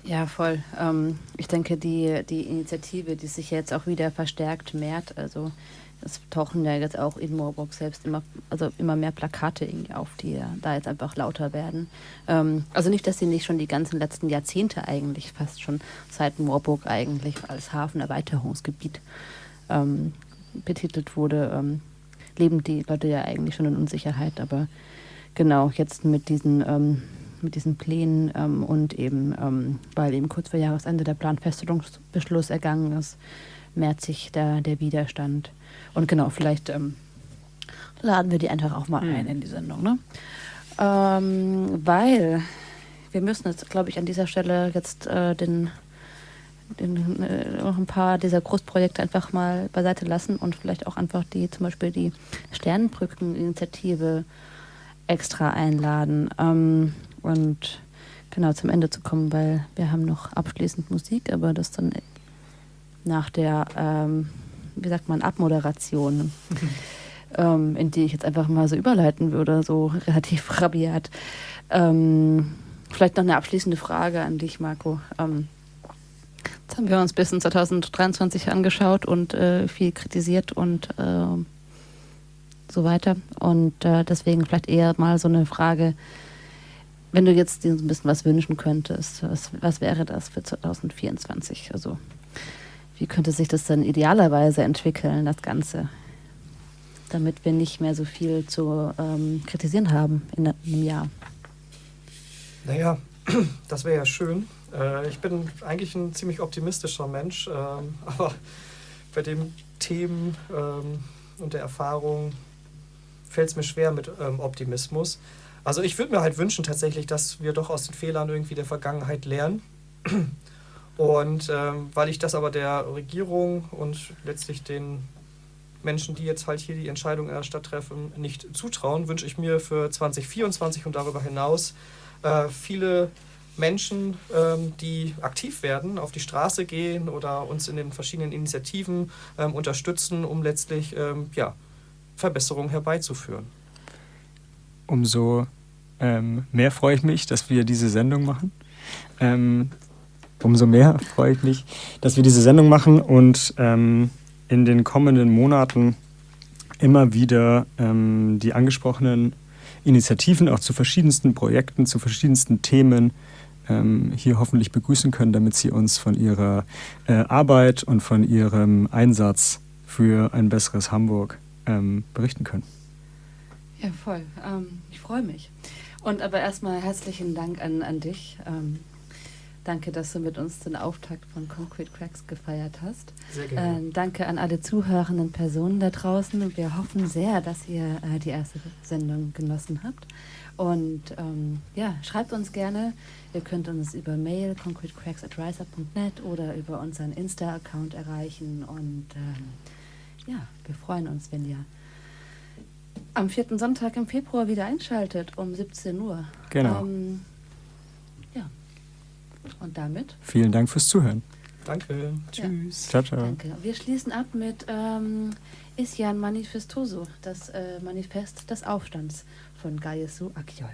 Ja, voll. Ähm, ich denke, die, die Initiative, die sich jetzt auch wieder verstärkt mehrt, also es tauchen ja jetzt auch in Moorburg selbst immer, also immer mehr Plakate auf, die da jetzt einfach lauter werden. Ähm, also nicht, dass sie nicht schon die ganzen letzten Jahrzehnte eigentlich, fast schon seit Moorburg eigentlich als Hafenerweiterungsgebiet ähm, betitelt wurde, ähm, leben die Leute ja eigentlich schon in Unsicherheit. Aber genau, jetzt mit diesen ähm, mit diesen Plänen ähm, und eben, ähm, weil eben kurz vor Jahresende der Planfeststellungsbeschluss ergangen ist, mehrt sich da der Widerstand. Und genau, vielleicht ähm, laden wir die einfach auch mal mhm. ein in die Sendung, ne? Ähm, weil wir müssen jetzt, glaube ich, an dieser Stelle jetzt äh, den, den äh, noch ein paar dieser Großprojekte einfach mal beiseite lassen und vielleicht auch einfach die, zum Beispiel die Sternenbrücken-Initiative extra einladen. Ähm, und genau zum Ende zu kommen, weil wir haben noch abschließend Musik, aber das dann nach der, ähm, wie sagt man, Abmoderation, ähm, in die ich jetzt einfach mal so überleiten würde, so relativ rabiat. Ähm, vielleicht noch eine abschließende Frage an dich, Marco. Ähm, jetzt haben wir uns bis in 2023 angeschaut und äh, viel kritisiert und äh, so weiter. Und äh, deswegen vielleicht eher mal so eine Frage, wenn du jetzt dir ein bisschen was wünschen könntest, was, was wäre das für 2024? Also, wie könnte sich das dann idealerweise entwickeln, das Ganze? Damit wir nicht mehr so viel zu ähm, kritisieren haben in einem Jahr. Naja, das wäre ja schön. Äh, ich bin eigentlich ein ziemlich optimistischer Mensch, ähm, aber bei den Themen ähm, und der Erfahrung fällt es mir schwer mit ähm, Optimismus. Also ich würde mir halt wünschen tatsächlich, dass wir doch aus den Fehlern irgendwie der Vergangenheit lernen. Und ähm, weil ich das aber der Regierung und letztlich den Menschen, die jetzt halt hier die Entscheidung in der Stadt treffen, nicht zutrauen, wünsche ich mir für 2024 und darüber hinaus äh, viele Menschen, ähm, die aktiv werden, auf die Straße gehen oder uns in den verschiedenen Initiativen ähm, unterstützen, um letztlich ähm, ja, Verbesserungen herbeizuführen umso ähm, mehr freue ich mich, dass wir diese Sendung machen. Ähm, umso mehr freue ich mich, dass wir diese Sendung machen und ähm, in den kommenden Monaten immer wieder ähm, die angesprochenen Initiativen auch zu verschiedensten Projekten, zu verschiedensten Themen ähm, hier hoffentlich begrüßen können, damit sie uns von ihrer äh, Arbeit und von ihrem Einsatz für ein besseres Hamburg ähm, berichten können. Ja, voll. Ähm, ich freue mich. Und aber erstmal herzlichen Dank an, an dich. Ähm, danke, dass du mit uns den Auftakt von Concrete Cracks gefeiert hast. Sehr gerne. Ähm, danke an alle zuhörenden Personen da draußen. Wir hoffen sehr, dass ihr äh, die erste Sendung genossen habt. Und ähm, ja, schreibt uns gerne. Ihr könnt uns über Mail concretecracks at riser.net oder über unseren Insta-Account erreichen. Und ähm, ja, wir freuen uns, wenn ihr am vierten Sonntag im Februar wieder einschaltet um 17 Uhr. Genau. Ähm, ja. Und damit Vielen Dank fürs Zuhören. Danke. Ja. Tschüss. Ciao, ciao. danke. Wir schließen ab mit ähm, Isjan Manifestoso, das äh, Manifest des Aufstands von Gayesu Akyol.